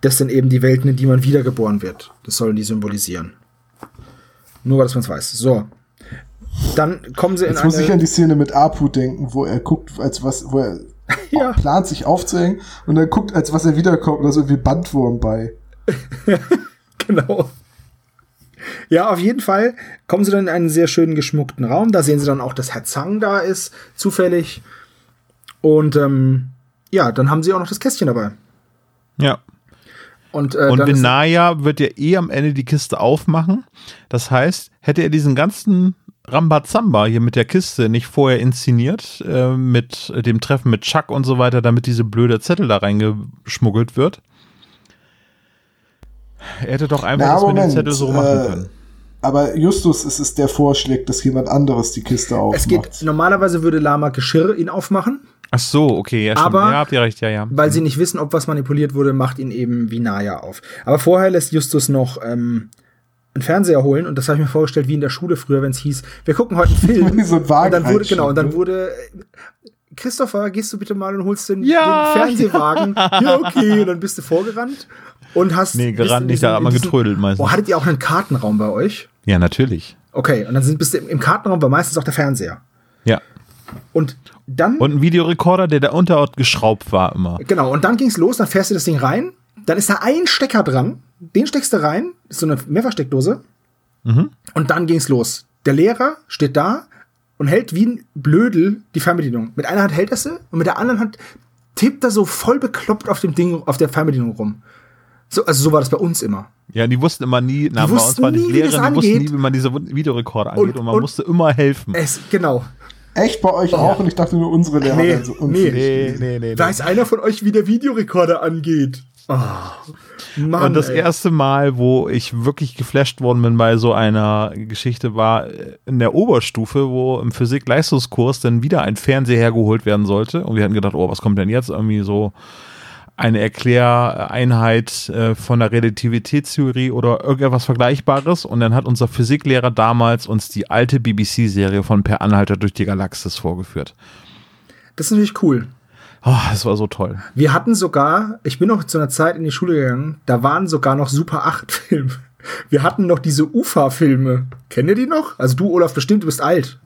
Speaker 4: das sind eben die Welten, in die man wiedergeboren wird. Das sollen die symbolisieren. Nur, dass man es weiß. So. Dann kommen sie in
Speaker 3: Jetzt muss ich an die Szene mit Apu denken, wo er guckt, als was, wo er
Speaker 4: Ja.
Speaker 3: plant, sich aufzuhängen und dann guckt, als was er wiederkommt, da ist irgendwie Bandwurm bei.
Speaker 4: Genau. Ja, auf jeden Fall kommen sie dann in einen sehr schönen geschmuckten Raum. Da sehen sie dann auch, dass Herr Zhang da ist, zufällig. Und ähm, ja, dann haben sie auch noch das Kästchen dabei.
Speaker 1: Ja.
Speaker 4: Und, äh,
Speaker 1: Und Benaya wird ja eh am Ende die Kiste aufmachen. Das heißt, hätte er diesen ganzen Rambazamba hier mit der Kiste nicht vorher inszeniert, äh, mit dem Treffen mit Chuck und so weiter, damit diese blöde Zettel da reingeschmuggelt wird? Er hätte doch einfach
Speaker 3: Na,
Speaker 1: das mit dem
Speaker 3: Moment,
Speaker 1: Zettel so
Speaker 3: äh,
Speaker 1: machen können.
Speaker 3: Aber Justus ist es, der vorschlägt, dass jemand anderes die Kiste aufmacht.
Speaker 4: Es geht, normalerweise würde Lama Geschirr ihn aufmachen,
Speaker 1: Ach so, okay, ja, stimmt.
Speaker 4: aber-
Speaker 1: ja, habt ihr recht, ja, ja.
Speaker 4: weil sie nicht wissen, ob was manipuliert wurde, macht ihn eben Vinaya auf. Aber vorher lässt Justus noch ähm, einen Fernseher holen und das habe ich mir vorgestellt wie in der Schule früher, wenn es hieß, wir gucken heute einen Film.
Speaker 3: Wie so ein Wagen
Speaker 4: und dann wurde, genau, und dann wurde äh, Christopher, gehst du bitte mal und holst den,
Speaker 1: Ja.
Speaker 4: den Fernsehwagen? ja, okay. Und dann bist du vorgerannt und hast.
Speaker 1: Nee, gerannt nicht, da hat man getrödelt meistens.
Speaker 4: Oh, hattet ihr auch einen Kartenraum bei euch?
Speaker 1: Ja, natürlich.
Speaker 4: Okay, und dann sind, bist du im, Kartenraum war meistens auch der Fernseher.
Speaker 1: Ja.
Speaker 4: Und dann,
Speaker 1: Und ein Videorekorder, der da unterort geschraubt war immer.
Speaker 4: genau, und dann ging's los, dann fährst du das Ding rein, dann ist da ein Stecker dran, den steckst du rein, ist so eine Mehrfachsteckdose,
Speaker 1: Mhm.
Speaker 4: und dann ging's los. Der Lehrer steht da und hält wie ein Blödel die Fernbedienung. Mit einer Hand hält er sie und mit der anderen Hand tippt er so voll bekloppt auf dem Ding, auf der Fernbedienung rum. So, also so war das bei uns immer.
Speaker 1: Ja, die wussten immer nie, na, bei uns war die Lehrerin, die wussten
Speaker 4: angeht.
Speaker 1: nie, wie man diese Videorekorder angeht und,
Speaker 4: Und-
Speaker 1: man
Speaker 4: und-
Speaker 1: musste immer helfen.
Speaker 4: Es, genau.
Speaker 3: Echt bei euch auch? Und ich dachte nur, unsere Lehrer
Speaker 4: Nee,
Speaker 3: wären so
Speaker 4: nee.
Speaker 3: unfähig.
Speaker 1: nee, nee.
Speaker 4: Weiß einer von euch, wie der Videorekorder angeht? Oh, Mann,
Speaker 1: Und das
Speaker 4: ey.
Speaker 1: erste Mal, wo ich wirklich geflasht worden bin bei so einer Geschichte, war in der Oberstufe, wo im Physik-Leistungskurs dann wieder ein Fernseher hergeholt werden sollte. Und wir hatten gedacht, oh, was kommt denn jetzt? Irgendwie so eine Erkläreinheit äh, von der Relativitätstheorie oder irgendetwas Vergleichbares. Und dann hat unser Physiklehrer damals uns die alte BBC-Serie von Per Anhalter durch die Galaxis vorgeführt.
Speaker 4: Das ist natürlich cool.
Speaker 1: Oh, das war so toll.
Speaker 4: Wir hatten sogar, ich bin noch zu einer Zeit in die Schule gegangen, da waren sogar noch Super 8 Filme. Wir hatten noch diese UFA-Filme. Kennt ihr die noch? Also du, Olaf, bestimmt, du bist alt.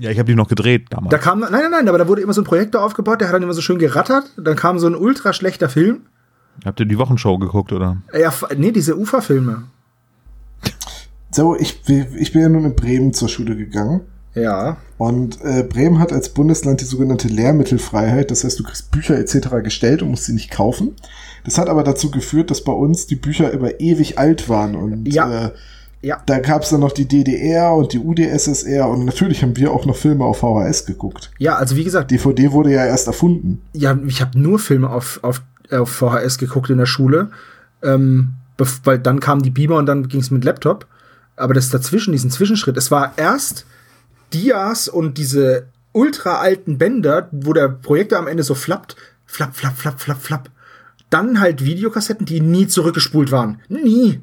Speaker 1: Ja, ich habe die noch gedreht damals.
Speaker 4: Da kam, nein, nein, nein, aber da wurde immer so ein Projektor aufgebaut, der hat dann immer so schön gerattert. Dann kam so ein ultra schlechter Film.
Speaker 1: Habt ihr die Wochenshow geguckt, oder?
Speaker 4: Ja, nee, diese UFA-Filme.
Speaker 3: So, ich, ich bin ja nun in Bremen zur Schule gegangen.
Speaker 4: Ja.
Speaker 3: Und äh, Bremen hat als Bundesland die sogenannte Lehrmittelfreiheit. Das heißt, du kriegst Bücher etc. gestellt und musst sie nicht kaufen. Das hat aber dazu geführt, dass bei uns die Bücher immer ewig alt waren. Und
Speaker 4: Ja.
Speaker 3: äh,
Speaker 4: Ja.
Speaker 3: da gab es dann noch die DDR und die UdSSR. Und natürlich haben wir auch noch Filme auf VHS geguckt.
Speaker 4: Ja, also wie gesagt,
Speaker 3: DVD wurde ja erst erfunden.
Speaker 4: ja, ich habe nur Filme auf, auf, auf VHS geguckt in der Schule. Ähm, weil dann kamen die Beamer und dann ging es mit Laptop. Aber das dazwischen, diesen Zwischenschritt, es war erst Dias und diese ultra alten Bänder, wo der Projektor am Ende so flappt, flapp, flapp, flapp, flapp, flapp. Dann halt Videokassetten, die nie zurückgespult waren. Nie.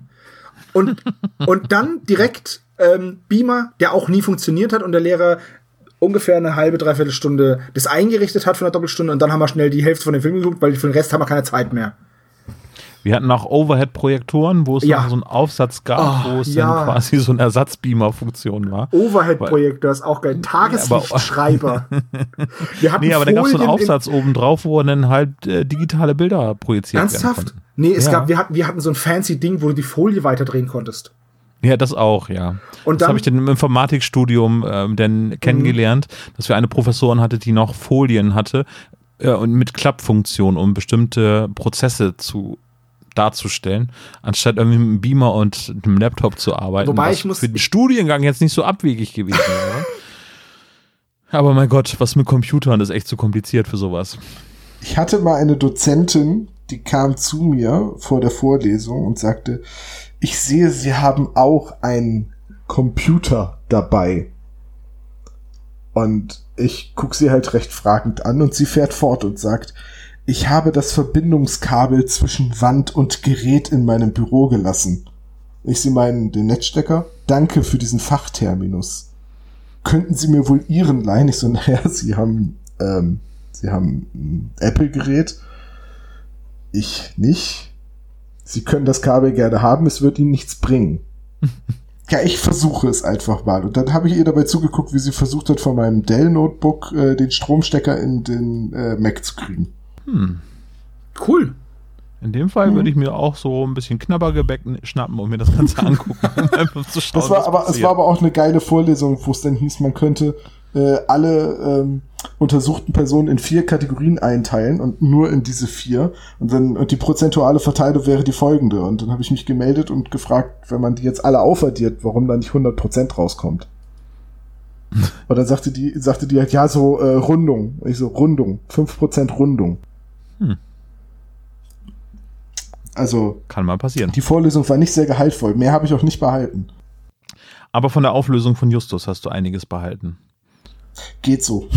Speaker 4: Und, und dann direkt ähm, Beamer, der auch nie funktioniert hat und der Lehrer ungefähr eine halbe, dreiviertel Stunde das eingerichtet hat für eine Doppelstunde und dann haben wir schnell die Hälfte von dem Film geguckt, weil für den Rest haben wir keine Zeit mehr.
Speaker 1: Wir hatten auch Overhead-Projektoren, wo es
Speaker 4: Ja.
Speaker 1: so einen Aufsatz gab,
Speaker 4: Oh,
Speaker 1: wo es
Speaker 4: ja.
Speaker 1: dann quasi so eine Ersatzbeamer-Funktion war.
Speaker 4: Overhead-Projektor ist auch geil. Tageslichtschreiber. Wir hatten
Speaker 1: Nee, aber da gab es so einen
Speaker 4: Folien in-
Speaker 1: Aufsatz oben drauf, wo dann halt äh, digitale Bilder projiziert werden
Speaker 4: Ernsthaft?
Speaker 1: konnten.
Speaker 4: Nee, es
Speaker 1: Ja.
Speaker 4: gab, wir hatten, wir hatten so ein fancy Ding, wo du die Folie weiterdrehen konntest.
Speaker 1: Ja, das auch, ja.
Speaker 4: Und
Speaker 1: das habe ich dann im Informatikstudium ähm, dann kennengelernt, dass wir eine Professorin hatte, die noch Folien hatte äh, und mit Klappfunktion, um bestimmte Prozesse zu darzustellen, anstatt irgendwie mit einem Beamer und einem Laptop zu arbeiten.
Speaker 4: Wobei
Speaker 1: was
Speaker 4: ich muss-
Speaker 1: für den Studiengang jetzt nicht so abwegig gewesen wäre. Aber mein Gott, was mit Computern ist echt zu kompliziert für sowas.
Speaker 3: Ich hatte mal eine Dozentin, die kam zu mir vor der Vorlesung und sagte, ich sehe, Sie haben auch einen Computer dabei. Und ich gucke sie halt recht fragend an und sie fährt fort und sagt, ich habe das Verbindungskabel zwischen Wand und Gerät in meinem Büro gelassen. Ich sie meinen, den Netzstecker? Danke für diesen Fachterminus. Könnten Sie mir wohl Ihren leihen? Ich so, naja, Sie haben, ähm, Sie haben ein Apple-Gerät. Ich nicht. Sie können das Kabel gerne haben, es wird Ihnen nichts bringen. ja, ich versuche es einfach mal. Und dann habe ich ihr dabei zugeguckt, wie sie versucht hat, von meinem Dell-Notebook äh, den Stromstecker in den äh, Mac zu kriegen.
Speaker 4: Cool.
Speaker 1: In dem Fall würde ich mir auch so ein bisschen Knabbergebäck schnappen und mir das Ganze angucken, um einfach zu schauen,
Speaker 3: Das war
Speaker 1: was
Speaker 3: aber, es war aber auch eine geile Vorlesung, wo es dann hieß, man könnte äh, alle ähm, untersuchten Personen in vier Kategorien einteilen und nur in diese vier. Und dann und die prozentuale Verteilung wäre die folgende. Und dann habe ich mich gemeldet und gefragt, wenn man die jetzt alle aufaddiert, warum da nicht 100% rauskommt. Und dann sagte die, sagte die halt, ja, so äh, Rundung. Und ich so, Rundung, 5% Rundung.
Speaker 1: Hm.
Speaker 3: Also,
Speaker 1: Kann mal passieren.
Speaker 3: die Vorlesung war nicht sehr gehaltvoll. Mehr habe ich auch nicht behalten.
Speaker 1: Aber von der Auflösung von Justus hast du einiges behalten.
Speaker 3: Geht so.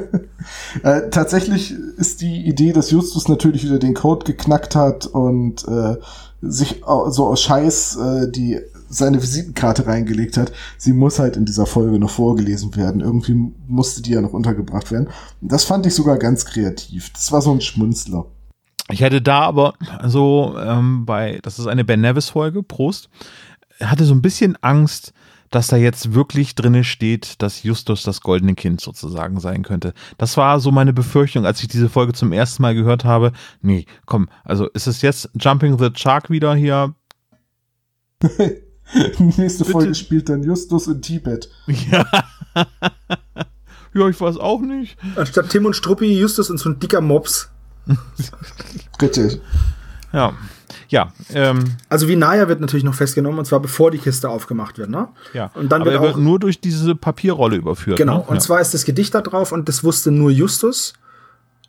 Speaker 3: äh, tatsächlich ist die Idee, dass Justus natürlich wieder den Code geknackt hat und äh, sich so aus Scheiß äh, die seine Visitenkarte reingelegt hat. Sie muss halt in dieser Folge noch vorgelesen werden. Irgendwie musste die ja noch untergebracht werden. Das fand ich sogar ganz kreativ. Das war so ein Schmunzler.
Speaker 1: Ich hätte da aber so ähm, bei, das ist eine Ben Nevis Folge, Prost, hatte so ein bisschen Angst, dass da jetzt wirklich drinne steht, dass Justus das goldene Kind sozusagen sein könnte. Das war so meine Befürchtung, als ich diese Folge zum ersten Mal gehört habe. Nee, komm, also ist es jetzt Jumping the Shark wieder hier?
Speaker 3: Nächste Folge spielt dann Justus in Tibet.
Speaker 1: Ja. ja, ich weiß auch nicht.
Speaker 4: Anstatt Tim und Struppi, Justus und so ein dicker Mops.
Speaker 3: Richtig.
Speaker 1: Ja. Ja, ähm,
Speaker 4: Also Vinaya wird natürlich noch festgenommen, und zwar bevor die Kiste aufgemacht wird, ne?
Speaker 1: ja.
Speaker 4: Und dann
Speaker 1: Aber
Speaker 4: wird
Speaker 1: er wird
Speaker 4: auch-
Speaker 1: nur durch diese Papierrolle überführt.
Speaker 4: Genau,
Speaker 1: Ne?
Speaker 4: und
Speaker 1: ja.
Speaker 4: zwar ist das Gedicht da drauf und das wusste nur Justus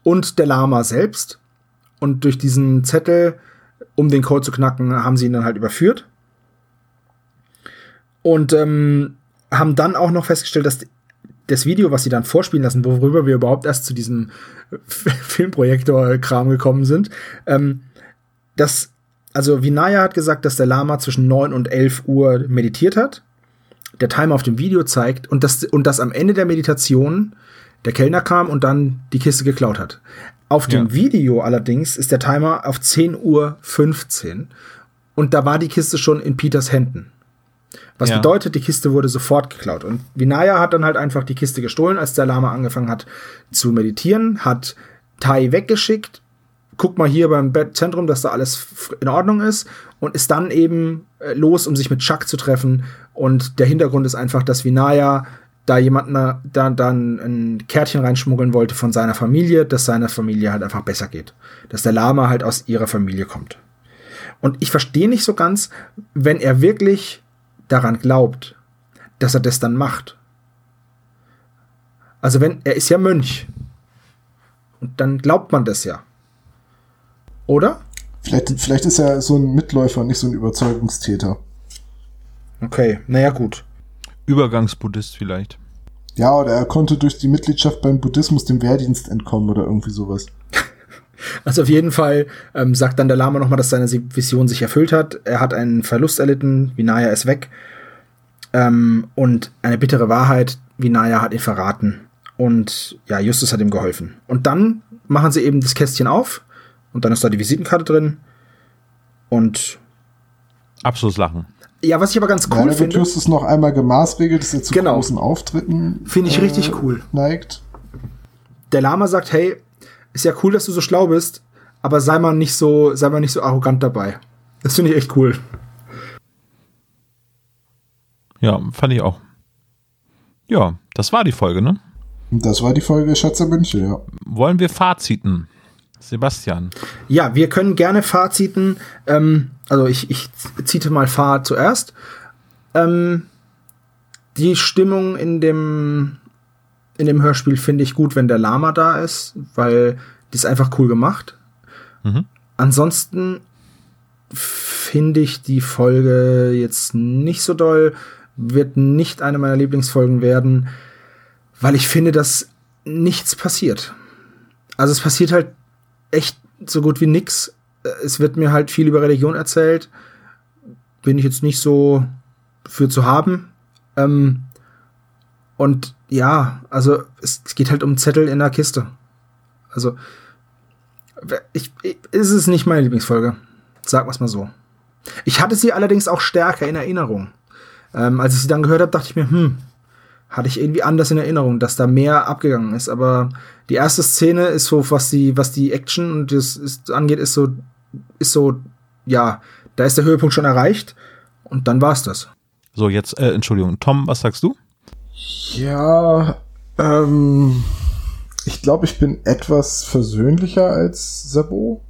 Speaker 4: und der Lama selbst. Und durch diesen Zettel, um den Code zu knacken, haben sie ihn dann halt überführt. Und ähm, haben dann auch noch festgestellt, dass das Video, was sie dann vorspielen lassen, worüber wir überhaupt erst zu diesem Filmprojektor-Kram gekommen sind, ähm, dass, also Vinaya hat gesagt, dass der Lama zwischen 9 und 11 Uhr meditiert hat der Timer auf dem Video zeigt und dass, und dass am Ende der Meditation der Kellner kam und dann die Kiste geklaut hat. Auf dem
Speaker 1: Ja.
Speaker 4: Video allerdings ist der Timer auf 10 Uhr 15 und da war die Kiste schon in Peters Händen. Was
Speaker 1: Ja.
Speaker 4: bedeutet, die Kiste wurde sofort geklaut. Und Vinaya hat dann halt einfach die Kiste gestohlen, als der Lama angefangen hat zu meditieren, hat Tai weggeschickt, guck mal hier beim Bettzentrum, dass da alles in Ordnung ist und ist dann eben äh, los, um sich mit Chuck zu treffen. Und der Hintergrund ist einfach, dass Vinaya da jemanden äh, da dann ein Kärtchen reinschmuggeln wollte von seiner Familie, dass seiner Familie halt einfach besser geht. Dass der Lama halt aus ihrer Familie kommt. Und ich verstehe nicht so ganz, wenn er wirklich daran glaubt, dass er das dann macht. Also wenn, er ist ja Mönch. Und dann glaubt man das ja. Oder?
Speaker 3: Vielleicht, vielleicht ist er so ein Mitläufer, nicht so ein Überzeugungstäter.
Speaker 4: Okay, naja, gut.
Speaker 1: Übergangsbuddhist vielleicht.
Speaker 3: Ja, oder er konnte durch die Mitgliedschaft beim Buddhismus dem Wehrdienst entkommen oder irgendwie sowas.
Speaker 4: Also auf jeden Fall ähm, sagt dann der Lama nochmal, dass seine Vision sich erfüllt hat. Er hat einen Verlust erlitten, Vinaya ist weg. Ähm, und eine bittere Wahrheit, Vinaya hat ihn verraten. Und ja, Justus hat ihm geholfen. Und dann machen sie eben das Kästchen auf und dann ist da die Visitenkarte drin. Und
Speaker 1: Abschlusslachen.
Speaker 4: ja, was ich aber ganz
Speaker 3: Ja,
Speaker 4: cool
Speaker 3: wird
Speaker 4: finde,
Speaker 3: Justus noch einmal gemaßregelt, dass er zu
Speaker 4: Genau.
Speaker 3: großen Auftritten
Speaker 4: Finde ich richtig cool.
Speaker 3: neigt.
Speaker 4: der Lama sagt, hey, ist ja cool, dass du so schlau bist, aber sei mal nicht so, sei mal nicht so arrogant dabei. Das finde ich echt cool.
Speaker 1: Ja, fand ich auch. Ja, das war die Folge, ne?
Speaker 3: Das war die Folge Schatz der Mönche, ja.
Speaker 1: Wollen wir Faziten? Sebastian.
Speaker 4: Ja, wir können gerne Faziten. Ähm, also ich, ich ziehe mal Fahrt zuerst. Ähm, die Stimmung in dem, in dem Hörspiel finde ich gut, wenn der Lama da ist, weil die ist einfach cool gemacht.
Speaker 1: Mhm.
Speaker 4: Ansonsten finde ich die Folge jetzt nicht so doll, wird nicht eine meiner Lieblingsfolgen werden, weil ich finde, dass nichts passiert. Also es passiert halt echt so gut wie nix. Es wird mir halt viel über Religion erzählt. Bin ich jetzt nicht so für zu haben. Ähm, und ja, also es, es geht halt um Zettel in der Kiste. Also ich, ich, ist es nicht meine Lieblingsfolge. Sagen wir es mal so. Ich hatte sie allerdings auch stärker in Erinnerung. Ähm, als ich sie dann gehört habe, dachte ich mir, hm, hatte ich irgendwie anders in Erinnerung, dass da mehr abgegangen ist. Aber die erste Szene ist so, was die, was die Action und das ist, angeht, ist so, ist so, ja, da ist der Höhepunkt schon erreicht und dann war's das.
Speaker 1: So, jetzt, äh, Entschuldigung, Tom, was sagst du?
Speaker 3: Ja, ähm, ich glaube, ich bin etwas versöhnlicher als Sabo.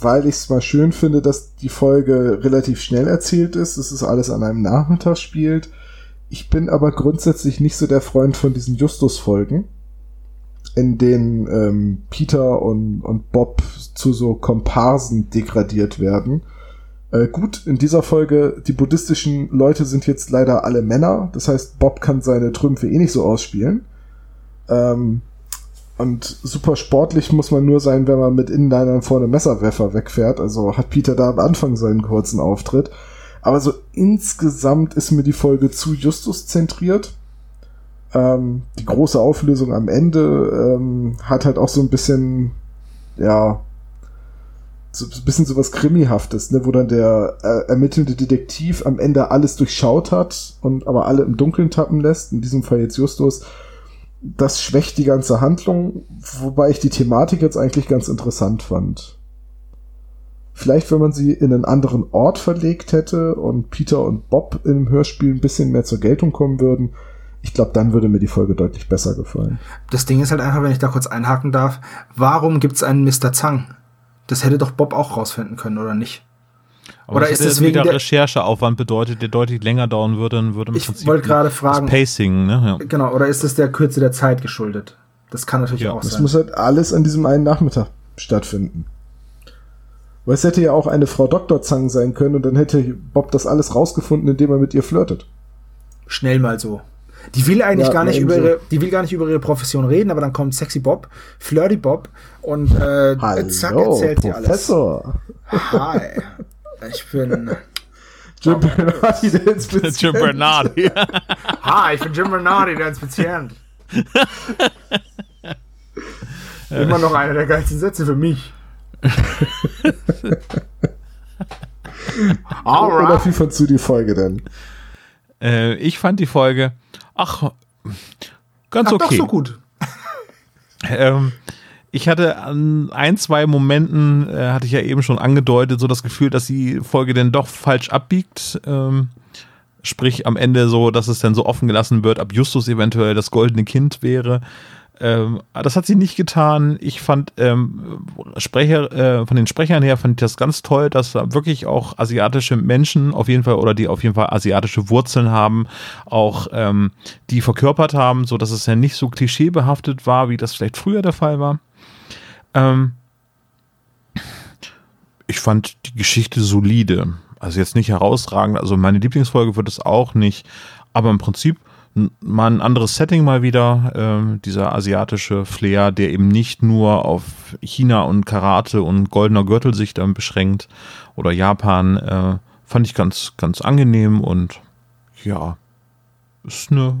Speaker 3: Weil ich es mal schön finde, dass die Folge relativ schnell erzählt ist, dass es alles an einem Nachmittag spielt. Ich bin aber grundsätzlich nicht so der Freund von diesen Justus-Folgen, in denen ähm, Peter und, und Bob zu so Komparsen degradiert werden. Äh, gut, in dieser Folge, die buddhistischen Leute sind jetzt leider alle Männer. Das heißt, Bob kann seine Trümpfe eh nicht so ausspielen. Ähm, und super sportlich muss man nur sein, wenn man mit Inlinern vorne Messerwerfer wegfährt. Also hat Peter da am Anfang seinen kurzen Auftritt. Aber so insgesamt ist mir die Folge zu Justus zentriert. Ähm, die große Auflösung am Ende ähm, hat halt auch so ein bisschen, ja, so ein bisschen sowas Krimihaftes, ne, wo dann der äh, ermittelnde Detektiv am Ende alles durchschaut hat und aber alle im Dunkeln tappen lässt. In diesem Fall jetzt Justus. Das schwächt die ganze Handlung, wobei ich die Thematik jetzt eigentlich ganz interessant fand. Vielleicht, wenn man sie in einen anderen Ort verlegt hätte und Peter und Bob im Hörspiel ein bisschen mehr zur Geltung kommen würden, ich glaube, dann würde mir die Folge deutlich besser gefallen.
Speaker 4: Das Ding ist halt einfach, wenn ich da kurz einhaken darf, warum gibt's einen Mr. Zang? Das hätte doch Bob auch rausfinden können, oder nicht?
Speaker 1: Aber oder ist das wegen der Rechercheaufwand bedeutet, der deutlich länger dauern würde, dann würde
Speaker 4: man Ich wollte gerade fragen.
Speaker 1: Pacing, ne? Ja.
Speaker 4: Genau, oder ist das der Kürze der Zeit geschuldet? Das kann natürlich ja, auch
Speaker 3: das
Speaker 4: sein.
Speaker 3: Das muss halt alles an diesem einen Nachmittag stattfinden. Weil es hätte ja auch eine Frau Dr. Zang sein können und dann hätte Bob das alles rausgefunden, indem er mit ihr flirtet.
Speaker 4: Schnell mal so. Die will eigentlich ja, gar nicht über ihre, die will gar nicht über ihre Profession reden, aber dann kommt Sexy Bob, Flirty Bob und äh,
Speaker 3: Hallo, zack erzählt sie alles. Professor.
Speaker 4: Hi, ich bin
Speaker 3: Jim Bernardi, der Inspizient.
Speaker 1: Jim Bernardi.
Speaker 4: Hi, ich bin Jim Bernardi, der Inspizient. Immer noch einer der geilsten Sätze für mich.
Speaker 3: Alright. Oder wie fandst du die Folge denn?
Speaker 1: Äh, ich fand die Folge, ach, ganz ach, okay.
Speaker 4: Doch so gut.
Speaker 1: ähm, ich hatte an ein, zwei Momenten, äh, hatte ich ja eben schon angedeutet, so das Gefühl, dass die Folge denn doch falsch abbiegt. Ähm, sprich, am Ende so, dass es dann so offen gelassen wird, ob Justus eventuell das goldene Kind wäre. Ähm, das hat sie nicht getan. Ich fand ähm, Sprecher, äh, von den Sprechern her fand ich das ganz toll, dass da wirklich auch asiatische Menschen auf jeden Fall oder die auf jeden Fall asiatische Wurzeln haben, auch ähm, die verkörpert haben, so dass es ja nicht so klischeebehaftet war, wie das vielleicht früher der Fall war. Ähm, ich fand die Geschichte solide. Also jetzt nicht herausragend. Also meine Lieblingsfolge wird es auch nicht. Aber im Prinzip mal ein anderes Setting mal wieder, äh, dieser asiatische Flair, der eben nicht nur auf China und Karate und goldener Gürtel sich dann beschränkt oder Japan, äh, fand ich ganz, ganz angenehm und ja, ist eine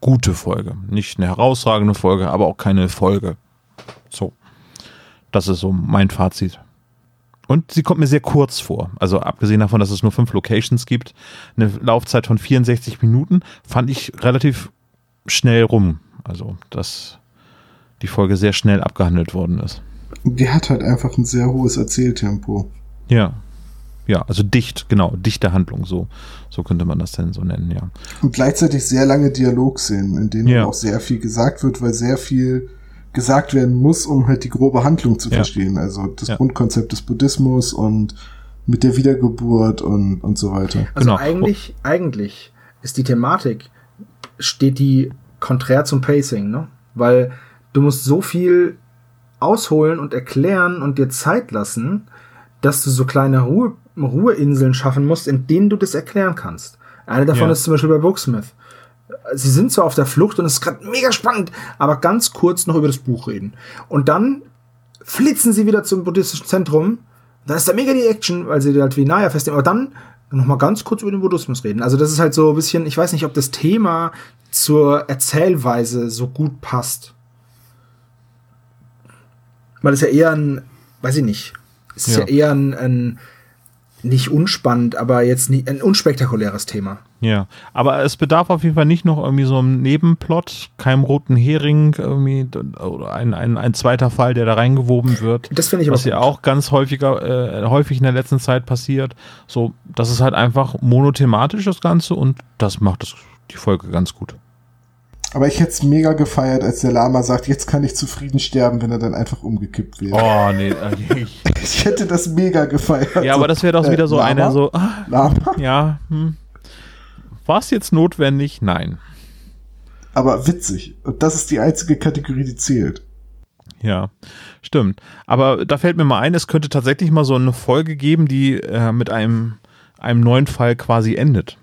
Speaker 1: gute Folge. Nicht eine herausragende Folge, aber auch keine Folge. So, das ist so mein Fazit. Und sie kommt mir sehr kurz vor. Also abgesehen davon, dass es nur fünf Locations gibt, eine Laufzeit von 64 Minuten, fand ich relativ schnell rum. Also, dass die Folge sehr schnell abgehandelt worden ist.
Speaker 3: Die hat halt einfach ein sehr hohes Erzähltempo.
Speaker 1: Ja. Ja, also dicht, genau, dichte Handlung, so, so könnte man das denn so nennen, ja.
Speaker 3: Und gleichzeitig sehr lange Dialogszenen, in denen ja. auch sehr viel gesagt wird, weil sehr viel gesagt werden muss, um halt die grobe Handlung zu ja. verstehen. Also das ja. Grundkonzept des Buddhismus und mit der Wiedergeburt und, und so weiter.
Speaker 4: Also genau. eigentlich, eigentlich ist die Thematik, steht die konträr zum Pacing, ne? Weil du musst so viel ausholen und erklären und dir Zeit lassen, dass du so kleine Ruhe, Ruheinseln schaffen musst, in denen du das erklären kannst. Eine davon ja. ist zum Beispiel bei Booksmith sie sind zwar auf der Flucht und es ist gerade mega spannend, aber ganz kurz noch über das Buch reden. Und dann flitzen sie wieder zum buddhistischen Zentrum. Dann ist da mega die Action, weil sie halt wie Naya festnehmen. Aber dann noch mal ganz kurz über den Buddhismus reden. Also das ist halt so ein bisschen, ich weiß nicht, ob das Thema zur Erzählweise so gut passt. Weil es ja eher ein, weiß ich nicht, es ist ja, ja eher ein, ein nicht unspannend, aber jetzt nicht, ein unspektakuläres Thema.
Speaker 1: Ja, aber es bedarf auf jeden Fall nicht noch irgendwie so einem Nebenplot, keinem roten Hering irgendwie oder ein, ein, ein zweiter Fall, der da reingewoben wird.
Speaker 4: Das finde ich aber
Speaker 1: Was ja auch ganz häufiger, äh, häufig in der letzten Zeit passiert. So, das ist halt einfach monothematisch das Ganze und das macht das, die Folge ganz gut.
Speaker 3: Aber ich hätte es mega gefeiert, als der Lama sagt, jetzt kann ich zufrieden sterben, wenn er dann einfach umgekippt wäre.
Speaker 1: Oh, nee. Äh,
Speaker 3: ich, ich hätte das mega gefeiert.
Speaker 1: Ja, aber das wäre doch wieder so äh, einer so. Ah, Lama? Ja, hm. War es jetzt notwendig? Nein.
Speaker 3: Aber witzig. Und das ist die einzige Kategorie, die zählt.
Speaker 1: Ja, stimmt. Aber da fällt mir mal ein, es könnte tatsächlich mal so eine Folge geben, die äh, mit einem, einem neuen Fall quasi endet.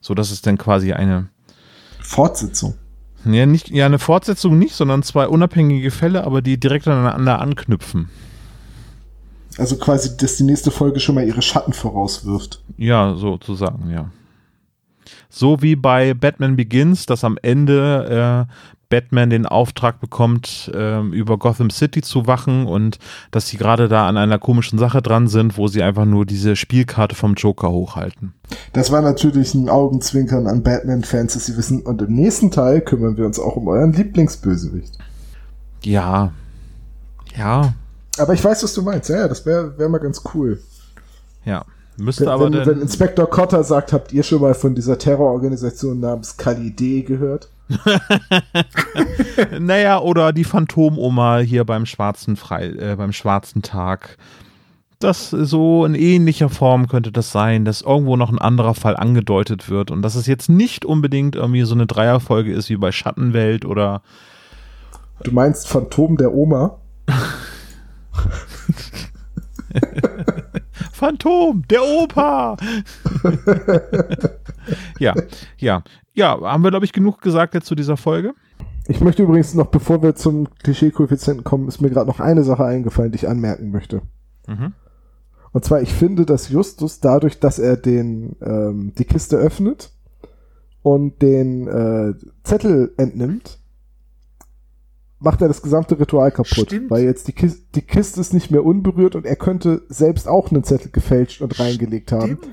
Speaker 1: So dass es dann quasi eine
Speaker 3: Fortsetzung.
Speaker 1: Ja, nicht, ja, eine Fortsetzung nicht, sondern zwei unabhängige Fälle, aber die direkt aneinander anknüpfen.
Speaker 3: Also quasi, dass die nächste Folge schon mal ihre Schatten vorauswirft.
Speaker 1: Ja, sozusagen, ja. So wie bei Batman Begins, dass am Ende äh, Batman den Auftrag bekommt, äh, über Gotham City zu wachen und dass sie gerade da an einer komischen Sache dran sind, wo sie einfach nur diese Spielkarte vom Joker hochhalten.
Speaker 3: Das war natürlich ein Augenzwinkern an Batman-Fans, dass sie wissen, und im nächsten Teil kümmern wir uns auch um euren Lieblingsbösewicht.
Speaker 1: Ja. Ja.
Speaker 3: Aber ich weiß, was du meinst. Ja, das wäre wär mal ganz cool.
Speaker 1: Ja. Müsste
Speaker 3: wenn,
Speaker 1: aber
Speaker 3: wenn, wenn Inspektor Cotter sagt, habt ihr schon mal von dieser Terrororganisation namens Kali D gehört?
Speaker 1: naja, oder die Phantomoma hier beim schwarzen Frei, äh, beim schwarzen Tag. Das so in ähnlicher Form könnte das sein, dass irgendwo noch ein anderer Fall angedeutet wird und dass es jetzt nicht unbedingt irgendwie so eine Dreierfolge ist wie bei Schattenwelt oder.
Speaker 3: Du meinst Phantom der Oma?
Speaker 1: Phantom, der Opa. ja, ja, ja, haben wir, glaube ich, genug gesagt jetzt zu dieser Folge.
Speaker 3: Ich möchte übrigens noch, bevor wir zum Klischee-Koeffizienten kommen, ist mir gerade noch eine Sache eingefallen, die ich anmerken möchte.
Speaker 1: Mhm.
Speaker 3: Und zwar, ich finde, dass Justus dadurch, dass er den ähm, die Kiste öffnet und den äh, Zettel entnimmt, macht er das gesamte Ritual kaputt.
Speaker 4: Stimmt.
Speaker 3: Weil jetzt die Kiste, die Kiste ist nicht mehr unberührt und er könnte selbst auch einen Zettel gefälscht und reingelegt haben.
Speaker 4: Stimmt.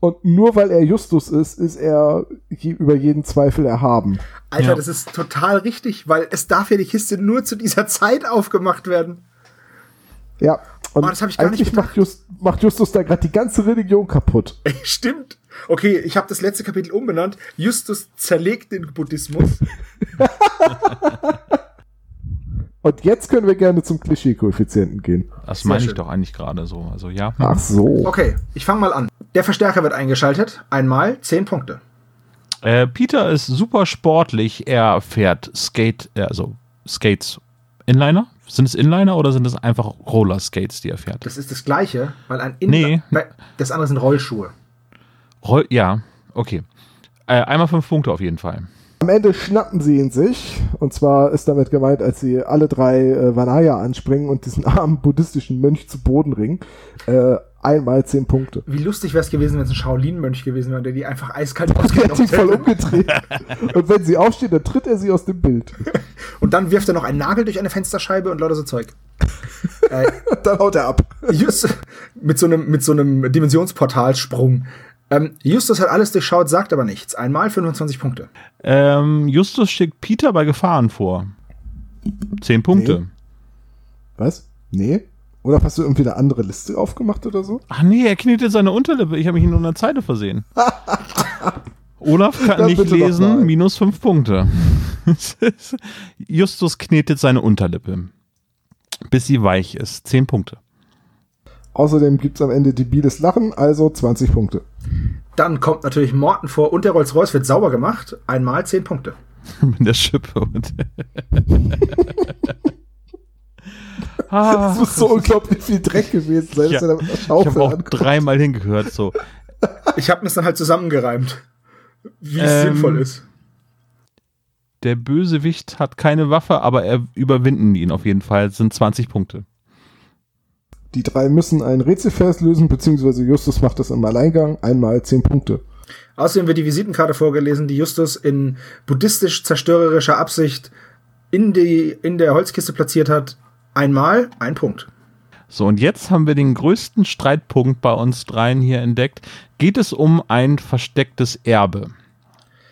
Speaker 3: Und nur weil er Justus ist, ist er je, über jeden Zweifel erhaben.
Speaker 4: Alter,
Speaker 1: Ja.
Speaker 4: das ist total richtig, weil es darf ja die Kiste nur zu dieser Zeit aufgemacht werden.
Speaker 3: Ja. Und
Speaker 4: Oh, das hab ich gar nicht
Speaker 3: eigentlich macht, Just, macht Justus da gerade die ganze Religion kaputt.
Speaker 4: Stimmt. Okay, ich habe das letzte Kapitel umbenannt. Justus zerlegt den Buddhismus.
Speaker 3: Und jetzt können wir gerne zum Klischee-Koeffizienten gehen.
Speaker 1: Das
Speaker 4: Sehr
Speaker 1: meine ich
Speaker 4: schön.
Speaker 1: doch eigentlich gerade so. Also ja.
Speaker 3: Ach so.
Speaker 4: Okay, ich fange mal an. Der Verstärker wird eingeschaltet. Einmal 10 Punkte.
Speaker 1: Äh, Peter ist super sportlich. Er fährt Skate, äh, also Skates. Inliner? Sind es Inliner oder sind es einfach Roller Skates, die er fährt?
Speaker 4: Das ist das gleiche, weil ein
Speaker 1: Nee.
Speaker 4: Bei- Das andere sind Rollschuhe.
Speaker 1: Roll ja, okay. Äh, einmal fünf Punkte auf jeden Fall.
Speaker 3: Am Ende schnappen sie ihn sich. Und zwar ist damit gemeint, als sie alle drei äh, Vanaya anspringen und diesen armen buddhistischen Mönch zu Boden ringen. Äh, einmal zehn Punkte.
Speaker 4: Wie lustig wäre es gewesen, wenn es ein Shaolin-Mönch gewesen wäre, der die einfach eiskalt
Speaker 3: sich
Speaker 4: ausgenockt
Speaker 3: voll
Speaker 4: hätte.
Speaker 3: umgedreht. und wenn sie aufsteht, dann tritt er sie aus dem Bild.
Speaker 4: Und dann wirft er noch einen Nagel durch eine Fensterscheibe und lauter so Zeug. äh,
Speaker 3: dann haut er ab.
Speaker 4: Just, mit so einem, mit so einem Dimensionsportalsprung. Ähm, Justus hat alles durchschaut, sagt aber nichts. Einmal 25 Punkte.
Speaker 1: Ähm, Justus schickt Peter bei Gefahren vor. Zehn Punkte.
Speaker 3: Nee. Was? Nee? Oder hast du irgendwie eine andere Liste aufgemacht oder so?
Speaker 1: Ach nee, er knetet seine Unterlippe. Ich habe mich in einer Zeile versehen. Olaf kann
Speaker 3: Dann
Speaker 1: nicht lesen, minus fünf Punkte. Justus knetet seine Unterlippe. Bis sie weich ist. Zehn Punkte.
Speaker 3: Außerdem gibt's am Ende debiles Lachen, also 20 Punkte.
Speaker 4: Dann kommt natürlich Morten vor und der Rolls-Royce wird sauber gemacht. Einmal 10 Punkte.
Speaker 1: Mit der Schippe. Und
Speaker 3: Das muss so unglaublich viel Dreck gewesen sein,
Speaker 1: Ja.
Speaker 3: dass er
Speaker 1: ich habe auch
Speaker 3: ankommt.
Speaker 1: dreimal hingehört. So.
Speaker 4: Ich habe mir es dann halt zusammengereimt. Wie es
Speaker 1: Ähm,
Speaker 4: sinnvoll ist.
Speaker 1: Der Bösewicht hat keine Waffe, aber er überwinden ihn auf jeden Fall. Das sind 20 Punkte.
Speaker 3: Die drei müssen ein Rätselvers lösen, beziehungsweise Justus macht das im Alleingang, einmal 10 Punkte.
Speaker 4: Außerdem wird die Visitenkarte vorgelesen, die Justus in buddhistisch-zerstörerischer Absicht in, die, in der Holzkiste platziert hat. Einmal ein Punkt.
Speaker 1: So, und jetzt haben wir den größten Streitpunkt bei uns dreien hier entdeckt. Geht es um ein verstecktes Erbe?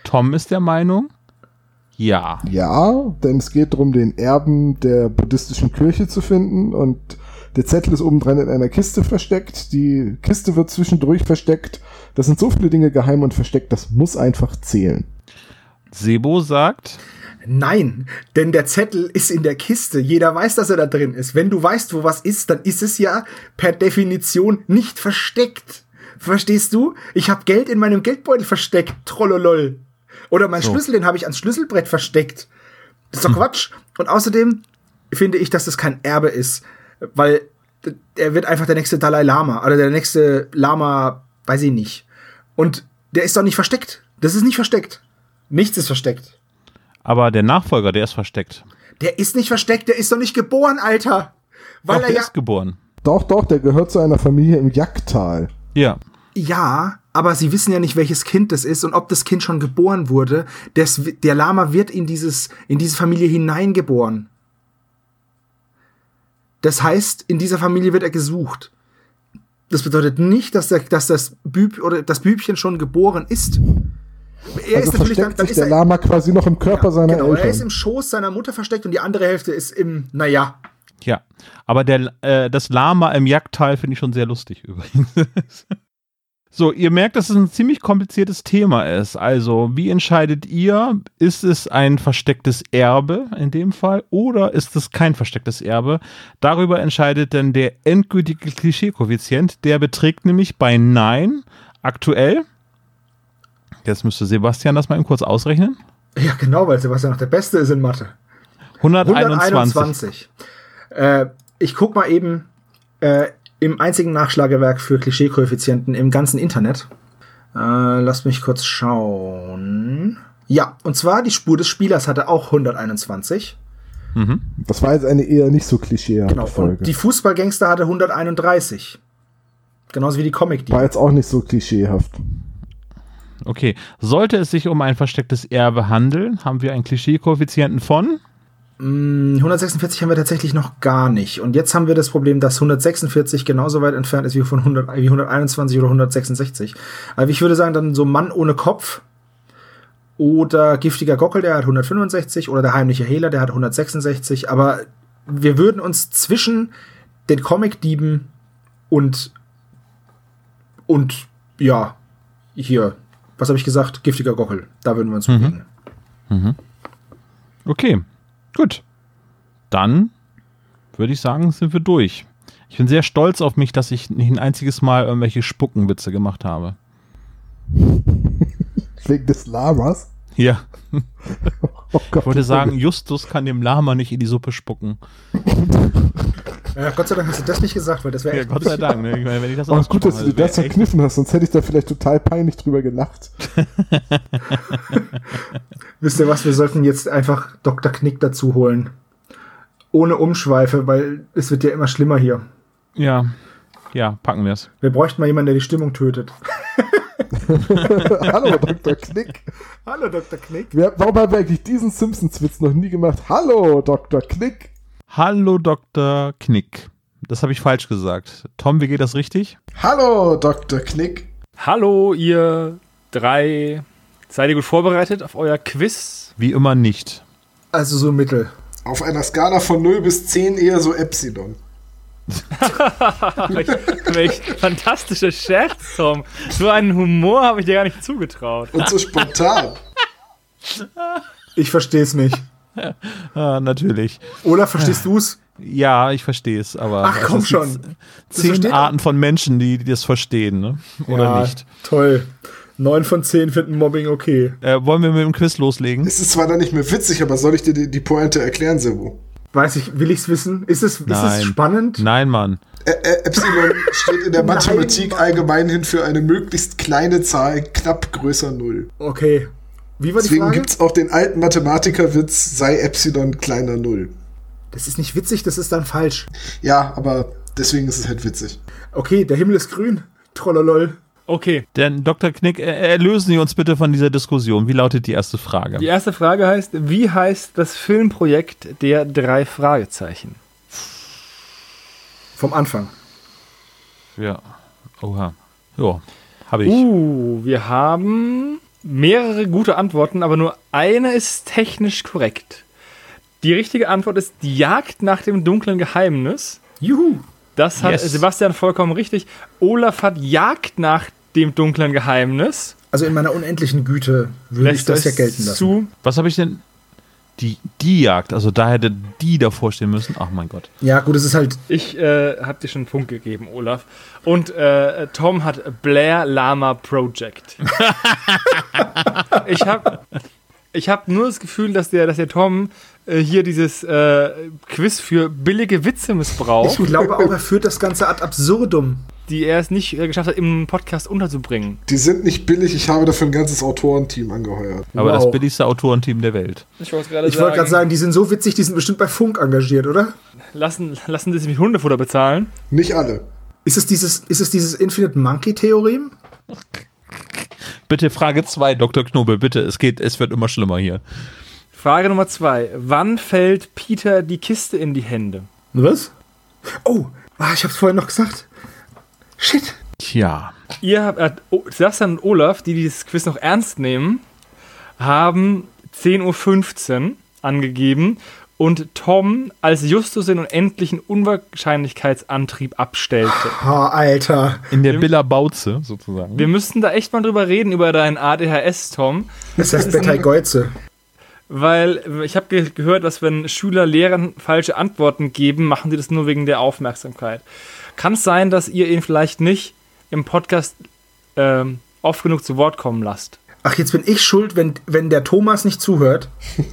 Speaker 1: Tom ist der Meinung, ja.
Speaker 3: Ja, denn es geht darum, den Erben der buddhistischen Kirche zu finden und der Zettel ist obendrein in einer Kiste versteckt. Die Kiste wird zwischendurch versteckt. Das sind so viele Dinge geheim und versteckt, das muss einfach zählen.
Speaker 1: Sebo sagt,
Speaker 4: Nein, denn der Zettel ist in der Kiste. Jeder weiß, dass er da drin ist. Wenn du weißt, wo was ist, dann ist es ja per Definition nicht versteckt. Verstehst du? Ich habe Geld in meinem Geldbeutel versteckt. Trollolol. Oder mein
Speaker 1: So.
Speaker 4: Schlüssel, den habe ich ans Schlüsselbrett versteckt. Das ist doch Quatsch. Und außerdem finde ich, dass das kein Erbe ist, weil er wird einfach der nächste Dalai Lama oder der nächste Lama, weiß ich nicht. Und der ist doch nicht versteckt. Das ist nicht versteckt. Nichts ist versteckt.
Speaker 1: Aber der Nachfolger, der ist versteckt.
Speaker 4: Der ist nicht versteckt, der ist doch nicht geboren, Alter. Weil
Speaker 1: Doch,
Speaker 4: er
Speaker 1: der
Speaker 4: ja
Speaker 1: ist geboren.
Speaker 5: Doch, doch, der gehört zu einer Familie im Jacktal.
Speaker 1: Ja.
Speaker 4: Ja, aber sie wissen ja nicht, welches Kind das ist und ob das Kind schon geboren wurde. Das, der Lama wird in, dieses, in diese Familie hineingeboren. Das heißt, in dieser Familie wird er gesucht. Das bedeutet nicht, dass, der, dass das, Büb, oder das Bübchen schon geboren ist. Er
Speaker 5: also
Speaker 4: ist natürlich dann,
Speaker 5: versteckt
Speaker 4: dann
Speaker 5: sich
Speaker 4: ist
Speaker 5: der
Speaker 4: er,
Speaker 5: Lama quasi noch im Körper seiner
Speaker 4: genau, er ist
Speaker 5: Eltern.
Speaker 4: im Schoß seiner Mutter versteckt und die andere Hälfte ist im, naja,
Speaker 1: Ja. Aber der, äh, das Lama im Jagdteil finde ich schon sehr lustig übrigens. so, ihr merkt, dass es ein ziemlich kompliziertes Thema ist. Also, wie entscheidet ihr, ist es ein verstecktes Erbe in dem Fall oder ist es kein verstecktes Erbe? Darüber entscheidet dann der endgültige Klischee-Koeffizient. Der beträgt nämlich bei Nein aktuell, jetzt müsste Sebastian das mal eben kurz ausrechnen,
Speaker 4: ja genau, weil Sebastian noch der Beste ist in Mathe.
Speaker 1: 121.
Speaker 4: 121. Äh, ich guck mal eben äh, im einzigen Nachschlagewerk für Klischee-Koeffizienten im ganzen Internet. Äh, lasst mich kurz schauen. Ja, und zwar die Spur des Spielers hatte auch 121.
Speaker 5: Das war jetzt eine eher nicht so klischeehafte
Speaker 4: Genau.
Speaker 5: Folge.
Speaker 4: Und die Fußballgangster hatte 131. Genauso wie die comic
Speaker 5: war jetzt auch nicht so klischeehaft.
Speaker 1: Okay, sollte es sich um ein verstecktes Erbe handeln, haben wir einen Klischee-Koeffizienten von
Speaker 4: 146 haben wir tatsächlich noch gar nicht. Und jetzt haben wir das Problem, dass 146 genauso weit entfernt ist wie von 100, wie 121 oder 166. Also ich würde sagen, dann so Mann ohne Kopf oder giftiger Gockel, der hat 165 oder der heimliche Hehler, der hat 166. Aber wir würden uns zwischen den Comic-Dieben und und ja, hier, was habe ich gesagt? Giftiger Gockel. Da würden wir uns bewegen.
Speaker 1: Okay, gut. Dann würde ich sagen, sind wir durch. Ich bin sehr stolz auf mich, dass ich nicht ein einziges Mal irgendwelche Spuckenwitze gemacht habe.
Speaker 5: Wegen des Lamas.
Speaker 1: Ja,
Speaker 5: Oh Gott,
Speaker 1: ich wollte sagen, Justus kann dem Lama nicht in die Suppe spucken.
Speaker 4: Ja, Gott sei Dank hast du das nicht gesagt, weil das wäre
Speaker 1: Ja,
Speaker 4: echt
Speaker 1: Gott sei Dank. Ne? Ich meine, wenn ich das
Speaker 5: Oh, gut, dass du dir das verkniffen hast, sonst hätte ich da vielleicht total peinlich drüber gelacht.
Speaker 4: Wisst ihr was, wir sollten jetzt einfach Dr. Knick dazu holen. Ohne Umschweife, weil es wird ja immer schlimmer hier.
Speaker 1: Ja, ja, packen wir es.
Speaker 4: Wir bräuchten mal jemanden, der die Stimmung tötet.
Speaker 5: Hallo, Dr. Knick.
Speaker 4: Hallo, Dr. Knick.
Speaker 5: Wer, warum haben wir eigentlich diesen Simpsons-Witz noch nie gemacht? Hallo, Dr. Knick.
Speaker 1: Hallo Dr. Knick. Das habe ich falsch gesagt. Tom, wie geht das richtig?
Speaker 3: Hallo, Dr. Knick.
Speaker 6: Hallo, ihr drei. Seid ihr gut vorbereitet auf euer Quiz?
Speaker 1: Wie immer nicht.
Speaker 4: Also so mittel.
Speaker 3: Auf einer Skala von 0 bis 10 eher so Epsilon.
Speaker 6: Welch, welch fantastischer Scherz, Tom. So einen Humor habe ich dir gar nicht zugetraut.
Speaker 3: Und so spontan.
Speaker 4: Ich verstehe es nicht.
Speaker 1: Ah, natürlich.
Speaker 4: Olaf, verstehst du's?
Speaker 1: Ja, ich verstehe es, aber.
Speaker 4: Ach,
Speaker 1: es
Speaker 4: komm schon.
Speaker 1: Zehn Arten von Menschen, die, die das verstehen, ne? Oder
Speaker 4: ja,
Speaker 1: nicht?
Speaker 4: Toll. Neun von zehn finden Mobbing okay.
Speaker 1: Äh, wollen wir mit dem Quiz loslegen?
Speaker 3: Es ist zwar dann nicht mehr witzig, aber soll ich dir die, die Pointe erklären, Sebo?
Speaker 4: Weiß ich, will ich's wissen? Ist es, ist
Speaker 1: Nein.
Speaker 4: es spannend?
Speaker 1: Nein, Mann.
Speaker 3: Ä Ä Epsilon steht in der
Speaker 4: Nein,
Speaker 3: Mathematik
Speaker 4: Mann.
Speaker 3: allgemein hin für eine möglichst kleine Zahl, knapp größer Null.
Speaker 4: Okay. Wie war die
Speaker 3: Deswegen
Speaker 4: Frage?
Speaker 3: gibt's auch den alten Mathematikerwitz, sei Epsilon kleiner Null.
Speaker 4: Das ist nicht witzig, das ist dann falsch.
Speaker 3: Ja, aber deswegen ist es halt witzig.
Speaker 4: Okay, der Himmel ist grün. Trollolol.
Speaker 6: Okay,
Speaker 1: Denn Dr. Knick, erlösen Sie uns bitte von dieser Diskussion. Wie lautet die erste Frage?
Speaker 6: die erste Frage heißt: Wie heißt das Filmprojekt der drei Fragezeichen?
Speaker 4: Vom Anfang.
Speaker 1: Ja. Oha. Ja, habe ich.
Speaker 6: Uh, wir haben mehrere gute Antworten, aber nur eine ist technisch korrekt. Die richtige Antwort ist die Jagd nach dem dunklen Geheimnis.
Speaker 4: Juhu.
Speaker 6: Das hat
Speaker 1: Yes.
Speaker 6: Sebastian vollkommen richtig. Olaf hat Jagd nach dem dunklen Geheimnis.
Speaker 4: Also in meiner unendlichen Güte würde ich
Speaker 6: Lässt
Speaker 4: das ja gelten lassen.
Speaker 6: zu.
Speaker 1: Was habe ich denn? Die, die Jagd, also da hätte die davor stehen müssen. Ach mein Gott.
Speaker 4: Ja, gut, es ist halt.
Speaker 6: Ich äh, habe dir schon einen Punkt gegeben, Olaf. Und äh, Tom hat Blair Lama Project. ich habe ich hab nur das Gefühl, dass der, dass der Tom hier dieses äh, Quiz für billige Witze missbraucht,
Speaker 4: Ich glaube auch, er führt das Ganze ad absurdum.
Speaker 6: die er es nicht äh, geschafft hat, im Podcast unterzubringen.
Speaker 3: Die sind nicht billig, ich habe dafür ein ganzes Autorenteam angeheuert.
Speaker 1: Aber
Speaker 4: Wow.
Speaker 1: das billigste Autorenteam der Welt.
Speaker 6: Ich wollte gerade
Speaker 4: gerade sagen, die sind so witzig, die sind bestimmt bei Funk engagiert, oder?
Speaker 6: lassen, lassen Sie sich mit Hundefutter bezahlen.
Speaker 3: Nicht alle.
Speaker 4: Ist es dieses, ist es dieses Infinite Monkey-Theorem?
Speaker 1: Bitte Frage 2, Dr. Knobel, bitte. Es geht, es wird immer schlimmer hier.
Speaker 6: Frage Nummer zwei. Wann fällt Peter die Kiste in die Hände?
Speaker 4: Was? Oh, ah, ich hab's vorhin noch gesagt. Shit.
Speaker 1: Tja.
Speaker 6: Ihr habt, äh, Sebastian und Olaf, die dieses Quiz noch ernst nehmen, haben 10.15 Uhr angegeben und Tom als Justus den unendlichen Unwahrscheinlichkeitsantrieb abstellte.
Speaker 4: Oh, Alter.
Speaker 1: In der Billa Bauze sozusagen.
Speaker 6: Wir müssten da echt mal drüber reden, über dein ADHS, Tom.
Speaker 4: Das heißt Bettei Geuze.
Speaker 6: Weil ich habe ge gehört, dass wenn Schüler Lehrern falsche Antworten geben, machen sie das nur wegen der Aufmerksamkeit. Kann es sein, dass ihr ihn vielleicht nicht im Podcast ähm, oft genug zu Wort kommen lasst?
Speaker 4: Ach, jetzt bin ich schuld, wenn, wenn der Thomas nicht zuhört.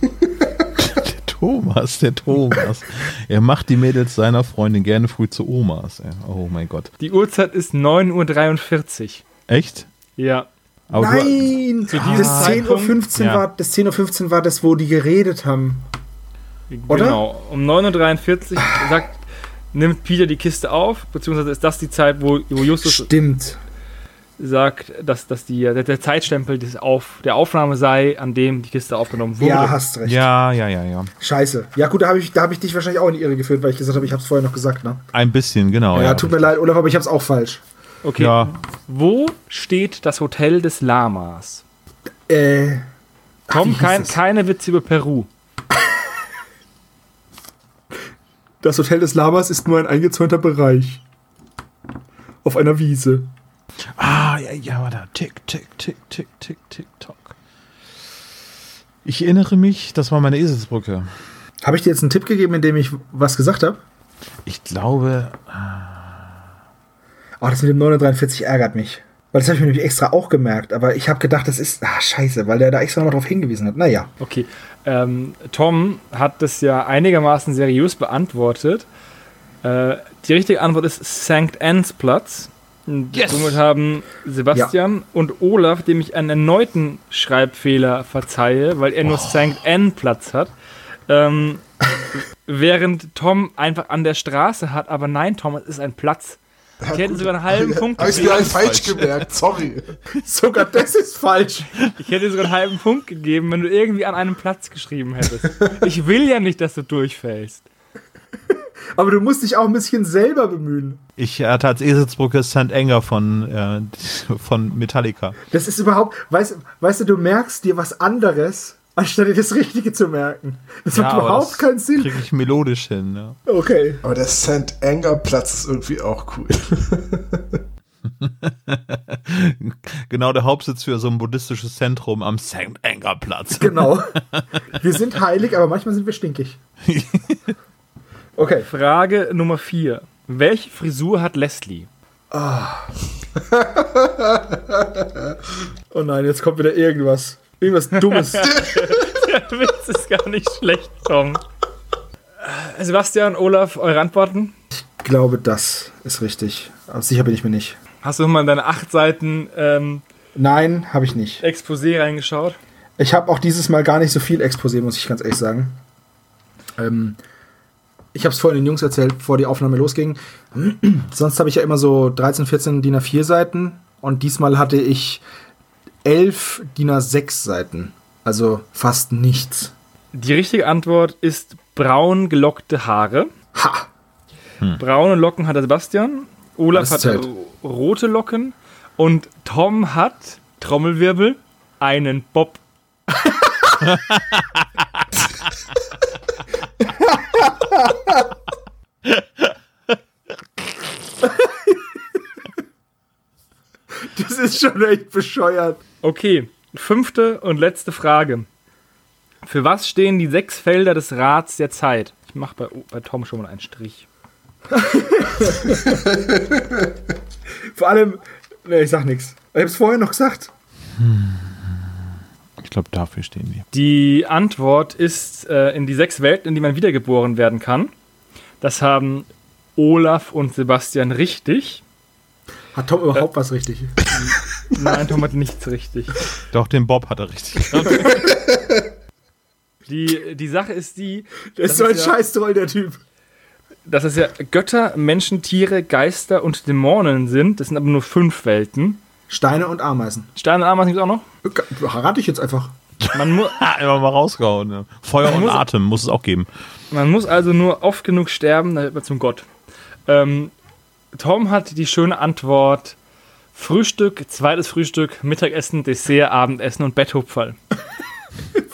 Speaker 1: Der Thomas, der Thomas. er macht die Mädels seiner Freundin gerne früh zu Omas. Oh mein Gott.
Speaker 6: Die Uhrzeit ist 9.43 Uhr.
Speaker 1: Echt?
Speaker 6: Ja.
Speaker 1: Aber du,
Speaker 4: Nein!
Speaker 6: Zu diesem
Speaker 4: das 10.15 Uhr
Speaker 1: Ja.
Speaker 4: war, das 10.15 Uhr war das, wo die geredet haben. Oder?
Speaker 6: Genau. Um 9.43 Uhr sagt, nimmt Peter die Kiste auf, beziehungsweise ist das die Zeit, wo, wo Justus
Speaker 4: Stimmt.
Speaker 6: sagt, dass, dass die, der, der Zeitstempel des Auf, der Aufnahme sei, an dem die Kiste aufgenommen wurde.
Speaker 4: Ja, hast recht.
Speaker 1: ja, ja, ja, ja.
Speaker 4: Scheiße. Ja, gut, da habe ich, da hab ich dich wahrscheinlich auch in die Irre geführt, weil ich gesagt habe, ich habe es vorher noch gesagt, ne?
Speaker 1: Ein bisschen, genau.
Speaker 4: Ja, tut mir leid, Olaf, aber ich habe es auch falsch.
Speaker 6: Okay.
Speaker 1: Ja,
Speaker 6: Wo steht das Hotel des Lamas?
Speaker 4: Äh. Hieß
Speaker 6: kein, keine Witze über Peru.
Speaker 4: Das Hotel des Lamas ist nur ein eingezäunter Bereich. Auf einer Wiese.
Speaker 1: Ah, ja, ja, warte. Tick, tick, tick, tick, tick, tick, tock. Ich erinnere mich, das war meine Eselsbrücke.
Speaker 4: Habe ich dir jetzt einen Tipp gegeben, in dem ich was gesagt habe?
Speaker 1: Ich glaube,
Speaker 4: Oh, das mit dem 943 ärgert mich. Weil das habe ich mir nämlich extra auch gemerkt. Aber ich habe gedacht, das ist. Ah, scheiße, weil der da extra nochmal drauf hingewiesen hat. Naja.
Speaker 6: Okay. Ähm, Tom hat das ja einigermaßen seriös beantwortet. Äh, die richtige Antwort ist St. Anne's Platz. Und
Speaker 1: Yes.
Speaker 6: Somit haben Sebastian und Olaf, dem ich einen erneuten Schreibfehler verzeihe, weil er nur St. Anne Platz hat. Ähm, während Tom einfach an der Straße hat, aber nein, Tom, es ist ein Platz. Ich hätte sogar einen halben Punkt
Speaker 3: Habe ich
Speaker 6: gegeben.
Speaker 3: falsch gemerkt, sorry.
Speaker 4: Sogar das ist falsch.
Speaker 6: Ich hätte dir sogar einen halben Punkt gegeben, wenn du irgendwie an einem Platz geschrieben hättest. Ich will ja nicht, dass du durchfällst.
Speaker 4: Aber du musst dich auch ein bisschen selber bemühen.
Speaker 1: ich hatte als Eselsbrücke St. Anger von, äh, von Metallica.
Speaker 4: Das ist überhaupt. Weißt, weißt du, du merkst dir was anderes, anstatt dir das Richtige zu merken. Das macht
Speaker 1: aber
Speaker 4: überhaupt
Speaker 1: das
Speaker 4: keinen Sinn.
Speaker 1: Kriege ich melodisch hin. Ja.
Speaker 4: Okay.
Speaker 3: Aber der St. Anger Platz ist irgendwie auch cool.
Speaker 1: Genau der Hauptsitz für so ein buddhistisches Zentrum am St. Anger Platz.
Speaker 4: Genau. Wir sind heilig, aber manchmal sind wir stinkig. Okay.
Speaker 6: Frage Nummer 4. Welche Frisur hat Leslie?
Speaker 4: Oh nein, jetzt kommt wieder irgendwas. Irgendwas Dummes.
Speaker 6: Der Witz ist gar nicht schlecht, Tom. Sebastian, Olaf, eure Antworten?
Speaker 4: ich glaube, das ist richtig. Aber sicher bin ich mir nicht.
Speaker 6: Hast du nochmal in deine acht Seiten ähm,
Speaker 4: Nein, habe ich nicht.
Speaker 6: Exposé reingeschaut?
Speaker 4: Ich habe auch dieses Mal gar nicht so viel Exposé, muss ich ganz ehrlich sagen. Ähm, ich habe es vorhin den Jungs erzählt, bevor die Aufnahme losging. Sonst habe ich ja immer so 13, 14 DIN A4 Seiten und diesmal hatte ich 11 DIN A6 Seiten. Also fast nichts.
Speaker 6: Die richtige Antwort ist braun gelockte Haare.
Speaker 4: Ha!
Speaker 6: Braune Locken hat der Sebastian. Olaf hat äh, rote Locken. Und Tom hat, Trommelwirbel, einen Bob.
Speaker 4: Das ist schon echt bescheuert.
Speaker 6: Okay, fünfte und letzte Frage. Für was stehen die sechs Felder des Rats der Zeit? Ich mache bei, bei Tom schon mal einen Strich.
Speaker 4: Vor allem, nee, ich sag nichts. Ich hab's vorher noch gesagt.
Speaker 1: Ich glaube, dafür stehen die.
Speaker 6: Die Antwort ist äh, in die sechs Welten, in die man wiedergeboren werden kann. Das haben Olaf und Sebastian richtig.
Speaker 4: Hat Tom überhaupt was richtig?
Speaker 6: Nein, Tom hat nichts richtig.
Speaker 1: Doch, den Bob hat er richtig.
Speaker 6: Die, die Sache ist die,
Speaker 4: Der ist
Speaker 6: Das
Speaker 4: so ein
Speaker 6: ja-
Speaker 4: Scheißtroll, der Typ.
Speaker 6: dass es ja Götter, Menschen, Tiere, Geister und Dämonen sind. Das sind aber nur fünf Welten.
Speaker 4: Steine und Ameisen.
Speaker 6: Steine und Ameisen gibt es auch noch.
Speaker 4: Rate ich jetzt einfach.
Speaker 6: Man, mu
Speaker 1: Immer mal rausgehauen. Ne? Feuer und
Speaker 6: muss-
Speaker 1: Atem muss es auch geben.
Speaker 6: man muss also nur oft genug sterben, dann wird man zum Gott. Ähm, Tom hat die schöne Antwort: Frühstück, zweites Frühstück, Mittagessen, Dessert, Abendessen und Betthupferl.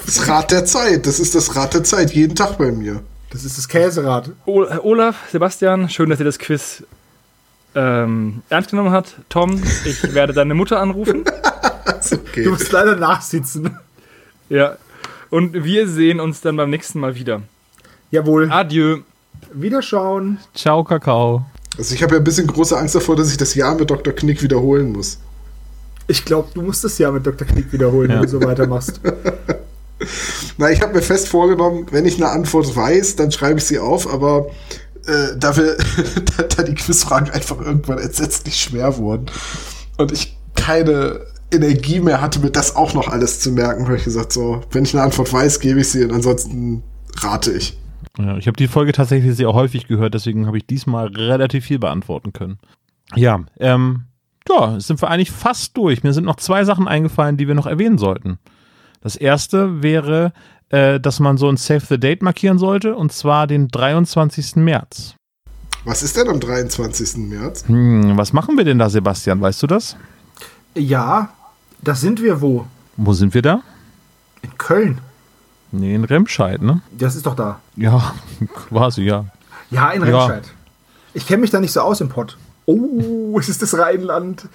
Speaker 3: Das Rad der Zeit. Das ist das Rad der Zeit. Jeden Tag bei mir.
Speaker 4: Das ist das Käserad.
Speaker 6: Olaf, Sebastian, schön, dass ihr das Quiz ähm, ernst genommen habt. Tom, ich werde deine Mutter anrufen.
Speaker 3: Okay.
Speaker 4: Du musst leider nachsitzen.
Speaker 6: Ja. Und wir sehen uns dann beim nächsten Mal wieder.
Speaker 4: Jawohl.
Speaker 6: Adieu.
Speaker 4: Wiederschauen.
Speaker 1: Ciao, Kakao.
Speaker 3: Also ich habe ja ein bisschen große Angst davor, dass ich das Jahr mit Dr. Knick wiederholen muss.
Speaker 4: Ich glaube, du musst das ja mit Dr. Knick wiederholen,
Speaker 1: Ja.
Speaker 4: wenn du so weitermachst.
Speaker 3: Na, ich habe mir fest vorgenommen, wenn ich eine Antwort weiß, dann schreibe ich sie auf, aber äh, da, wir, da, da die Quizfragen einfach irgendwann entsetzlich schwer wurden und ich keine Energie mehr hatte, mir das auch noch alles zu merken, habe ich gesagt, so, wenn ich eine Antwort weiß, gebe ich sie und ansonsten rate ich.
Speaker 1: Ja, ich habe die Folge tatsächlich sehr häufig gehört, deswegen habe ich diesmal relativ viel beantworten können. Ja, ähm, ja, sind wir eigentlich fast durch. Mir sind noch zwei Sachen eingefallen, die wir noch erwähnen sollten. Das erste wäre, äh, dass man so ein Save the Date markieren sollte, und zwar den 23. März.
Speaker 3: Was ist denn am 23. März?
Speaker 1: Hm, was machen wir denn da, Sebastian? Weißt du das?
Speaker 4: Ja, das sind wir wo?
Speaker 1: Wo sind wir da?
Speaker 4: In Köln.
Speaker 1: Nee, in Remscheid, ne?
Speaker 4: Das ist doch da.
Speaker 1: Ja, quasi, ja.
Speaker 4: Ja, in
Speaker 1: Ja.
Speaker 4: Remscheid. Ich kenne mich da nicht so aus im Pott. Oh, es ist das Rheinland.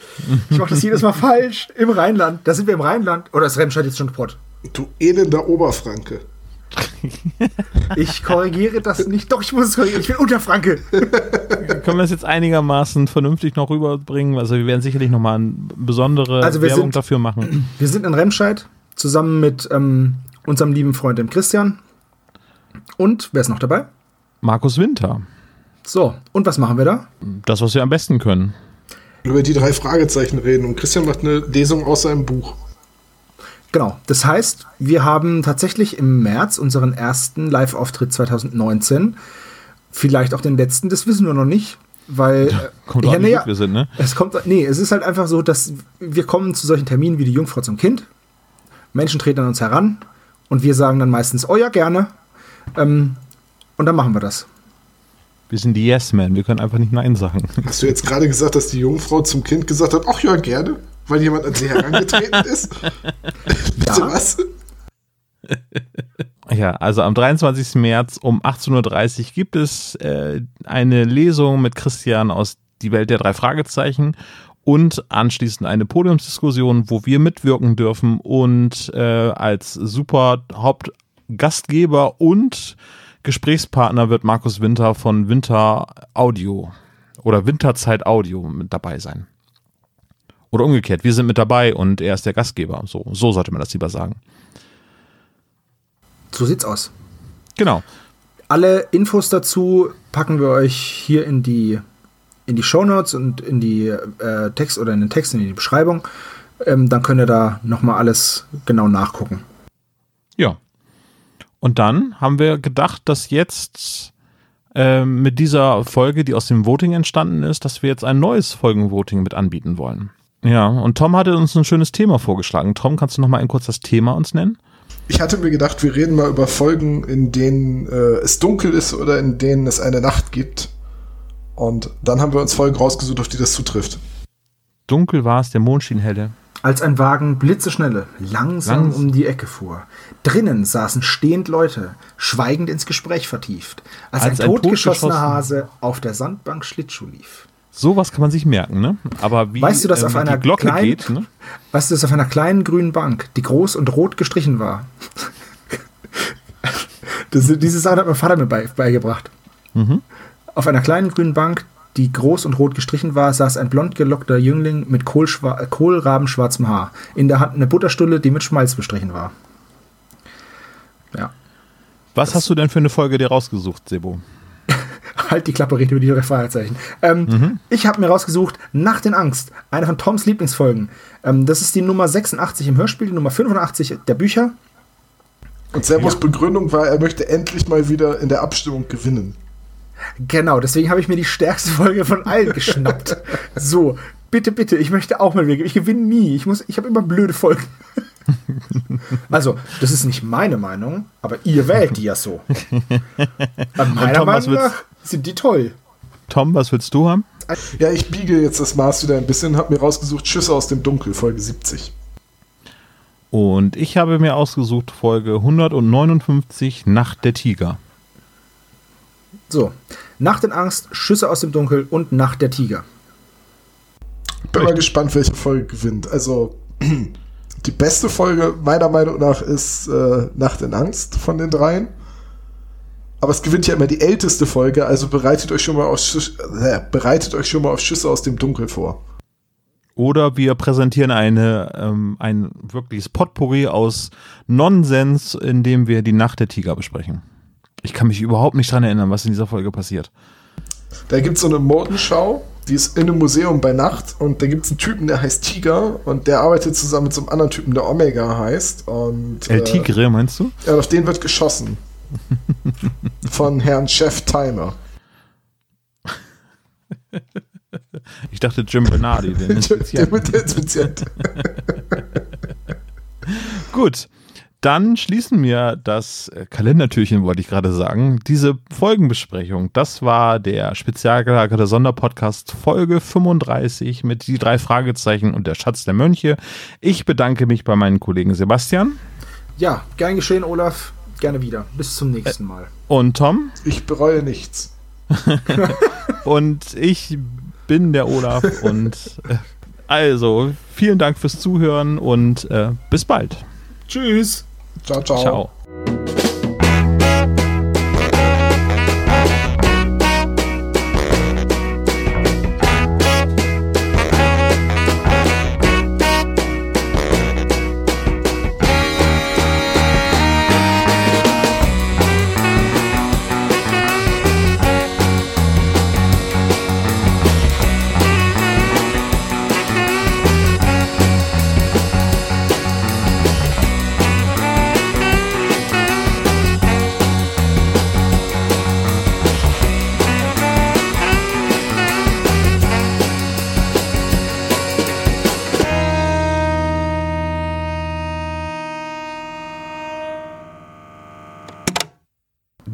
Speaker 4: Ich mache das jedes Mal falsch. Im Rheinland. Da sind wir im Rheinland. Oder ist Remscheid jetzt schon Pott?
Speaker 3: Du elender Oberfranke.
Speaker 4: Ich korrigiere das nicht. Doch, ich muss es korrigieren. Ich bin Unterfranke.
Speaker 1: Können wir es jetzt einigermaßen vernünftig noch rüberbringen? Also wir werden sicherlich nochmal eine besondere
Speaker 4: Also wir
Speaker 1: Werbung
Speaker 4: sind-
Speaker 1: dafür machen.
Speaker 4: Wir sind in Remscheid zusammen mit ähm, unserem lieben Freund dem Christian. Und wer ist noch dabei?
Speaker 1: Markus Winter.
Speaker 4: So, und was machen wir da?
Speaker 1: Das, was wir am besten können.
Speaker 3: Über die drei Fragezeichen reden und Christian macht eine Lesung aus seinem Buch.
Speaker 4: Genau, das heißt, wir haben tatsächlich im März unseren ersten Live-Auftritt 2019. Vielleicht auch den letzten, das wissen wir noch nicht, weil. äh,
Speaker 1: Kommt
Speaker 4: ja, nee,
Speaker 1: wir sind, ne?
Speaker 4: Es kommt, nee, es ist halt einfach so, dass wir kommen zu solchen Terminen wie die Jungfrau zum Kind. Menschen treten an uns heran und wir sagen dann meistens, oh ja, gerne. Ähm, und dann machen wir das.
Speaker 1: Wir sind die Yes-Men, wir können einfach nicht Nein sagen.
Speaker 3: Hast du jetzt gerade gesagt, dass die Jungfrau zum Kind gesagt hat, ach ja, gerne, weil jemand an sie herangetreten ist? Bitte was?
Speaker 1: Ja, also am 23. März um 18.30 Uhr gibt es äh, eine Lesung mit Christian aus Die Welt der drei Fragezeichen und anschließend eine Podiumsdiskussion, wo wir mitwirken dürfen und äh, als super Hauptgastgeber und Gesprächspartner wird Markus Winter von Winter Audio oder Winterzeit Audio mit dabei sein. Oder umgekehrt, wir sind mit dabei und er ist der Gastgeber. So, so sollte man das lieber sagen.
Speaker 4: So sieht's aus.
Speaker 1: Genau.
Speaker 4: Alle Infos dazu packen wir euch hier in die, in die Shownotes und in die äh, Text oder in den Text, in die Beschreibung. Ähm, dann könnt ihr da nochmal alles genau nachgucken.
Speaker 1: Ja. Und dann haben wir gedacht, dass jetzt ähm, mit dieser Folge, die aus dem Voting entstanden ist, dass wir jetzt ein neues Folgenvoting mit anbieten wollen. Ja, und Tom hatte uns ein schönes Thema vorgeschlagen. Tom, kannst du noch mal ein kurz das Thema uns nennen?
Speaker 3: Ich hatte mir gedacht, wir reden mal über Folgen, in denen äh, es dunkel ist oder in denen es eine Nacht gibt. Und dann haben wir uns Folgen rausgesucht, auf die das zutrifft.
Speaker 1: Dunkel war es, der Mond schien helle.
Speaker 4: Als ein Wagen blitzeschnelle langsam
Speaker 1: Langs-
Speaker 4: um die Ecke fuhr. Drinnen saßen stehend Leute, schweigend ins Gespräch vertieft, als,
Speaker 1: Als
Speaker 4: ein,
Speaker 1: ein
Speaker 4: totgeschossener
Speaker 1: totgeschossen-
Speaker 4: Hase auf der Sandbank Schlittschuh lief.
Speaker 1: Sowas kann man sich merken, ne? Aber wie
Speaker 4: Weißt du, dass
Speaker 1: ähm,
Speaker 4: auf einer
Speaker 1: die Glocke
Speaker 4: kleinen-
Speaker 1: geht, ne?
Speaker 4: Weißt du, dass auf einer kleinen grünen Bank, die groß und rot gestrichen war, Das, diese Sache hat mein Vater mir bei, beigebracht. Mhm. Auf einer kleinen grünen Bank, die groß und rot gestrichen war, saß ein blond gelockter Jüngling mit kohlrabenschwarzem Haar. In der Hand eine Butterstulle, die mit Schmalz bestrichen war. Ja.
Speaker 1: Was das hast du denn für eine Folge dir rausgesucht, Sebo?
Speaker 4: halt die Klappe, rede über die drei Fragezeichen. Ähm, mhm. Ich habe mir rausgesucht Nacht in Angst, eine von Toms Lieblingsfolgen. Ähm, das ist die Nummer 86 im Hörspiel, die Nummer 85 der Bücher.
Speaker 3: Und Servos ja. Begründung war, er möchte endlich mal wieder in der Abstimmung gewinnen.
Speaker 4: Genau, deswegen habe ich mir die stärkste Folge von allen geschnappt. So, bitte, bitte, ich möchte auch mal wieder. Ich gewinne nie. Ich, ich habe immer blöde Folgen. also, das ist nicht meine Meinung, aber ihr wählt die ja so. meiner Tom, Meinung nach sind die toll.
Speaker 1: Tom, was willst du haben?
Speaker 3: Ja, ich biege jetzt das Maß wieder ein bisschen, habe mir rausgesucht Schüsse aus dem Dunkel, Folge 70.
Speaker 1: Und ich habe mir ausgesucht Folge 159, Nacht der Tiger.
Speaker 4: So, Nacht in Angst, Schüsse aus dem Dunkel und Nacht der Tiger.
Speaker 3: Bin mal gespannt, welche Folge gewinnt. Also, die beste Folge meiner Meinung nach ist äh, Nacht in Angst von den dreien. Aber es gewinnt ja immer die älteste Folge, also bereitet euch schon mal auf, äh, bereitet euch schon mal auf Schüsse aus dem Dunkel vor.
Speaker 1: Oder wir präsentieren eine, ähm, ein wirkliches Potpourri aus Nonsens, indem wir die Nacht der Tiger besprechen. Ich kann mich überhaupt nicht dran erinnern, was in dieser Folge passiert.
Speaker 3: Da gibt es so eine Modenschau, die ist in einem Museum bei Nacht und da gibt es einen Typen, der heißt Tiger und der arbeitet zusammen mit so einem anderen Typen, der Omega heißt. Und,
Speaker 1: El Tigre, meinst du?
Speaker 3: Ja, auf den wird geschossen. Von Herrn Chef Timer.
Speaker 1: Ich dachte Jim Bernardi, den Inspizienten. Gut, dann schließen wir das Kalendertürchen, wollte ich gerade sagen. Diese Folgenbesprechung, das war der spezial gelagerte Sonderpodcast Folge 35 mit die drei Fragezeichen und der Schatz der Mönche. Ich bedanke mich bei meinen Kollegen Sebastian.
Speaker 4: Ja, gern geschehen, Olaf. Gerne wieder. Bis zum nächsten Mal.
Speaker 1: Und Tom?
Speaker 3: Ich bereue nichts.
Speaker 1: und ich bin der Olaf und äh, also vielen Dank fürs Zuhören und äh, bis bald.
Speaker 3: Tschüss.
Speaker 1: Ciao, ciao. Ciao.